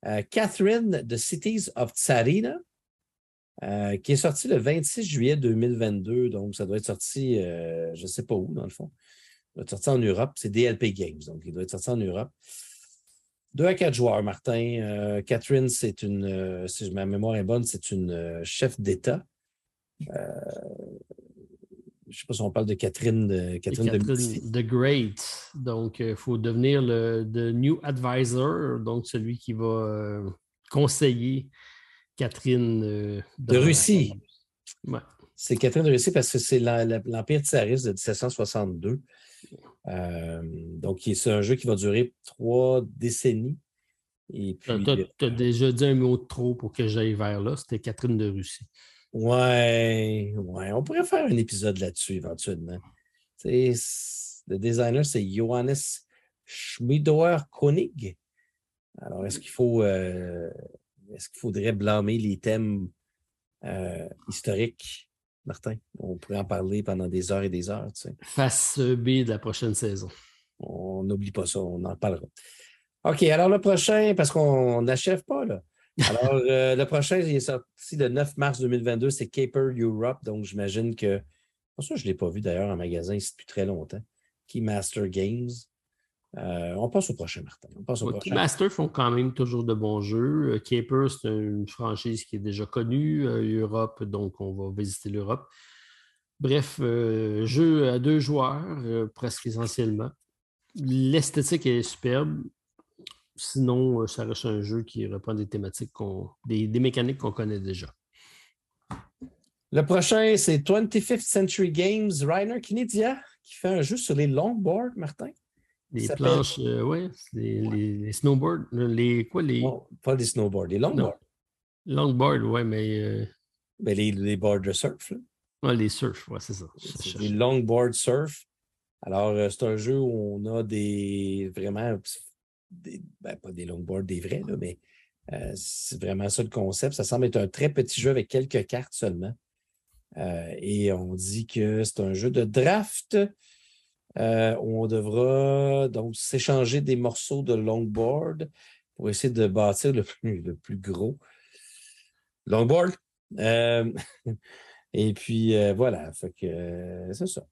Euh, Catherine de Cities of Tsarina. Euh, qui est sorti le 26 juillet 2022. Donc, ça doit être sorti, euh, je ne sais pas où, dans le fond. Il doit être sorti en Europe. C'est DLP Games. Donc, il doit être sorti en Europe. Deux à quatre joueurs, Martin. Euh, Catherine, c'est une, si ma mémoire est bonne, c'est une chef d'État. je ne sais pas si on parle de Catherine de Catherine, Catherine the Great. Donc, il faut devenir le New Advisor, donc celui qui va conseiller Catherine euh, de Russie. C'est Catherine de Russie parce que c'est l'Empire tsariste de 1762. Euh, donc, c'est un jeu qui va durer trois décennies. Tu as, euh, déjà dit un mot de trop pour que j'aille vers là. C'était Catherine de Russie. Ouais, ouais. On pourrait faire un épisode là-dessus éventuellement. le designer, c'est Johannes Schmidauer Koenig. Alors, est-ce qu'il faut est-ce qu'il faudrait blâmer les thèmes euh, historiques, Martin? On pourrait en parler pendant des heures et des heures. Tu sais. Face B de la prochaine saison. On n'oublie pas ça, on en parlera. OK, alors le prochain, parce qu'on n'achève pas, là. Alors, euh, le prochain, il est sorti le 9 mars 2022, c'est Caper Europe. Donc, j'imagine que. Pour ça, je ne l'ai pas vu d'ailleurs en magasin depuis très longtemps. Keymaster Games. Euh, on passe au prochain, Martin. On passe au Master font quand même toujours de bons jeux. Euh, Caper, c'est une franchise qui est déjà connue. Euh, Europe, donc on va visiter l'Europe. Bref, jeu à deux joueurs, presque essentiellement. L'esthétique est superbe. Sinon, ça reste un jeu qui reprend des thématiques, des, des mécaniques qu'on connaît déjà. Le prochain, c'est 25th Century Games, Rainer Kinedia, qui fait un jeu sur les longboards, Martin. Les planches, euh, oui, les, les, snowboards, les quoi, les. pas les snowboards, les longboards. Longboards, oui, mais. Euh... Mais les, les boards de surf, là. Oui, les surf, oui, c'est ça. C'est des longboard surf. Alors, euh, c'est un jeu où on a des vraiment des, ben, pas des longboards, des vrais, là, mais Euh, c'est vraiment ça le concept. Ça semble être un très petit jeu avec quelques cartes seulement. Euh, et on dit que c'est un jeu de draft euh, on devra donc s'échanger des morceaux de longboard pour essayer de bâtir le plus, gros longboard. et puis voilà, fait que c'est ça.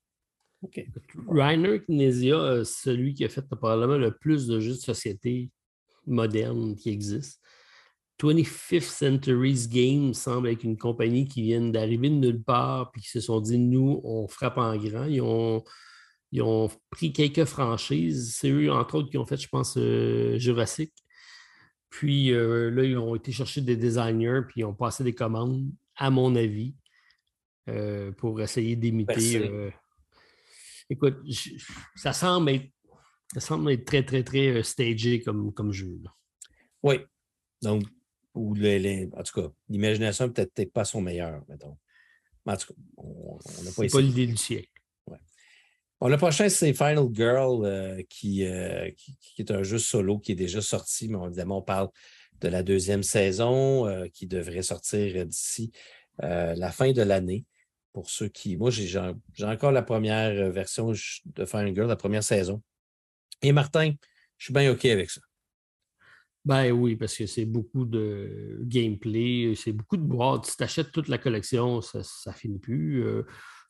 OK. Reiner Kinesia, celui qui a fait probablement le plus de jeux de société modernes qui existent. 25th Century's Game semble être une compagnie qui vient d'arriver de nulle part puis qui se sont dit nous, on frappe en grand. Ils ont, ils ont pris quelques franchises. C'est eux, entre autres, qui ont fait, je pense, euh, Jurassic. Puis euh, là, ils ont été chercher des designers puis ils ont passé des commandes, à mon avis, euh, pour essayer d'imiter. écoute, ça semble être ça semble être très, très, très stagé comme, comme jeu. Oui. Donc, ou en tout cas, l'imagination n'est peut-être pas son meilleur, mettons. en tout cas, on n'a pas, pas l'idée du siècle. Le prochain, c'est Final Girl, euh, euh, qui, qui, est un jeu solo qui est déjà sorti, mais évidemment, on parle de la deuxième saison euh, qui devrait sortir d'ici la fin de l'année. Pour ceux qui. Moi, j'ai encore la première version de Final Girl, la première saison. Et Martin, je suis bien OK avec ça. Ben oui, parce que c'est beaucoup de gameplay, c'est beaucoup de boîtes. Si tu achètes toute la collection, ça ne finit plus.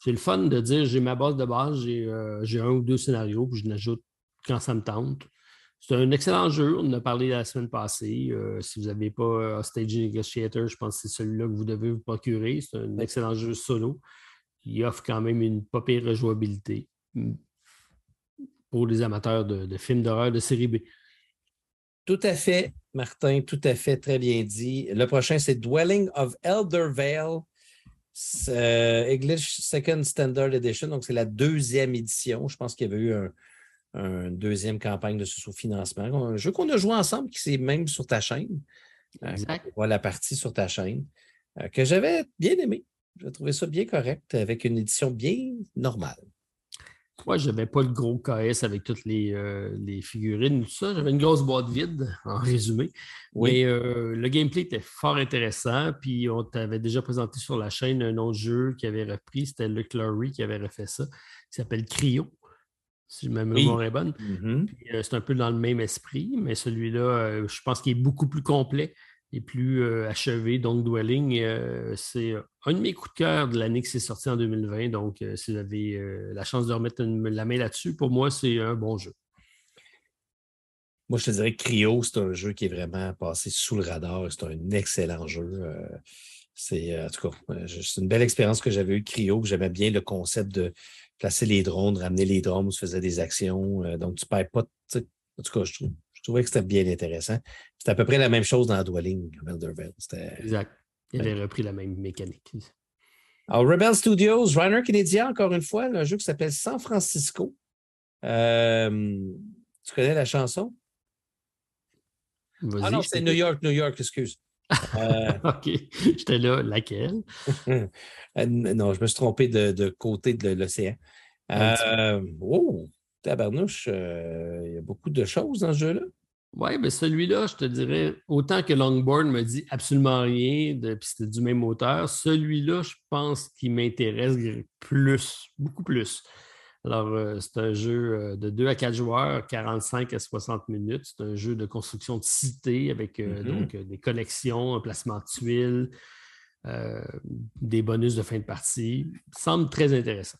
Euh, c'est le fun de dire j'ai ma base de base, euh, j'ai un ou deux scénarios, puis je n'ajoute quand ça me tente. C'est un excellent jeu, on en a parlé la semaine passée. Euh, si vous n'avez pas Stage Negotiator, je pense que c'est celui-là que vous devez vous procurer. C'est un excellent jeu solo qui offre quand même une pas pire rejouabilité pour les amateurs de, de films d'horreur de série B. Tout à fait, Martin, tout à fait, très bien dit. Le prochain, c'est Dwelling of Elder Vale, English Second Standard Edition. Donc, c'est la deuxième édition. Je pense qu'il y avait eu une deuxième campagne de sous-financement. Un jeu qu'on a joué ensemble, qui c'est même sur ta chaîne. Euh, exact. On voit la partie sur ta chaîne, euh, que j'avais bien aimé. J'ai trouvé ça bien correct, avec une édition bien normale. Moi, je n'avais pas le gros KS avec toutes les, euh, les figurines, tout ça. J'avais une grosse boîte vide, en résumé. Oui. Mais euh, le gameplay était fort intéressant. Puis on t'avait déjà présenté sur la chaîne un autre jeu qui avait repris. C'était Luke Laurie qui avait refait ça, qui s'appelle Cryo, si ma mémoire est bonne. Mm-hmm. Euh, c'est un peu dans le même esprit, mais celui-là, je pense qu'il est beaucoup plus complet et plus euh, achevé. Donc, Dwelling, euh, c'est un de mes coups de cœur de l'année qui s'est sorti en 2020. Donc, euh, si vous avez la chance de remettre la main là-dessus, pour moi, c'est un bon jeu. Moi, je te dirais que Cryo, c'est un jeu qui est vraiment passé sous le radar. C'est un excellent jeu. c'est, en tout cas, c'est une belle expérience que j'avais eue, Cryo. J'aimais bien le concept de placer les drones, ramener les drones où se faisait des actions. donc, tu ne perds pas. En tout cas, je trouve, je trouvais que c'était bien intéressant. C'était à peu près la même chose dans Dwelling, Elderville. Exact. Il avait repris la même mécanique. Alors, Rebel Studios, Runner Canadien, encore une fois, un jeu qui s'appelle San Francisco. Euh, tu connais la chanson? Ah non, c'est New York, New York, excuse. Euh, OK. J'étais là. Laquelle? Euh, non, je me suis trompé de, côté de l'océan. oh, tabarnouche, euh, il y a beaucoup de choses dans ce jeu-là. Oui, mais celui-là, je te dirais, autant que Longboard me dit absolument rien, puis c'était du même auteur, celui-là, je pense qu'il m'intéresse plus, beaucoup plus. Alors, euh, c'est un jeu euh, de 2 à 4 joueurs, 45 à 60 minutes. C'est un jeu de construction de cité avec mm-hmm. donc, des connexions, un placement de tuiles, des bonus de fin de partie. semble très intéressant.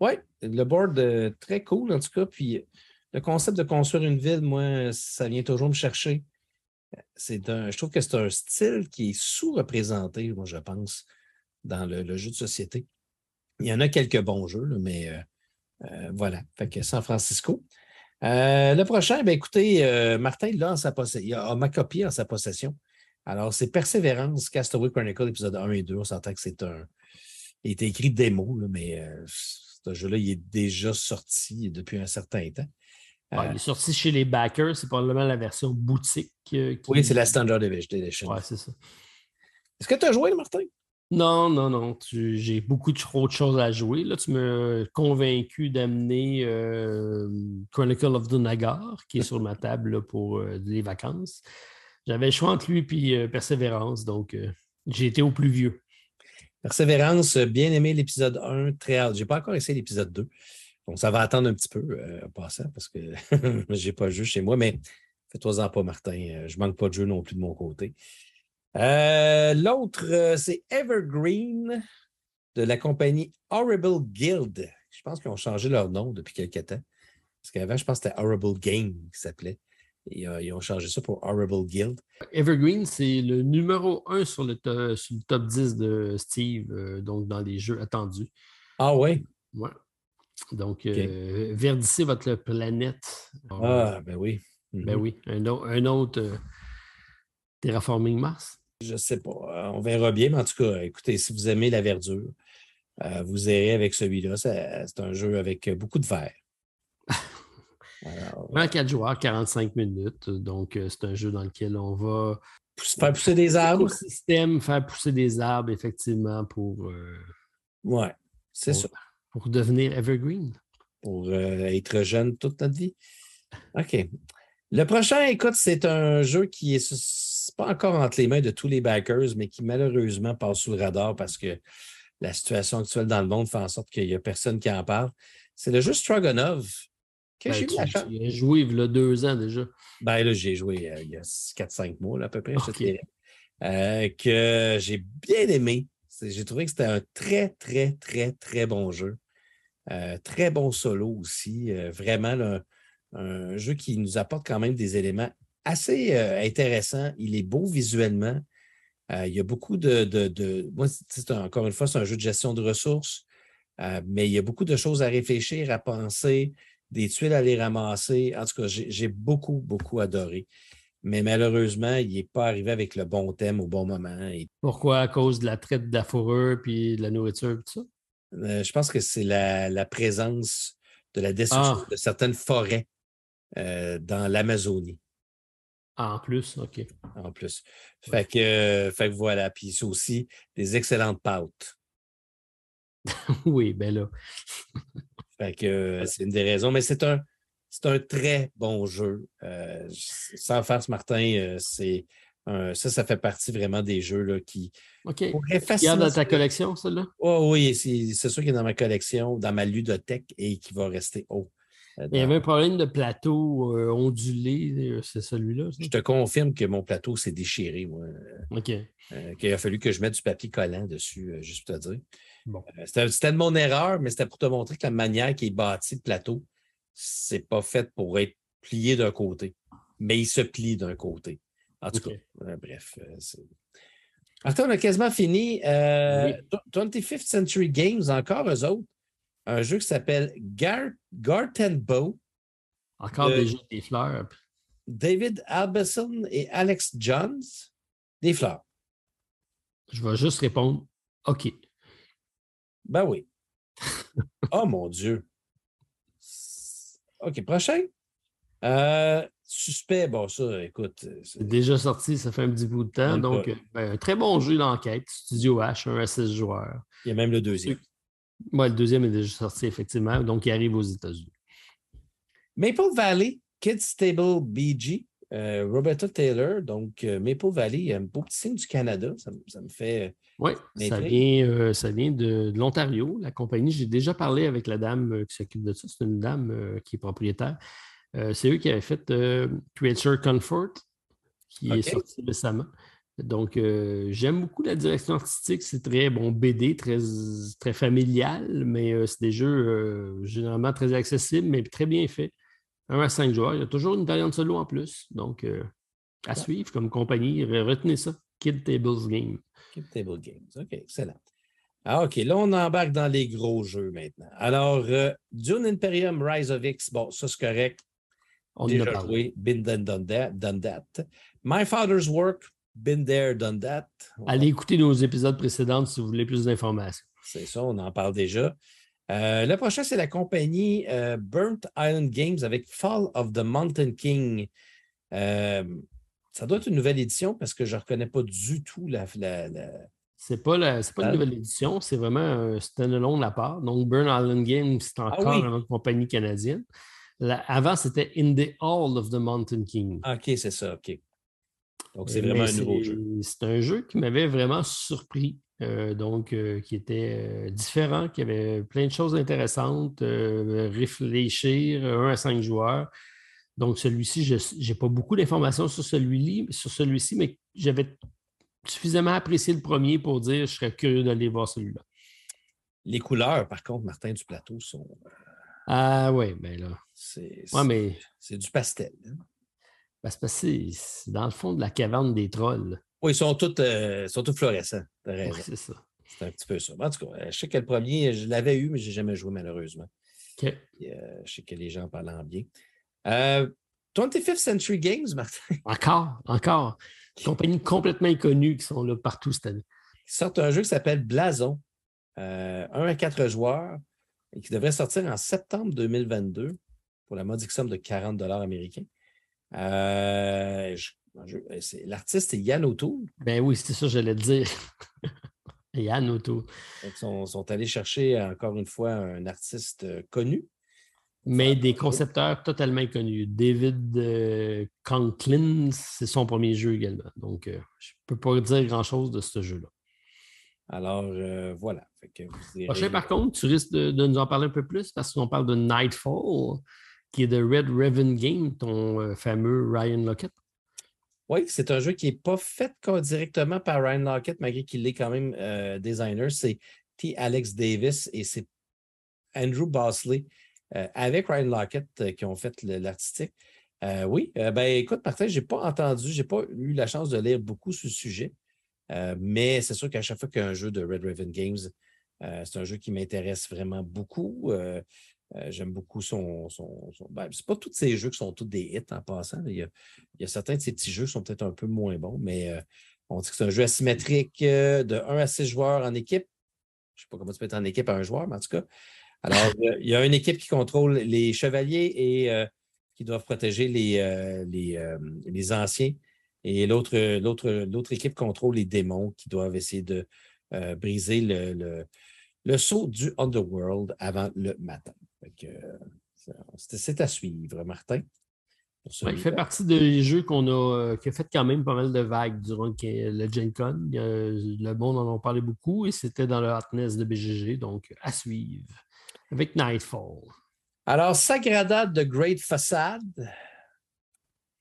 Oui, le board euh, très cool en tout cas. Puis le concept de construire une ville, moi, ça vient toujours me chercher. C'est un, je trouve que c'est un style qui est sous-représenté, moi, je pense, dans le, jeu de société. Il y en a quelques bons jeux, mais euh, euh, voilà. Fait que San Francisco. le prochain, ben, écoutez, Martin l'a en sa. Il a, ma copie en sa possession. Alors, c'est Persévérance, Castaway Chronicle, épisode 1 et 2. On s'entend que c'est un. Il été écrit démo, là, mais ce jeu-là, il est déjà sorti depuis un certain temps. il est sorti chez les backers, c'est probablement la version boutique. Euh, oui, c'est la Standard Edition. Oui, c'est ça. Est-ce que tu as joué, Martin? Non, non, non. J'ai beaucoup trop de choses à jouer. Là, tu m'as convaincu d'amener euh, Chronicle of the Nagar, qui est sur ma table pour euh, les vacances. J'avais le choix entre lui et Persévérance, donc j'ai été au plus vieux. Persévérance, bien aimé l'épisode 1, très hâte. Je n'ai pas encore essayé l'épisode 2. Donc, ça va attendre un petit peu en passant parce que je n'ai pas de jeu chez moi, mais fais-toi-en pas, Martin. Je ne manque pas de jeu non plus de mon côté. L'autre, c'est Evergreen de la compagnie Horrible Guild. Je pense qu'ils ont changé leur nom depuis quelques temps. Parce qu'avant, je pense que c'était Horrible Game qui s'appelait. Euh, ils ont changé ça pour Horrible Guild. Evergreen, c'est le numéro 1 sur le, top 10 de Steve, euh, donc dans les jeux attendus. Ah ouais? Ouais. Donc, euh, verdissez votre planète. Ah, ben oui. Ben mhm. oui. Un, un autre Terraforming Mars? Je ne sais pas. On verra bien, mais en tout cas, écoutez, si vous aimez la verdure, vous irez avec celui-là. C'est un jeu avec beaucoup de verre. 24 joueurs, 45 minutes. Donc, euh, c'est un jeu dans lequel on va faire pousser des arbres. Système, faire pousser des arbres, effectivement, pour. Euh, ouais, c'est ça. Pour devenir evergreen. Pour euh, être jeune toute notre vie. OK. Le prochain, écoute, c'est un jeu qui est pas encore entre les mains de tous les backers, mais qui malheureusement passe sous le radar parce que la situation actuelle dans le monde fait en sorte qu'il n'y a personne qui en parle. C'est le jeu Stroganov. Que ben, j'ai joué il y a deux ans déjà. Ben là, j'ai joué euh, il y a 4-5 mois à peu près. Euh, que j'ai bien aimé. J'ai trouvé que c'était un très, très, très, très bon jeu. Euh, très bon solo aussi. vraiment un jeu qui nous apporte quand même des éléments assez intéressants. Il est beau visuellement. il y a beaucoup de. de, Moi, encore une fois, c'est un jeu de gestion de ressources, mais il y a beaucoup de choses à réfléchir, à penser des tuiles à les ramasser. En tout cas, j'ai beaucoup, beaucoup adoré. Mais malheureusement, il n'est pas arrivé avec le bon thème au bon moment. Pourquoi? À cause de la traite de la fourrure puis de la nourriture et tout ça? Euh, je pense que c'est la, présence de la destruction ah. de certaines forêts euh, dans l'Amazonie. Ah, en plus, OK. En plus. Fait que, fait que voilà. Puis c'est aussi des excellentes pâtes. oui, ben là. Fait que euh, c'est une des raisons, mais c'est un, c'est un très bon jeu. Euh, sans faire ce Martin, euh, c'est ça, ça fait partie vraiment des jeux là, qui OK. Il y a dans ta collection, celle-là? Oh, oui, c'est sûr qu'il est dans ma collection, dans ma ludothèque et qui va rester haut. Il y avait un problème de plateau ondulé, c'est celui-là? Je te confirme que mon plateau s'est déchiré, moi. OK. qu'il a fallu que je mette du papier collant dessus, juste pour te dire. Euh, c'était de mon erreur, mais c'était pour te montrer que la manière qui est bâti le plateau, c'est pas fait pour être plié d'un côté, mais il se plie d'un côté. En tout cas, euh, bref. Euh, on a quasiment fini. 25th Century Games, encore eux autres. Un jeu qui s'appelle Gar Bow. Encore déjà des fleurs. David Albeson et Alex Johns. Des fleurs. Je vais juste répondre OK. Ben oui. oh mon Dieu. OK, prochain. Euh, suspect, bon, ça, écoute. Euh, c'est déjà sorti, ça fait un petit bout de temps. Donc, ben, un très bon jeu d'enquête. Studio H, un à 6 joueurs. Il y a même le deuxième. Oui, le deuxième est déjà sorti, effectivement. Donc, il arrive aux États-Unis. Maple Valley, Kids Stable BG. Euh, Roberta Taylor, donc Maple Valley, un beau petit signe du Canada. ça me fait oui, ça vient, euh, ça vient de, l'Ontario, la compagnie. J'ai déjà parlé avec la dame euh, qui s'occupe de ça. C'est une dame euh, qui est propriétaire. c'est eux qui avaient fait Creature Comfort, qui est sorti récemment. Donc, j'aime beaucoup la direction artistique. C'est très bon BD, très, très familial, mais c'est des jeux généralement très accessibles, mais très bien faits. Un à cinq joueurs. Il y a toujours une variante solo en plus. Donc, à suivre comme compagnie. Retenez ça. Kid Tables Game. Table Games. OK, excellent. Ah, OK, là, on embarque dans les gros jeux maintenant. Alors, euh, Dune Imperium Rise of X, bon, ça, c'est correct. On Déjà a joué, been done, done that, done that. My Father's Work, been there, done that. Allez écouter nos épisodes précédents si vous voulez plus d'informations. C'est ça, on en parle déjà. Euh, le prochain, c'est la compagnie euh, Burnt Island Games avec Fall of the Mountain King. Euh, ça doit être une nouvelle édition parce que je ne reconnais pas du tout la. la, la... C'est pas, la, pas une nouvelle édition, c'est vraiment un stand-alone de la part. Donc, Burn Island Games, c'est ah encore une compagnie canadienne. avant, c'était In the Hall of the Mountain King. OK, c'est ça, OK. Donc, c'est vraiment un nouveau jeu. C'est un jeu qui m'avait vraiment surpris. Donc, qui était différent, qui avait plein de choses intéressantes, réfléchir, 1 à 5 joueurs. Donc, celui-ci, je n'ai pas beaucoup d'informations sur celui-ci, sur celui-ci, mais j'avais suffisamment apprécié le premier pour dire je serais curieux d'aller voir celui-là. Les couleurs, par contre, Martin, du plateau sont. Euh, ah oui, bien là. C'est mais... du pastel. Hein. Ben, c'est dans le fond de la caverne des trolls. Oui, ils sont tous, euh, sont tous fluorescents. c'est ça. C'est un petit peu ça. En tout cas, je sais que le premier, je l'avais eu, mais je n'ai jamais joué malheureusement. Euh, je sais que les gens parlent en bien. 25th Century Games, Martin? Encore, encore. Compagnies complètement inconnues qui sont là partout cette année. Ils sortent un jeu qui s'appelle Blason, euh, 1 à 4 joueurs, et qui devrait sortir en septembre 2022 pour la modique somme de 40 américains. Euh, l'artiste est Yann O'Toole. Ben oui, c'était ça, j'allais te dire. Yann O'Toole. Ils sont, sont, allés chercher encore une fois un artiste euh, connu mais des concepteurs totalement inconnus. David euh, Conklin, c'est son premier jeu également. Donc, euh, je ne peux pas dire grand-chose de ce jeu-là. Alors, euh, voilà. Prochain, par contre, tu risques de, nous en parler un peu plus parce qu'on parle de Nightfall, qui est de Red Raven Game, ton fameux Ryan Lockett. Oui, c'est un jeu qui n'est pas fait directement par Ryan Lockett, malgré qu'il est quand même designer. C'est T. Alex Davis et c'est Andrew Bosley euh, avec Ryan Lockett euh, qui ont fait l'artistique. Euh, oui, ben écoute, Martin, je n'ai pas entendu, je n'ai pas eu la chance de lire beaucoup sur le sujet, mais c'est sûr qu'à chaque fois qu'il y a un jeu de Red Raven Games, c'est un jeu qui m'intéresse vraiment beaucoup. J'aime beaucoup son. son, ben, c'est pas tous ces jeux qui sont tous des hits en passant. Il y, a, certains de ces petits jeux qui sont peut-être un peu moins bons, mais on dit que c'est un jeu asymétrique de 1 à 6 joueurs en équipe. Je ne sais pas comment tu peux être en équipe à un joueur, mais en tout cas, alors, il y a une équipe qui contrôle les chevaliers et euh, qui doivent protéger les, euh, euh, les, anciens. Et l'autre, équipe contrôle les démons qui doivent essayer de briser le, le, saut du Underworld avant le matin. C'est à suivre, Martin. il fait partie des jeux qu'on a, qui a fait quand même pas mal de vagues durant le Gen Con. Le monde en a parlé beaucoup et c'était dans le hotness de BGG, donc à suivre avec Nightfall. Alors, Sagrada de Great Facade.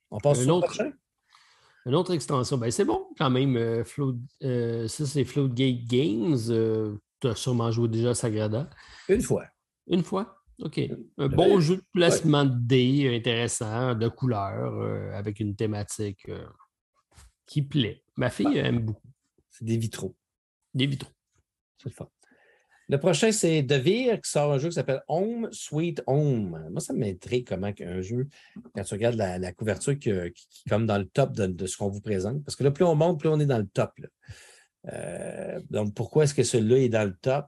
On passe une autre, Une autre extension. Ben, c'est bon quand même. Euh, euh, ça, c'est Floatgate Games. Euh, tu as sûrement joué déjà à Sagrada. Une fois. Une fois? OK. Un bon jeu de placement de dés intéressant, de couleurs, avec une thématique qui plaît. Ma fille aime beaucoup. C'est des vitraux. Des vitraux. C'est le fun. Le prochain, c'est Devir qui sort un jeu qui s'appelle Home Sweet Home. Moi, ça m'intrigue comment un jeu, quand tu regardes la, couverture qui, est comme dans le top de, ce qu'on vous présente, parce que là, plus on monte, plus on est dans le top. Euh, donc, pourquoi est-ce que celui-là est dans le top?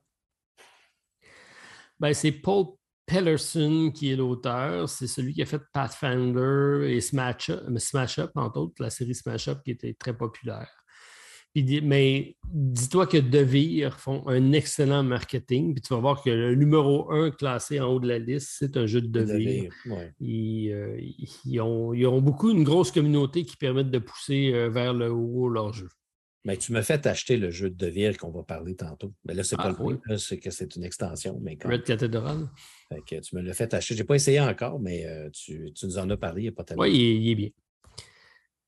Ben, c'est Paul Pellerson qui est l'auteur. C'est celui qui a fait Pathfinder et Smash Up, Smash Up, entre autres, la série Smash Up qui était très populaire mais dis-toi que Devir font un excellent marketing. Puis tu vas voir que le numéro 1 classé en haut de la liste, c'est un jeu de Devir. Euh, ils, ont, beaucoup, une grosse communauté qui permettent de pousser euh, vers le haut leur jeu. Mais tu me fais acheter le jeu de Devir qu'on va parler tantôt. Mais là, c'est pas ah, le point, c'est que c'est une extension. Mais Red Cathedral. tu me l'as fait acheter. Je n'ai pas essayé encore, mais euh, tu, nous en as parlé il n'y a pas tellement. Oui, il, est bien.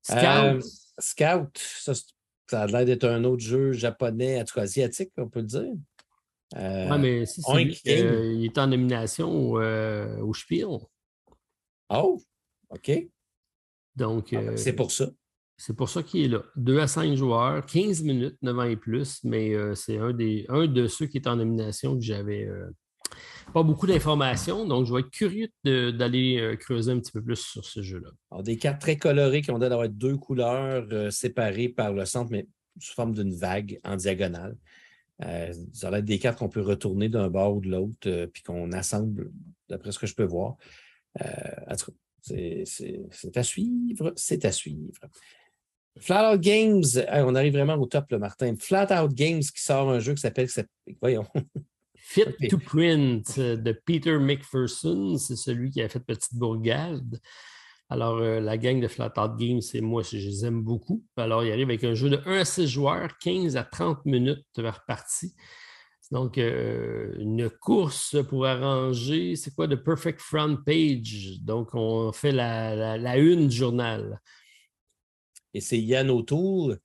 Scout. Scout, ça, ça a l'air d'être un autre jeu japonais, en tout cas asiatique, on peut le dire. oui, mais si euh, il est en nomination au, euh, au Spiel. Oh, OK. Donc. Ah, ben, c'est pour ça. C'est pour ça qu'il est là. 2 à 5 joueurs, 15 minutes, 9 ans et plus, mais c'est un, un de ceux qui est en nomination que j'avais pas beaucoup d'informations, donc je vais être curieux d'aller euh, creuser un petit peu plus sur ce jeu-là. Des cartes très colorées qui ont l'air d'avoir deux couleurs euh, séparées par le centre, mais sous forme d'une vague en diagonale. Euh, ça va être des cartes qu'on peut retourner d'un bord ou de l'autre, puis qu'on assemble, d'après ce que je peux voir. c'est à suivre, c'est à suivre. Flat Out Games, on arrive vraiment au top, le Martin. Flat Out Games qui sort un jeu qui s'appelle, voyons, Fit to Print euh, de Peter McPherson, c'est celui qui a fait Petite Bourgade. Alors, la gang de Flat Out Games, c'est moi, je les aime beaucoup. Alors, il arrive avec un jeu de 1 à 6 joueurs, 15 à 30 minutes par partie. Donc, une course pour arranger, c'est quoi, de Perfect Front Page. Donc, on fait la, la une du journal. Et c'est Yann O'Toole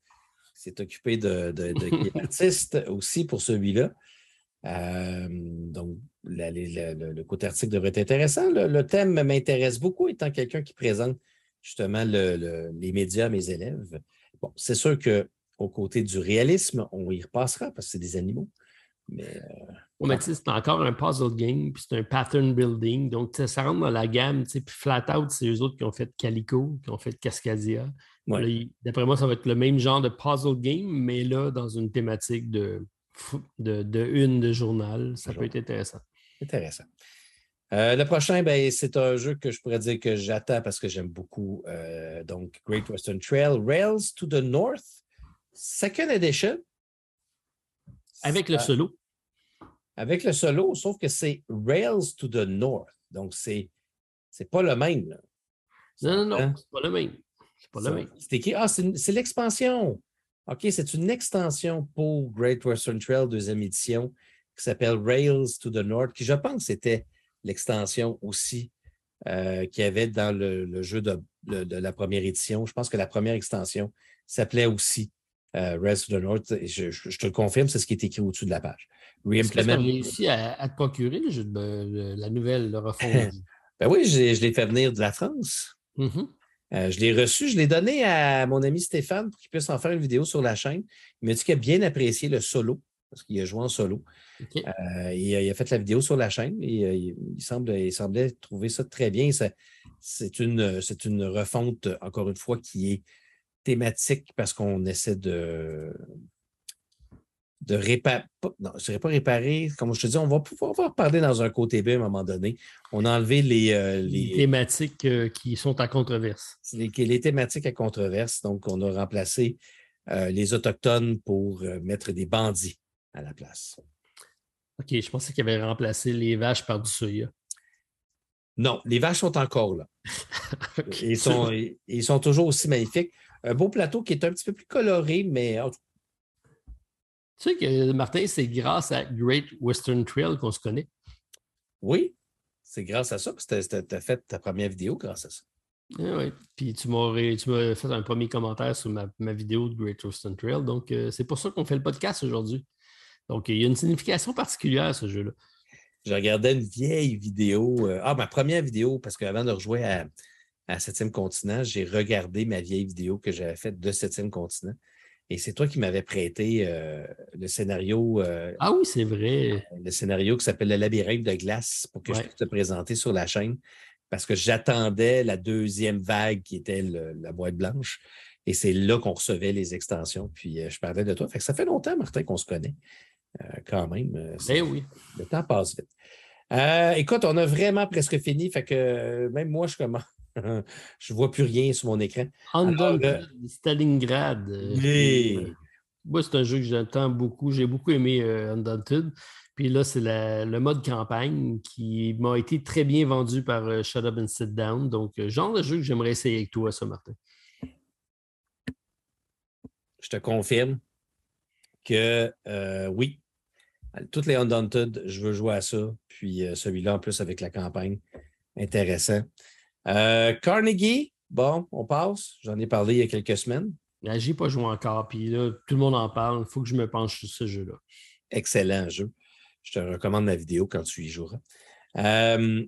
qui s'est occupé de, de, aussi pour celui-là. Euh, donc, le, côté article devrait être intéressant. Le, thème m'intéresse beaucoup, étant quelqu'un qui présente justement les médias à mes élèves. Bon, c'est sûr qu'au côté du réalisme, on y repassera parce que c'est des animaux. Mais, euh, c'est encore un puzzle game, puis c'est un pattern building. Donc, ça rentre dans la gamme. Puis Flat Out, c'est eux autres qui ont fait Calico, qui ont fait Cascadia. D'après moi, ça va être le même genre de puzzle game, mais là, dans une thématique de, de, une de journal. Ça peut être intéressant. Intéressant. Euh, le prochain, ben, c'est un jeu que je pourrais dire que j'attends parce que j'aime beaucoup. Euh, donc, Great Western Trail, Rails to the North, Second Edition. Avec le solo. Avec le solo, sauf que c'est Rails to the North. Donc, c'est c'est pas le même. Non, non, non, hein? c'est pas le même. C'est pas le. C'est écrit, ah, c'est l'expansion. OK, c'est une extension pour Great Western Trail, deuxième édition, qui s'appelle Rails to the North, qui, je pense, c'était l'extension aussi euh, qu'il y avait dans le, jeu de, la première édition. Je pense que la première extension s'appelait aussi euh, Rails to the North. Et je, te le confirme, c'est ce qui est écrit au-dessus de la page. Que tu as réussi à, te procurer la nouvelle, le refond? ben oui, je, l'ai fait venir de la France. Mm-hmm. Euh, je l'ai reçu, je l'ai donné à mon ami Stéphane pour qu'il puisse en faire une vidéo sur la chaîne. Il m'a dit qu'il a bien apprécié le solo, parce qu'il a joué en solo. Euh, il, a, fait la vidéo sur la chaîne et euh, il, semble, il semblait trouver ça très bien. C'est une, une refonte, encore une fois, qui est thématique parce qu'on essaie de, de réparer. Non, je ne serais pas réparer. Comme je te dis, on va pouvoir parler dans un côté B à un moment donné. On a enlevé les. Euh, les... thématiques euh, qui sont à controverse. Les, les, thématiques à controverse. Donc, on a remplacé euh, les Autochtones pour mettre des bandits à la place. OK, je pensais qu'il avait remplacé les vaches par du soya. Non, les vaches sont encore là. ils, sont, ils, sont toujours aussi magnifiques. Un beau plateau qui est un petit peu plus coloré, mais tu sais que Martin, c'est grâce à Great Western Trail qu'on se connaît. Oui, c'est grâce à ça que tu as fait ta première vidéo grâce à ça. Ah oui, puis tu m'as fait un premier commentaire sur ma, vidéo de Great Western Trail. Donc, euh, c'est pour ça qu'on fait le podcast aujourd'hui. Donc, il y a une signification particulière à ce jeu-là. Je regardais une vieille vidéo. Euh, ah, ma première vidéo, parce qu'avant de rejouer à, à Septième Continent, j'ai regardé ma vieille vidéo que j'avais faite de Septième Continent. Et c'est toi qui m'avais prêté euh, le scénario. Euh, ah oui, c'est vrai. Le scénario qui s'appelle Le labyrinthe de glace pour que je puisse te présenter sur la chaîne parce que j'attendais la deuxième vague qui était la boîte blanche. Et c'est là qu'on recevait les extensions. Puis euh, je parlais de toi. Fait que ça fait longtemps, Martin, qu'on se connaît quand même. Ben oui. Le temps passe vite. écoute, on a vraiment presque fini. Fait que même moi, je commence je ne vois plus rien sur mon écran. Undaunted, euh, Stalingrad. Euh, oui. Moi, c'est un jeu que j'attends beaucoup. J'ai beaucoup aimé euh, Undaunted. Puis là, c'est le mode campagne qui m'a été très bien vendu par Shut Up and Sit Down. Donc, genre de jeu que j'aimerais essayer avec toi, ça, Martin. Je te confirme que oui, toutes les Undaunted, je veux jouer à ça. Puis celui-là, en plus, avec la campagne, intéressant. Euh, Carnegie, bon, on passe. J'en ai parlé il y a quelques semaines. Ben, J'ai pas joué encore, puis là, tout le monde en parle. Il faut que je me penche sur ce jeu-là. Excellent jeu. Je te recommande la vidéo quand tu y joueras. Euh,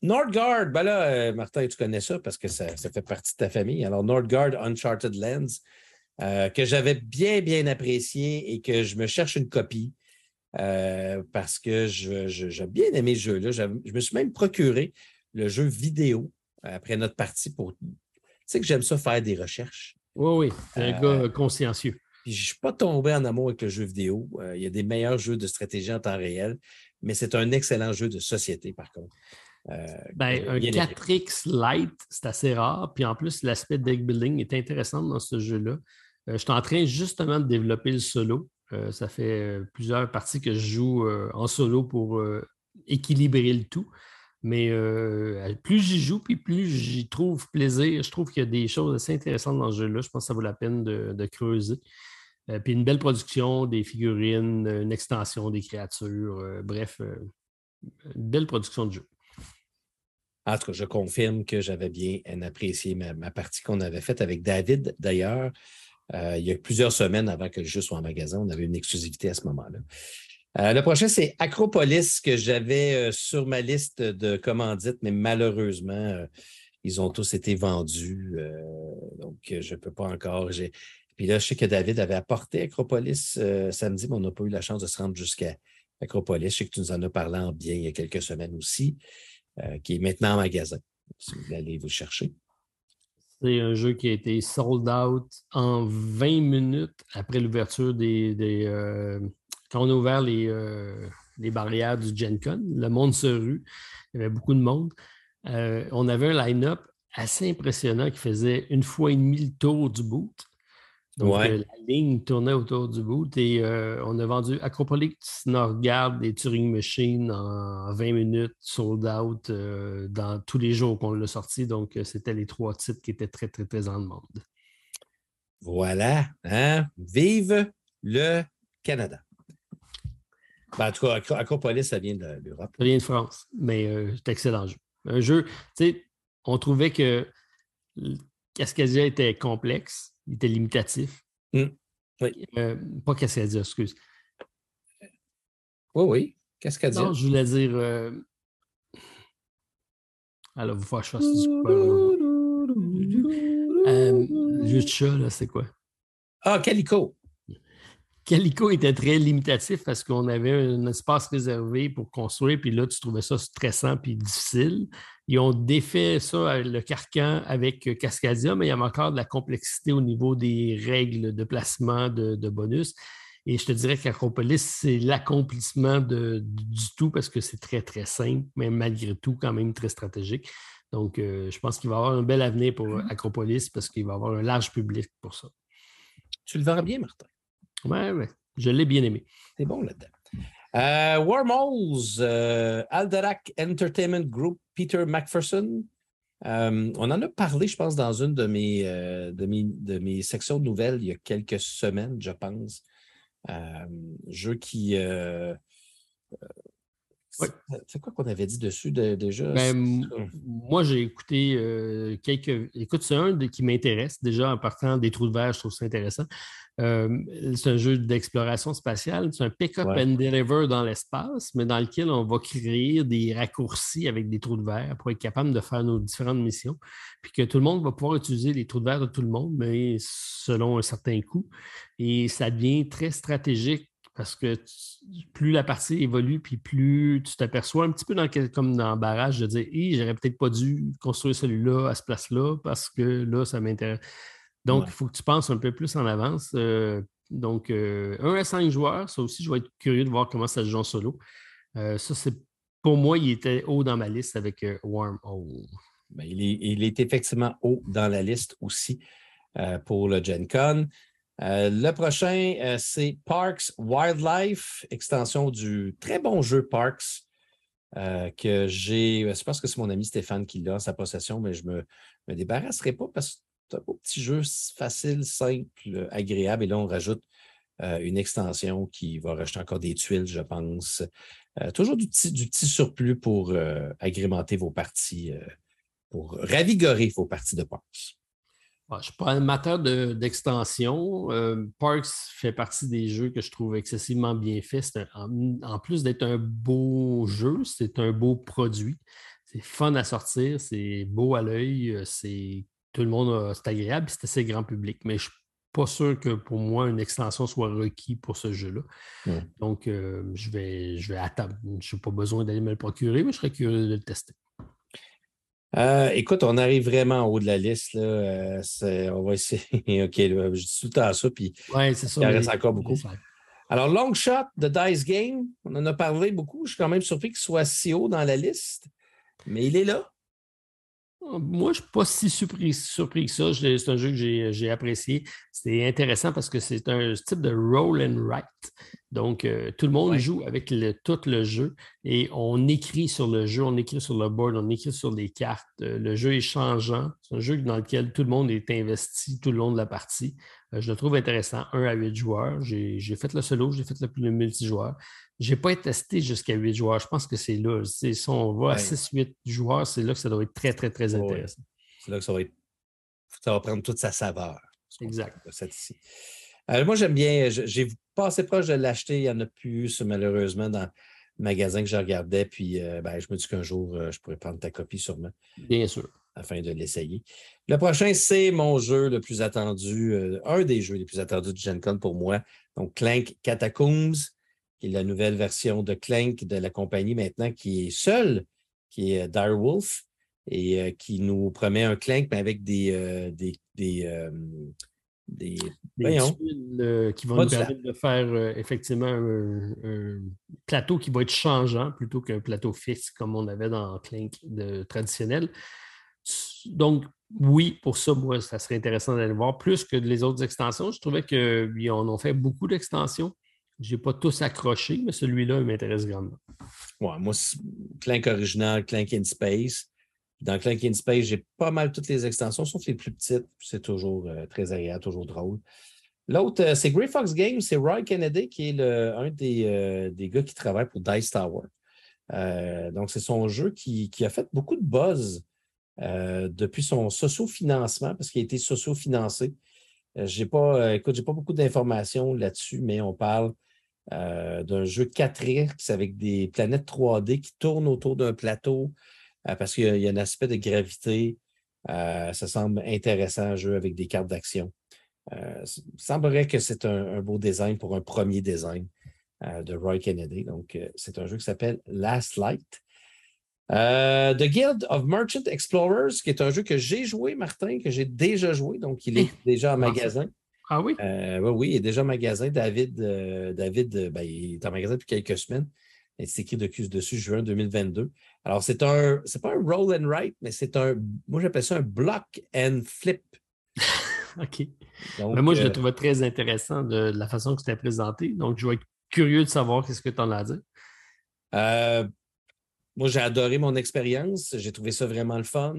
Nordgard, ben là, euh, Martin, tu connais ça parce que ça, fait partie de ta famille. Alors, Nordgard Uncharted Lands, que j'avais bien, bien apprécié et que je me cherche une copie parce que j'ai bien aimé ce jeu-là. Je me suis même procuré le jeu vidéo après notre partie pour. Tu sais que j'aime ça faire des recherches. Oui, oui, c'est un gars euh, consciencieux. je ne suis pas tombé en amour avec le jeu vidéo. Euh, il y a des meilleurs jeux de stratégie en temps réel, mais c'est un excellent jeu de société, par contre. Euh, ben, un 4X Light, c'est assez rare. Puis en plus, l'aspect deck building est intéressant dans ce jeu-là. je suis en train justement de développer le solo. ça fait plusieurs parties que je joue en solo pour équilibrer le tout. Mais euh, plus j'y joue, puis plus j'y trouve plaisir. Je trouve qu'il y a des choses assez intéressantes dans ce jeu-là. Je pense que ça vaut la peine de, creuser. Euh, puis une belle production, des figurines, une extension des créatures. Euh, bref, une belle production de jeu. En tout cas, je confirme que j'avais bien apprécié ma, partie qu'on avait faite avec David, d'ailleurs. il y a plusieurs semaines avant que le jeu soit en magasin, on avait une exclusivité à ce moment-là. Euh, le prochain, c'est Acropolis que j'avais euh, sur ma liste de commandites, mais malheureusement, euh, ils ont tous été vendus. donc, je ne peux pas encore. Puis là, je sais que David avait apporté Acropolis samedi, mais on n'a pas eu la chance de se rendre jusqu'à Acropolis. Je sais que tu nous en as parlé en bien il y a quelques semaines aussi, qui est maintenant en magasin. Si vous aller vous chercher. C'est un jeu qui a été sold out en 20 minutes après l'ouverture des, quand on a ouvert euh, les, barrières du Gen Con, le monde se rue, il y avait beaucoup de monde. Euh, on avait un line-up assez impressionnant qui faisait une fois et demi le tour du boot. Donc, euh, la ligne tournait autour du boot et on a vendu Acropolis, Norgard et Turing Machine en 20 minutes, sold out dans tous les jours qu'on l'a sorti. Donc, c'était les trois titres qui étaient très, très, très en demande. Voilà. Hein? Vive le Canada. Ben, en tout cas, Acropolis, ça vient de l'Europe. Ça vient de France, mais euh, c'est excellent jeu. Un jeu, tu sais, on trouvait que Cascadia était complexe, il était limitatif. Hum, oui. Euh, pas Cascadia, excuse. Oui, oui, Cascadia. Non, je voulais dire. Euh... Alors, vous faut que je fasse du euh, Juste chat, là, c'est quoi? Ah, Calico. Calico était très limitatif parce qu'on avait un espace réservé pour construire, puis là, tu trouvais ça stressant puis difficile. Ils ont défait ça, le carcan avec Cascadia, mais il y avait encore de la complexité au niveau des règles de placement de, bonus. Et je te dirais qu'Acropolis, c'est l'accomplissement du tout parce que c'est très, très simple, mais malgré tout, quand même très stratégique. Donc, euh, je pense qu'il va y avoir un bel avenir pour mm-hmm. Acropolis parce qu'il va y avoir un large public pour ça. Tu le verras bien, Martin. Oui, oui. Je l'ai bien aimé. C'est bon là-dedans. Euh, Wormholes, euh, Alderac Entertainment Group, Peter McPherson. Euh, on en a parlé, je pense, dans une de mes, de mes, de mes sections de nouvelles il y a quelques semaines, je pense. jeu qui. C'est quoi qu'on avait dit dessus déjà? Ben, moi, j'ai écouté quelques. Écoute, c'est un qui m'intéresse. Déjà, en partant des trous de verre, je trouve ça intéressant. Euh, c'est un jeu d'exploration spatiale. C'est un pick-up and deliver dans l'espace, mais dans lequel on va créer des raccourcis avec des trous de verre pour être capable de faire nos différentes missions. Puis que tout le monde va pouvoir utiliser les trous de verre de tout le monde, mais selon un certain coût. Et ça devient très stratégique parce que plus la partie évolue, puis plus tu t'aperçois un petit peu dans, comme dans le barrage de dire j'aurais peut-être pas dû construire celui-là à ce place-là parce que là, ça m'intéresse. Donc, il faut que tu penses un peu plus en avance. Euh, donc, euh, un à cinq joueurs, ça aussi, je vais être curieux de voir comment ça se joue en solo. Euh, ça, c'est pour moi, il était haut dans ma liste avec Wormhole. Ben, il, est, effectivement haut dans la liste aussi pour le Gen Con. Le prochain, c'est Parks Wildlife, extension du très bon jeu Parks. que j'ai, je pense que c'est mon ami Stéphane qui l'a en sa possession, mais je ne me, débarrasserai pas parce que un beau petit jeu facile, simple, agréable. Et là, on rajoute euh, une extension qui va rajouter encore des tuiles, je pense. Euh, toujours du petit, du petit, surplus pour euh, agrémenter vos parties, pour ravigorer vos parties de Parks. Je ne suis pas amateur d'extension. Parks fait partie des jeux que je trouve excessivement bien faits. en, plus d'être un beau jeu, c'est un beau produit. C'est fun à sortir, c'est beau à l'œil, c'est tout le monde, c'est agréable, c'est assez grand public. Mais je ne suis pas sûr que pour moi, une extension soit requise pour ce jeu-là. Donc, euh, je vais, je vais attendre. Je n'ai pas besoin d'aller me le procurer, mais je serais curieux de le tester. Euh, écoute, on arrive vraiment en haut de la liste. Là. Euh, on va essayer. OK, je dis tout le temps ça, puis ouais, ça, il reste encore beaucoup. Alors, Long Shot de Dice Game, on en a parlé beaucoup. Je suis quand même surpris qu'il soit si haut dans la liste, mais il est là. Moi, je ne suis pas si surpris, surpris que ça. C'est un jeu que j'ai apprécié. C'est intéressant parce que c'est un type de roll and write. Donc, euh, tout le monde joue avec tout le jeu et on écrit sur le jeu, on écrit sur le board, on écrit sur les cartes. Euh, le jeu est changeant. C'est un jeu dans lequel tout le monde est investi tout le long de la partie. Euh, je le trouve intéressant. 1 à 8 joueurs. J'ai fait le solo, j'ai fait le, multijoueur. Je n'ai pas été testé jusqu'à 8 joueurs. Je pense que c'est là. Si on va à 6-8 joueurs, c'est là que ça doit être très, très, très intéressant. C'est là que ça va, être, ça va prendre toute sa saveur. Exact. Ici. moi, j'aime bien. J'ai pas assez proche de l'acheter. Il n'y en a plus, malheureusement, dans le magasin que je regardais. Puis, euh, ben, je me dis qu'un jour, euh, je pourrais prendre ta copie sûrement. Bien sûr. Afin de l'essayer. Le prochain, c'est mon jeu le plus attendu, euh, un des jeux les plus attendus de Gen Con pour moi. Donc, Clank Catacombs, qui est la nouvelle version de Clank de la compagnie maintenant, qui est seule, qui est Direwolf, et qui nous promet un Clank, mais avec des, des des, tuiles euh, qui vont nous permettre de faire euh, effectivement un, plateau qui va être changeant plutôt qu'un plateau fixe comme on avait dans Clink de, traditionnel. Donc, oui, pour ça, moi, ça serait intéressant d'aller voir. Plus que les autres extensions, je trouvais qu'ils en ont fait beaucoup d'extensions. Je n'ai pas tous accroché, mais celui-là m'intéresse grandement. Ouais, moi, Clank original, Clank in Space. Dans Clank in Space, j'ai pas mal toutes les extensions, sauf les plus petites. C'est toujours euh, très agréable, toujours drôle. L'autre, euh, c'est Grey Fox Games, c'est Roy Kennedy qui est le, un des, euh, des, gars qui travaille pour Dice Tower. donc, c'est son jeu qui, a fait beaucoup de buzz depuis son socio-financement, parce qu'il a été socio-financé. j'ai pas, écoute, j'ai pas beaucoup d'informations là-dessus, mais on parle d'un jeu 4X avec des planètes 3D qui tournent autour d'un plateau euh, parce qu'il y, a un aspect de gravité. Euh, ça semble intéressant, un jeu avec des cartes d'action. Euh, il semblerait que c'est un, beau design pour un premier design de Roy Kennedy. Donc, c'est un jeu qui s'appelle Last Light. The Guild of Merchant Explorers, qui est un jeu que j'ai joué, Martin, que j'ai déjà joué, donc il est déjà en magasin. Ah oui? oui, il est déjà en magasin. David, David ben, il est en magasin depuis quelques semaines. C'est écrit dessus juin 2022. Alors, c'est un, c'est pas un roll and write, mais c'est un, moi j'appelle ça un block and flip. OK. mais moi, je le euh, trouvais très intéressant de, la façon que c'était présenté. Donc, je vais être curieux de savoir qu'est-ce que tu en as à dire. Euh, moi, j'ai adoré mon expérience. J'ai trouvé ça vraiment le fun.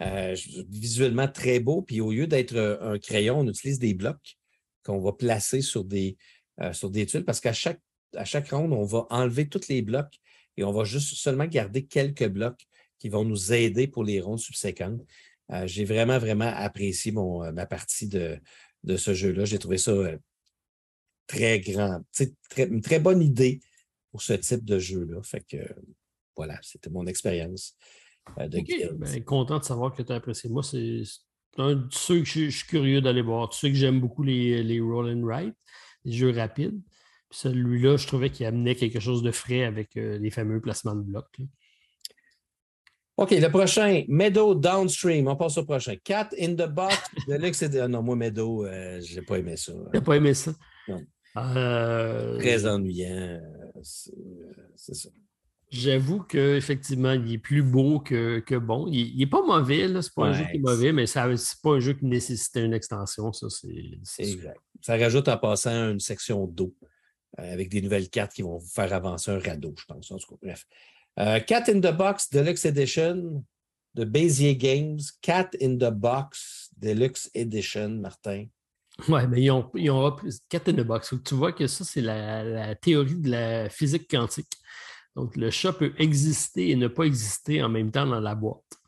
Euh, visuellement très beau. Puis au lieu d'être un crayon, on utilise des blocs qu'on va placer sur des, des tuiles parce qu'à chaque à ronde, on va enlever tous les blocs et on va juste seulement garder quelques blocs qui vont nous aider pour les rondes subséquentes. Euh, j'ai vraiment, vraiment apprécié euh, ma partie de, ce jeu-là. J'ai trouvé ça euh, très grand, très, une très bonne idée pour ce type de jeu-là. Fait que voilà, c'était mon expérience de ben, content de savoir que tu as apprécié. Moi, c'est un de ceux que je, suis curieux d'aller voir. Tu sais que j'aime beaucoup les, les roll and write, les jeux rapides. Celui-là, je trouvais qu'il amenait quelque chose de frais avec euh, les fameux placements de blocs. OK, le prochain, Meadow Downstream. On passe au prochain. Cat in the Box. ah non, moi, Meadow, euh, je n'ai pas aimé ça. n'as pas aimé ça? Non. Euh, Très ennuyant. C'est ça. J'avoue qu'effectivement, il est plus beau que, que bon. Il n'est pas mauvais, ce n'est pas un jeu qui est mauvais, mais ce n'est pas un jeu qui nécessitait une extension. Ça, c'est, exact. Ça rajoute en passant une section d'eau. Euh, avec des nouvelles cartes qui vont faire avancer un radeau, je pense. En tout cas, bref. Euh, Cat in the Box Deluxe Edition de Bézier Games. Cat in the Box Deluxe Edition, Martin. Oui, mais ils ont, ils ont Cat in the Box. Tu vois que ça, c'est la, théorie de la physique quantique. Donc, le chat peut exister et ne pas exister en même temps dans la boîte.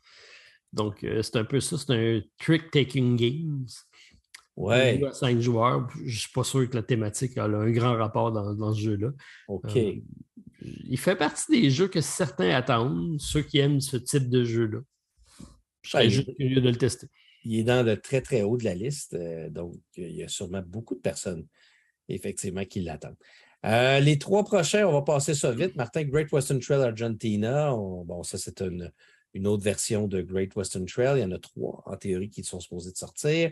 Donc, euh, c'est un peu ça, c'est un trick-taking games. Ouais. À cinq joueurs, je ne suis pas sûr que la thématique a un grand rapport dans, ce jeu-là. OK. Euh, il fait partie des jeux que certains attendent, ceux qui aiment ce type de jeu-là. Je serais juste curieux de le tester. Il est dans le très, très haut de la liste, euh, donc il y a sûrement beaucoup de personnes, effectivement, qui l'attendent. Euh, les trois prochains, on va passer ça vite. Martin, Great Western Trail Argentina. bon, ça, c'est une, autre version de Great Western Trail. Il y en a trois, en théorie, qui sont supposés de sortir.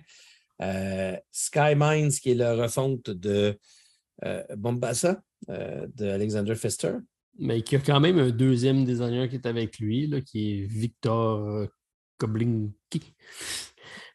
Euh, Sky Mines, qui est la refonte de Bombassa, euh, de Alexander Pfister. Mais qui a quand même un deuxième designer qui est avec lui, qui est Victor Koblinski.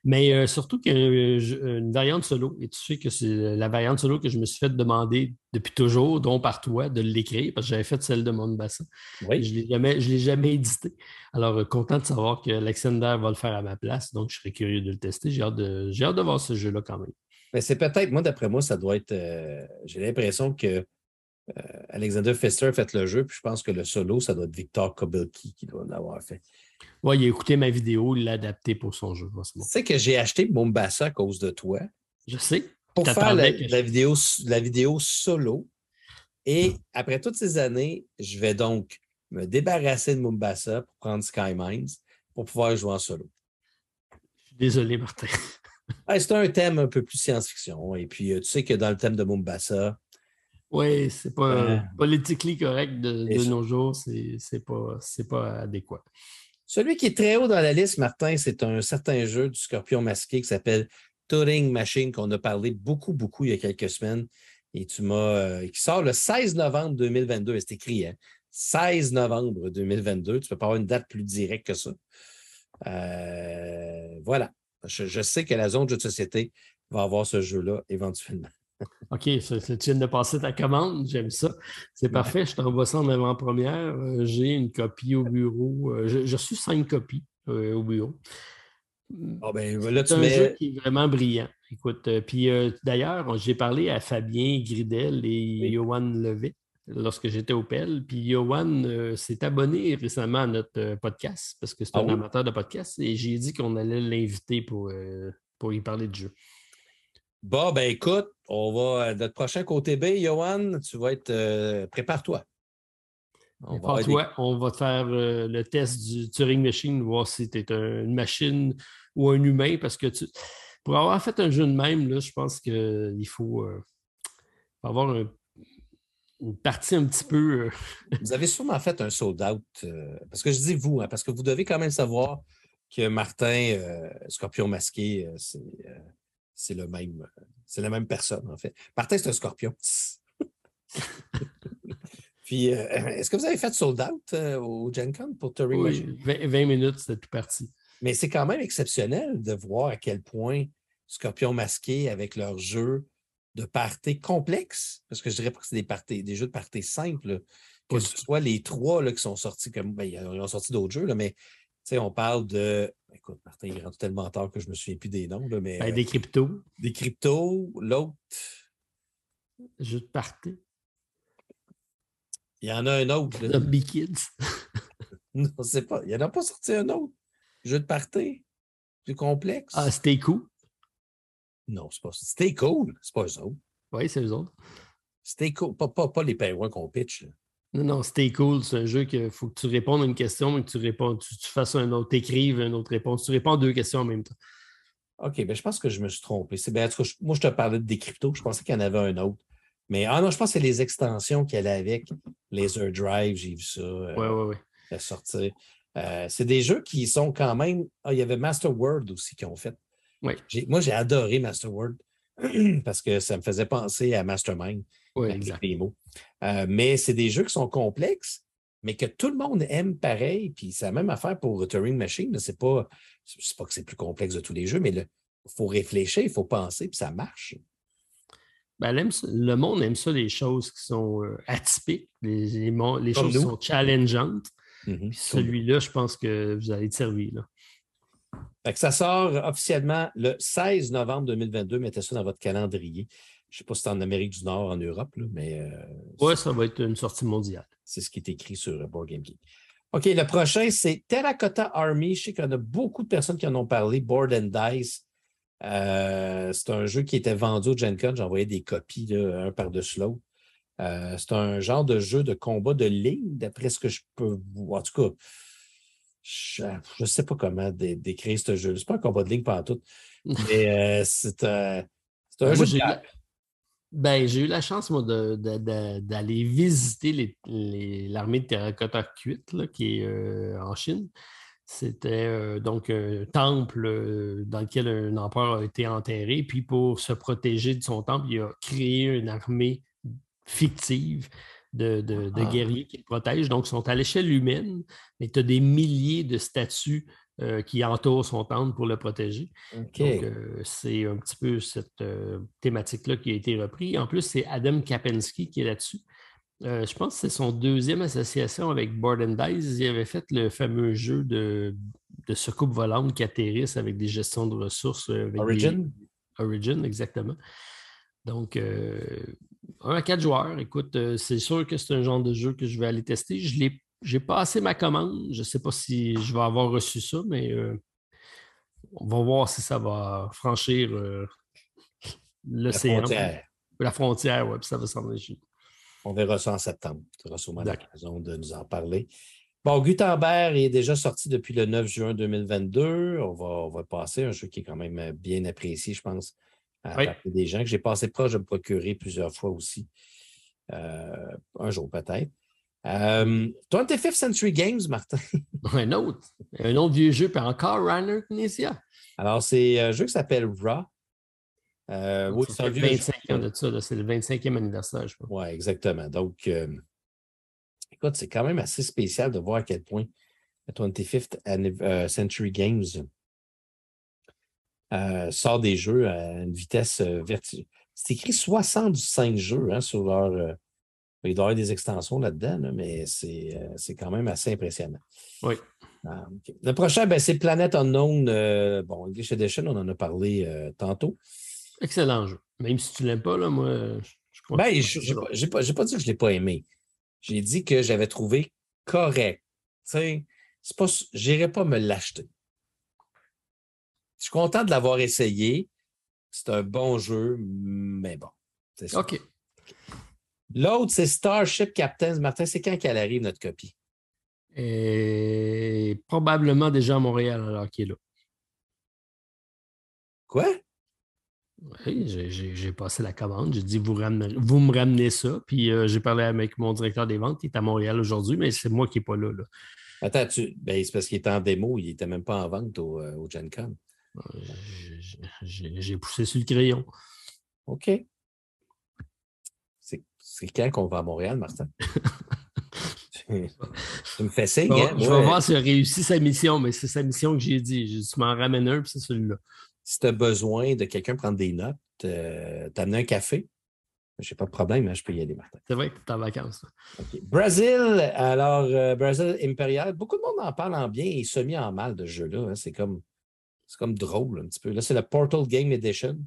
Mais euh, surtout qu'il y a une variante solo. Et tu sais que c'est la variante solo que je me suis fait demander depuis toujours, dont par toi, de l'écrire, parce que j'avais fait celle de Montbassin. Oui. Je ne l'ai jamais édité. Alors, euh, content de savoir que Alexander va le faire à ma place. Donc, je serais curieux de le tester. J'ai hâte de, hâte de voir ce jeu-là quand même. Mais c'est peut-être, moi, d'après moi, ça doit être. Euh, j'ai l'impression que Alexander Fester a fait le jeu, puis je pense que le solo, ça doit être Victor Kobelki qui doit l'avoir fait. Oui, il a écouté ma vidéo, il l'a adapté pour son jeu. Tu sais que j'ai acheté Mombasa à cause de toi. Je sais. Pour faire la, vidéo, la vidéo solo. Et après toutes ces années, je vais donc me débarrasser de Mombasa pour prendre Sky Mines pour pouvoir jouer en solo. Je suis désolé, Martin. c'est un thème un peu plus science-fiction. Et puis, euh, tu sais que dans le thème de Mombasa, oui, c'est pas euh, politiquement correct de, de nos jours, c'est pas, pas adéquat. Celui qui est très haut dans la liste, Martin, c'est un certain jeu du scorpion masqué qui s'appelle Turing Machine, qu'on a parlé beaucoup, beaucoup il y a quelques semaines. Et. Euh, qui sort le 16 novembre 2022. C'est écrit, hein? 16 novembre 2022. Tu ne peux pas avoir une date plus directe que ça. Euh, voilà. Je, je, sais que la zone de jeu de société va avoir ce jeu-là éventuellement. OK, tu viens de passer ta commande, j'aime ça. C'est parfait, je t'envoie ça en avant-première. Euh, j'ai une copie au bureau. Euh, j'ai reçu cinq copies euh, au bureau. Ah, ben, c'est un jeu qui est vraiment brillant. Écoute, puis d'ailleurs, j'ai parlé à Fabien Gridel et Johan Levet lorsque j'étais au PEL. Puis Johan s'est abonné récemment à notre podcast parce que c'est un ah amateur de podcast et j'ai dit qu'on allait l'inviter pour, pour y parler de jeu. Bon, ben écoute, on va. Euh, notre prochain côté B, Johan, tu vas être. Euh, prépare-toi. On, va on va faire euh, le test du Turing Machine, voir si tu es une machine ou un humain, parce que tu, pour avoir fait un jeu de même, là, je pense qu'il faut, avoir une partie un petit peu. vous avez sûrement fait un sold-out, parce que je dis vous, hein, parce que vous devez quand même savoir que Martin, Scorpion masqué, c'est c'est le même, c'est la même personne, en fait. Martin, c'est un scorpion. Puis, euh, est-ce que vous avez fait sold out euh, au Gen Con pour Turing oui, 20, minutes, c'était tout parti. Mais c'est quand même exceptionnel de voir à quel point Scorpion masqué avec leur jeu de party complexe, parce que je dirais pas que c'est des, des jeux de party simples, que ce soit les trois là, qui sont sortis, comme ben, ils ont sorti d'autres jeux, là, mais on parle de Écoute, Martin, il rentre tellement tard que je ne me souviens plus des noms. Là, mais, ben, des cryptos. Des cryptos. L'autre. Jeu de party. Il y en a un autre. Zombie Kids. non, c'est pas. Il n'y en a pas sorti un autre. Jeu de party. Plus complexe. Ah, Stay Cool. Non, c'est pas Stay Cool. C'est pas eux autres. Oui, c'est eux autres. Stay Cool. Pas, pas, pas les pingouins qu'on pitch. Là. Non, non, Stay Cool, c'est un jeu qu'il faut que tu répondes à une question, mais que tu réponds, tu, fasses un autre, écrives une autre réponse. Tu réponds à deux questions en même temps. OK, ben je pense que je me suis trompé. Ben, moi, je te parlais de des cryptos. Je pensais qu'il y en avait un autre. Mais ah non, je pense que c'est les extensions y avait avec Laser Drive, j'ai vu ça. oui, oui, oui. sortir. Euh, c'est des jeux qui sont quand même. Ah, il y avait Master World aussi qui ont fait. Oui. Moi, j'ai adoré Master World parce que ça me faisait penser à Mastermind. Oui, exact. Euh, mais c'est des jeux qui sont complexes, mais que tout le monde aime pareil. Puis c'est la même affaire pour Turing Machine. C'est pas, pas que c'est plus complexe de tous les jeux, mais il faut réfléchir, il faut penser, puis ça marche. Ben, le monde aime ça, les choses qui sont euh, atypiques, les, les, choses qui sont challengeantes. Mm-hmm. Celui-là, je pense que vous allez être servi. Là. Ça sort officiellement le 16 novembre 2022. Mettez ça dans votre calendrier. Je ne sais pas si c'est en Amérique du Nord, en Europe, mais. Euh, oui, ça va être une sortie mondiale. C'est ce qui est écrit sur euh, Board Game Geek. OK, le prochain, c'est Terracotta Army. Je sais qu'il y en a beaucoup de personnes qui en ont parlé. Board and Dice. Euh, c'est un jeu qui était vendu au Gen Con. J'envoyais des copies, un par-dessus l'autre. c'est un genre de jeu de combat de ligne, d'après ce que je peux voir. En tout cas, je ne sais pas comment décrire ce jeu. C'est pas un combat de ligne pendant tout. Mais c'est un jeu de ben, j'ai eu la chance, moi, d'aller visiter l'armée de terracotta cuite qui est euh, en Chine. C'était euh, donc un temple euh, dans lequel un empereur a été enterré. Puis pour se protéger de son temple, il a créé une armée fictive de, ah. guerriers qui le protègent. Donc, ils sont à l'échelle humaine, mais tu as des milliers de statues euh, qui entoure son temple pour le protéger. Donc, euh, c'est un petit peu cette euh, thématique-là qui a été reprise. En plus, c'est Adam Kapensky qui est là-dessus. Je pense que c'est son deuxième association avec Board and Dice. Il avait fait le fameux jeu de, de soucoupe volante qui atterrissent avec des gestions de ressources. des- Origin? Origin, exactement. Donc, un à quatre joueurs. Écoute, euh, c'est sûr que c'est un genre de jeu que je vais aller tester. Je l'ai, j'ai passé ma commande. Je ne sais pas si je vais avoir reçu ça, mais euh, on va voir si ça va franchir euh, La l'océan. frontière. La frontière, oui, puis ça va s'en aller. On verra ça en septembre. Tu auras sûrement l'occasion de nous en parler. Bon, Gutenberg est déjà sorti depuis le 9 juin 2022. On va, on va passer un jeu qui est quand même bien apprécié, je pense, à Oui. des gens que j'ai passé proche de me procurer plusieurs fois aussi. Euh, un jour peut-être. Euh, 25th Century Games, Martin? Un autre. Un autre vieux jeu, puis encore Rainer Knizia. Alors, c'est un jeu qui s'appelle Raw. Euh, oui, c'est un fait vieux jeu. 25 ans de ça. C'est le 25e anniversaire, je pense. Oui, exactement. Donc, euh, écoute, c'est quand même assez spécial de voir à quel point le 25th anniv- euh, Century Games euh, sort des jeux à une vitesse euh, vertigineuse. C'est écrit 65 jeux hein, sur leur. euh, il doit y avoir des extensions là-dedans, là, mais c'est quand même assez impressionnant. Oui. Ah. Le prochain, ben, c'est Planet Unknown. euh, bon, English Edition, on en a parlé euh, tantôt. Excellent jeu. Même si tu ne l'aimes pas, là, moi, je, je crois Ben, que je n'ai pas, pas, dit que je ne l'ai pas aimé. J'ai dit que j'avais trouvé correct. Tu sais, c'est pas, j'irai pas me l'acheter. Je suis content de l'avoir essayé. C'est un bon jeu, mais bon. c'est ça. OK. L'autre, c'est Starship Captains. Martin, c'est quand qu'elle arrive, notre copie? Et probablement déjà à Montréal alors qu'il est là. Quoi? Oui, j'ai- passé la commande. J'ai dit vous, ramenez- vous me ramenez ça. Puis euh, j'ai parlé avec mon directeur des ventes qui est à Montréal aujourd'hui, mais c'est moi qui n'ai pas là. là. Attends, tu... ben, c'est parce qu'il était en démo, il n'était même pas en vente au, euh, au Gen Con. Euh, j'ai- poussé sur le crayon. OK. C'est quand qu'on va à Montréal, Martin? tu me fais signe, Bon, hein? je vais voir s'il a réussi sa mission, mais c'est sa mission que j'ai dit. J'ai dit, tu m'en ramènes un, puis c'est celui-là. si tu as besoin de quelqu'un prendre des notes, euh, t'amener un café, j'ai pas de problème, hein, je peux y aller, Martin. C'est vrai que tu es en vacances. là. OK. Brésil, alors, euh, Brésil Imperial, beaucoup de monde en parle en bien et semi en mal de ce jeu-là. hein. C'est comme, c'est comme drôle un petit peu. Là, c'est le Portal Game Edition.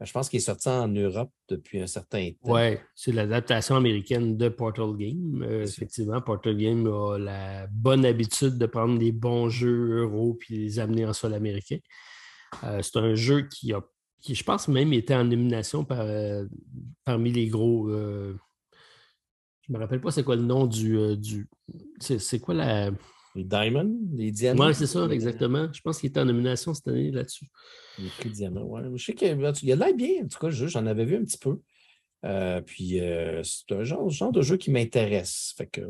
Euh, Je pense qu'il est sorti en Europe depuis un certain temps. Oui, c'est l'adaptation américaine de Portal Game. Euh, effectivement, Portal Game a la bonne habitude de prendre des bons jeux euros puis les amener en sol américain. Euh, c'est un jeu qui a, qui, je pense, même été en nomination par, euh, parmi les gros. je me rappelle pas c'est quoi le nom du. du c'est quoi la. Les Diamonds, les diamants. Oui, c'est ça, exactement. Je pense qu'il était en nomination cette année là-dessus. Les prix diamants, ouais. Je sais qu'il y a l'air bien, en tout cas, j'en avais vu un petit peu. Euh, puis euh, c'est un genre, genre de jeu qui m'intéresse. Fait que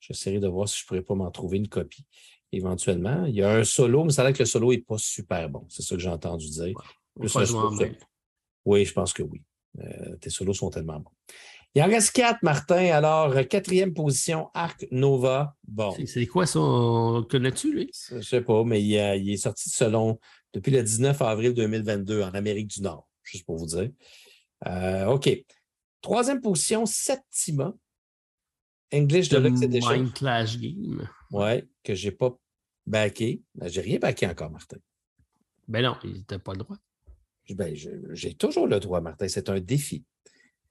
j'essaierai de voir si je ne pourrais pas m'en trouver une copie éventuellement. Il y a un solo, mais ça a l'air que le solo n'est pas super bon. C'est ça que j'ai entendu dire. On Plus. Oui, je pense que oui. Euh, tes solos sont tellement bons. Il en reste quatre, Martin. Alors, euh, quatrième position, Arc Nova. Bon. C'est, quoi ça? Connais-tu, lui? Je ne sais pas, mais il, a- il est sorti selon depuis le 19 avril 2022 en Amérique du Nord, juste pour vous dire. Euh, OK. Troisième position, Septima. English Deluxe Edition. Mind Clash Game. Ouais, que je n'ai pas backé. Ben, j'ai rien backé encore, Martin. Ben non, il n'était pas le droit. Ben, j'ai toujours le droit, Martin. C'est un défi.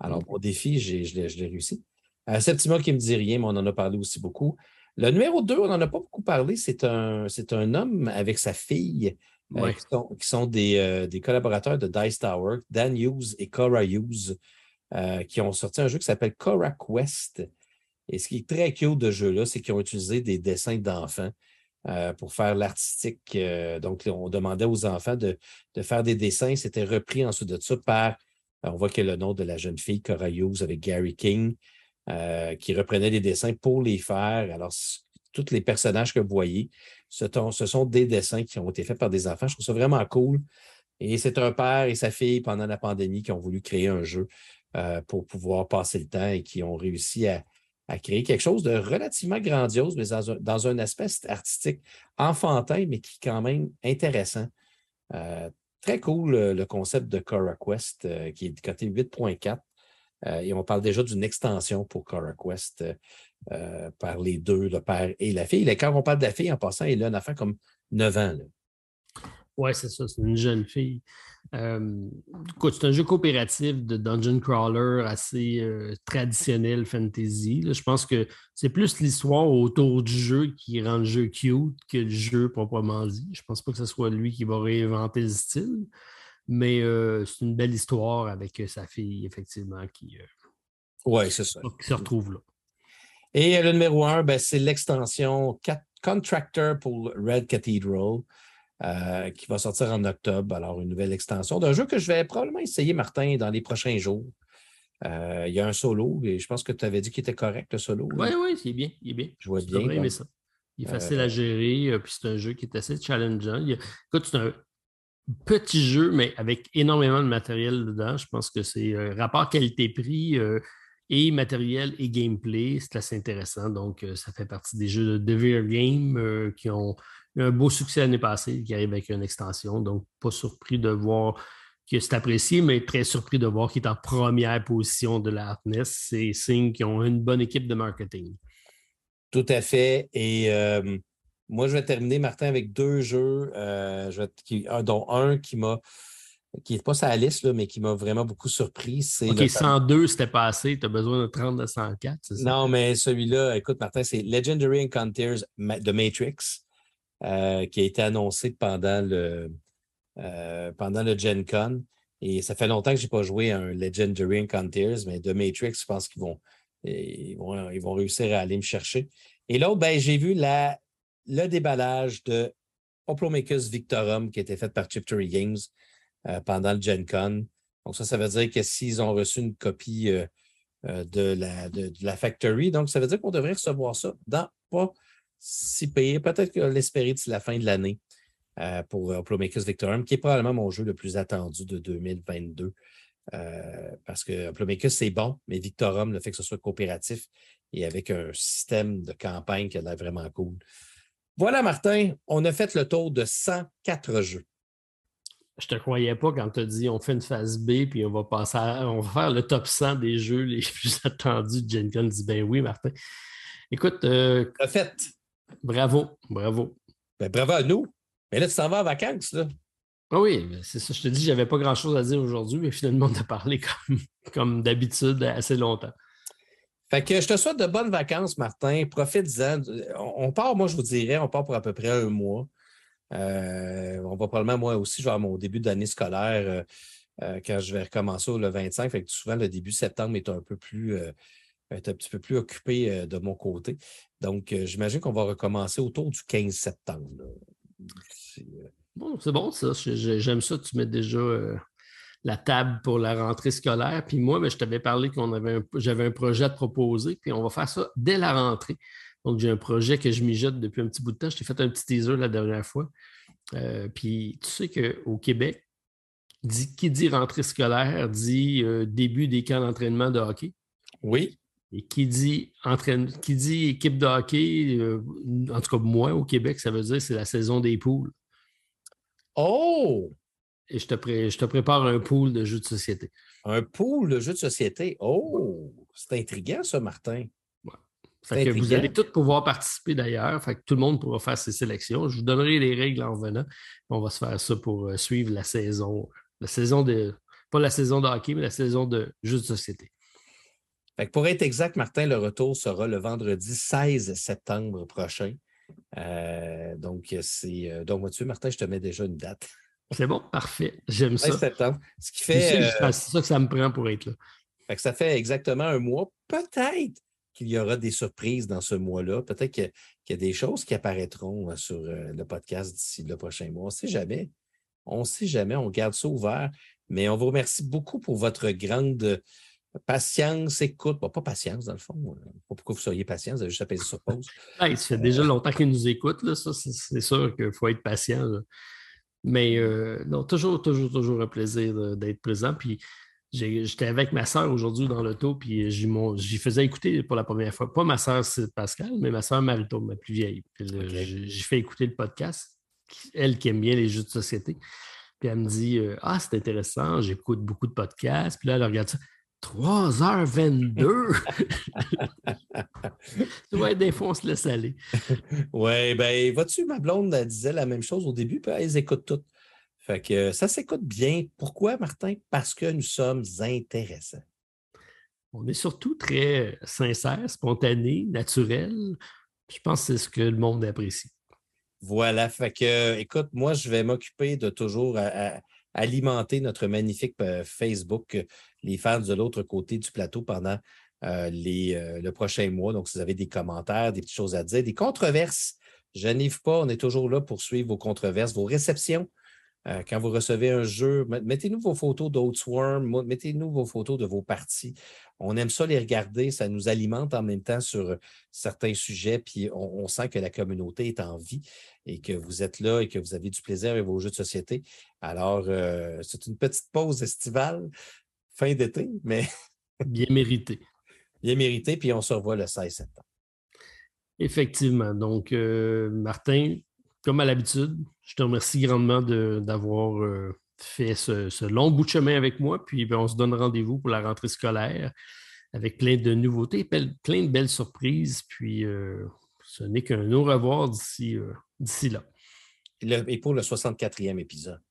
Alors, mon défi, je l'ai réussi. Euh, Septima qui ne me dit rien, mais on en a parlé aussi beaucoup. Le numéro 2, on n'en a pas beaucoup parlé. C'est un, homme avec sa fille euh, qui sont, qui sont des, euh, des collaborateurs de Dice Tower, Dan Hughes et Cora Hughes, euh, qui ont sorti un jeu qui s'appelle Cora Quest. Et ce qui est très cute de ce jeu-là, c'est qu'ils ont utilisé des dessins d'enfants euh, pour faire l'artistique. Euh, donc, on demandait aux enfants de, de faire des dessins. C'était repris ensuite de ça par, on voit a le nom de la jeune fille, Cora Hughes, avec Gary King, euh, qui reprenait les dessins pour les faire. Alors, tous les personnages que vous voyez, ce, sont des dessins qui ont été faits par des enfants. Je trouve ça vraiment cool. Et c'est un père et sa fille, pendant la pandémie, qui ont voulu créer un jeu euh, pour pouvoir passer le temps et qui ont réussi à, créer quelque chose de relativement grandiose, mais dans un, aspect artistique enfantin, mais qui est quand même intéressant. Euh, très cool le concept de Cora Quest, euh, qui est côté 8.4. Euh, et on parle déjà d'une extension pour Cora Quest par les deux, le père et la fille. Et quand on parle de la fille, en passant, elle a une affaire comme 9 ans. Oui, c'est ça, c'est une jeune fille. Euh, c'est un jeu coopératif de dungeon crawler assez euh, traditionnel fantasy. Je pense que c'est plus l'histoire autour du jeu qui rend le jeu cute que le jeu proprement dit. Je pense pas que ce soit lui qui va réinventer le style, mais euh, c'est une belle histoire avec sa fille, effectivement, qui, c'est ça. qui se retrouve là. Et le numéro un, ben, c'est l'extension Contractor pour Red Cathedral. Euh, qui va sortir en octobre. Alors, une nouvelle extension d'un jeu que je vais probablement essayer, Martin, dans les prochains jours. Euh, il y a un solo, et je pense que tu avais dit qu'il était correct, le solo. Oui, oui, il est bien. Il est bien. Je vois bien. ça. Il est facile à euh, gérer, puis c'est un jeu qui est assez challengeant. Écoute, c'est un petit jeu, mais avec énormément de matériel dedans. Je pense que c'est rapport qualité-prix et matériel et gameplay. C'est assez intéressant. Donc, ça fait partie des jeux de Devere Game qui ont un beau succès l'année passée qui arrive avec une extension. Donc, pas surpris de voir que c'est apprécié, mais très surpris de voir qu'il est en première position de la Hartness. C'est signe qu'ils ont une bonne équipe de marketing. Tout à fait. Et euh, moi, je vais terminer, Martin, avec deux jeux, euh, dont un qui m'a qui n'est pas sa liste, mais qui m'a vraiment beaucoup surpris. OK, 102, c'était pas assez. Tu as besoin de 30 de 104, c'est ça? Non, mais celui-là, écoute, Martin, c'est Legendary Encounters de Matrix. Euh, qui a été annoncé pendant le, euh, pendant le Gen Con. Et ça fait longtemps que je n'ai pas joué à un Legendary Encounters, mais de Matrix, je pense qu'ils vont, ils vont, ils vont réussir à aller me chercher. Et l'autre, ben, j'ai vu la, le déballage de Oplomakers Victorum qui a été fait par Chiptery Games euh, pendant le Gen Con. Donc, ça, ça veut dire que s'ils ont reçu une copie de, la, de, la Factory, donc ça veut dire qu'on devrait recevoir ça dans pas si payé. Peut-être que l'espérer d'ici la fin de l'année euh, pour Plomakers Victorum, qui est probablement mon jeu le plus attendu de 2022. Euh, parce que Plomakers, c'est bon, mais Victorum, le fait que ce soit coopératif et avec un système de campagne qui a l'air vraiment cool. Voilà, Martin, on a fait le tour de 104 jeux. Je te croyais pas quand tu as dit on fait une phase B puis on va passer on va faire le top 100 des jeux les plus attendus de Gen Con. dit ben oui, Martin. Écoute. Euh, fait. Bravo, bravo. Ben, bravo à nous. Mais là, tu t'en vas en vacances, là. Ah oui, c'est ça. Je te dis, j'avais pas grand-chose à dire aujourd'hui, mais finalement, on a parlé comme, comme d'habitude assez longtemps. Fait que je te souhaite de bonnes vacances, Martin. Profite-en. On part, moi, je vous dirais, on part pour à peu près un mois. Euh, on va probablement, moi aussi, je vais avoir mon début d'année scolaire euh, quand je vais recommencer le 25. Fait que souvent, le début septembre est un peu plus être un petit peu plus occupé euh, de mon côté. Donc, euh, j'imagine qu'on va recommencer autour du 15 septembre. Euh, bon, c'est bon, ça. J'aime ça. Tu mets déjà la table pour la rentrée scolaire. Puis moi, ben, je t'avais parlé qu'on avait j'avais un projet à te proposer, puis on va faire ça dès la rentrée. Donc, j'ai un projet que je mijote depuis un petit bout de temps. Je t'ai fait un petit teaser la dernière fois. puis tu sais qu'au Québec, qui dit rentrée scolaire dit début des camps d'entraînement de hockey. Oui. Et qui dit, entraîne, qui dit équipe de hockey, euh, en tout cas moi au Québec, ça veut dire c'est la saison des poules. Oh! Et je te, je te prépare un pool de jeux de société. Un pool de jeux de société? Oh! C'est intriguant ça, Martin. que vous allez tous pouvoir participer d'ailleurs. Fait que tout le monde pourra faire ses sélections. Je vous donnerai les règles en venant. On va se faire ça pour euh, suivre la saison. La saison de. Pas la saison de hockey, mais la saison de jeux de société pour être exact, Martin, le retour sera le vendredi 16 septembre prochain. Euh, donc, c'est. Euh, donc, tu Martin, je te mets déjà une date. C'est bon, parfait. J'aime ça. septembre. Ce qui fait. Euh, c'est ça que ça me prend pour être là. ça fait exactement un mois. Peut-être qu'il y aura des surprises dans ce mois-là. Peut-être qu'il y, a des choses qui apparaîtront sur le podcast d'ici le prochain mois. On ne sait jamais. On ne sait jamais. On garde ça ouvert. Mais on vous remercie beaucoup pour votre grande Patience, écoute. pas patience, dans le fond. Pas pourquoi vous soyez patient, vous avez juste à sur pause. ça fait déjà longtemps qu'ils nous écoutent. Là, ça, c'est sûr qu'il faut être patient. Mais euh, non, toujours, toujours, toujours un plaisir d'être présent. Puis J'étais avec ma soeur aujourd'hui dans l'auto, puis j'y faisais écouter pour la première fois. Pas ma soeur Pascal, mais ma soeur Marito, ma plus vieille. J'ai fait écouter le podcast, elle qui aime bien les jeux de société. Puis elle me dit euh, Ah, c'est intéressant, j'écoute beaucoup de podcasts. Puis là, elle regarde ça. 3h22. tu vois, des fois, on se laisse aller. Oui, ben, vois-tu, ma blonde elle disait la même chose au début, puis elles écoutent toutes. Fait que ça s'écoute bien. Pourquoi, Martin? Parce que nous sommes intéressants. On est surtout très sincère, spontané, naturel. Je pense que c'est ce que le monde apprécie. Voilà. Fait que, écoute, moi, je vais m'occuper de toujours alimenter notre magnifique euh, Facebook, les fans de l'autre côté du plateau pendant euh, les, euh, le prochain mois. Donc, si vous avez des commentaires, des petites choses à dire, des controverses, je n'arrive pas. On est toujours là pour suivre vos controverses, vos réceptions euh, quand vous recevez un jeu, mettez-nous vos photos d'Oatsworm, mettez-nous vos photos de vos parties. On aime ça les regarder, ça nous alimente en même temps sur certains sujets, puis on, sent que la communauté est en vie et que vous êtes là et que vous avez du plaisir avec vos jeux de société. Alors, euh, c'est une petite pause estivale, fin d'été, mais. Bien mérité. Bien mérité, puis on se revoit le 16 septembre. Effectivement. Donc, euh, Martin, comme à l'habitude, je te remercie grandement d'avoir euh, fait ce, long bout de chemin avec moi. Puis ben, on se donne rendez-vous pour la rentrée scolaire avec plein de nouveautés, plein de belles surprises. Puis euh, ce n'est qu'un au revoir d'ici euh, là. Et pour le 64e épisode.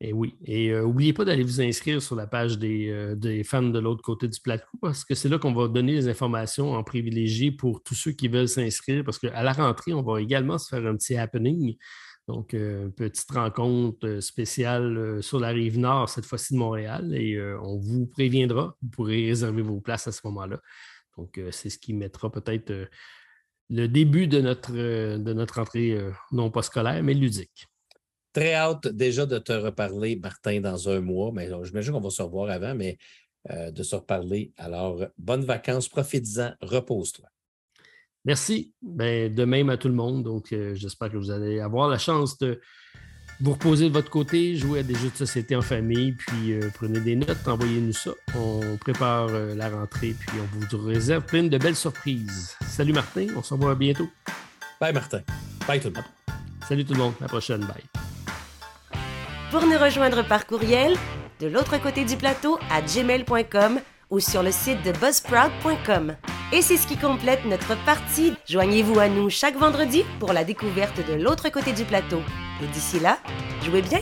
Et oui. Et n'oubliez pas d'aller vous inscrire sur la page des, des fans de l'autre côté du plateau parce que c'est là qu'on va donner les informations en privilégié pour tous ceux qui veulent s'inscrire parce qu'à la rentrée, on va également se faire un petit happening. Donc, une petite rencontre spéciale sur la rive nord, cette fois-ci de Montréal, et on vous préviendra. Vous pourrez réserver vos places à ce moment-là. Donc, c'est ce qui mettra peut-être le début de notre, de notre entrée, non pas scolaire, mais ludique. Très hâte déjà de te reparler, Martin, dans un mois. Mais j'imagine qu'on va se revoir avant, mais euh, de se reparler. Alors, bonnes vacances, profites-en, repose-toi. Merci. Ben, de même à tout le monde. Donc, euh, j'espère que vous allez avoir la chance de vous reposer de votre côté, jouer à des jeux de société en famille, puis euh, prenez des notes, envoyez-nous ça. On prépare la rentrée, puis on vous réserve plein de belles surprises. Salut Martin, on se revoit bientôt. Bye Martin. Bye tout le monde. Salut tout le monde. À la prochaine. Bye. Pour nous rejoindre par courriel, de l'autre côté du plateau à gmail.com ou sur le site de buzzsprout.com. Et c'est ce qui complète notre partie. Joignez-vous à nous chaque vendredi pour la découverte de l'autre côté du plateau. Et d'ici là, jouez bien!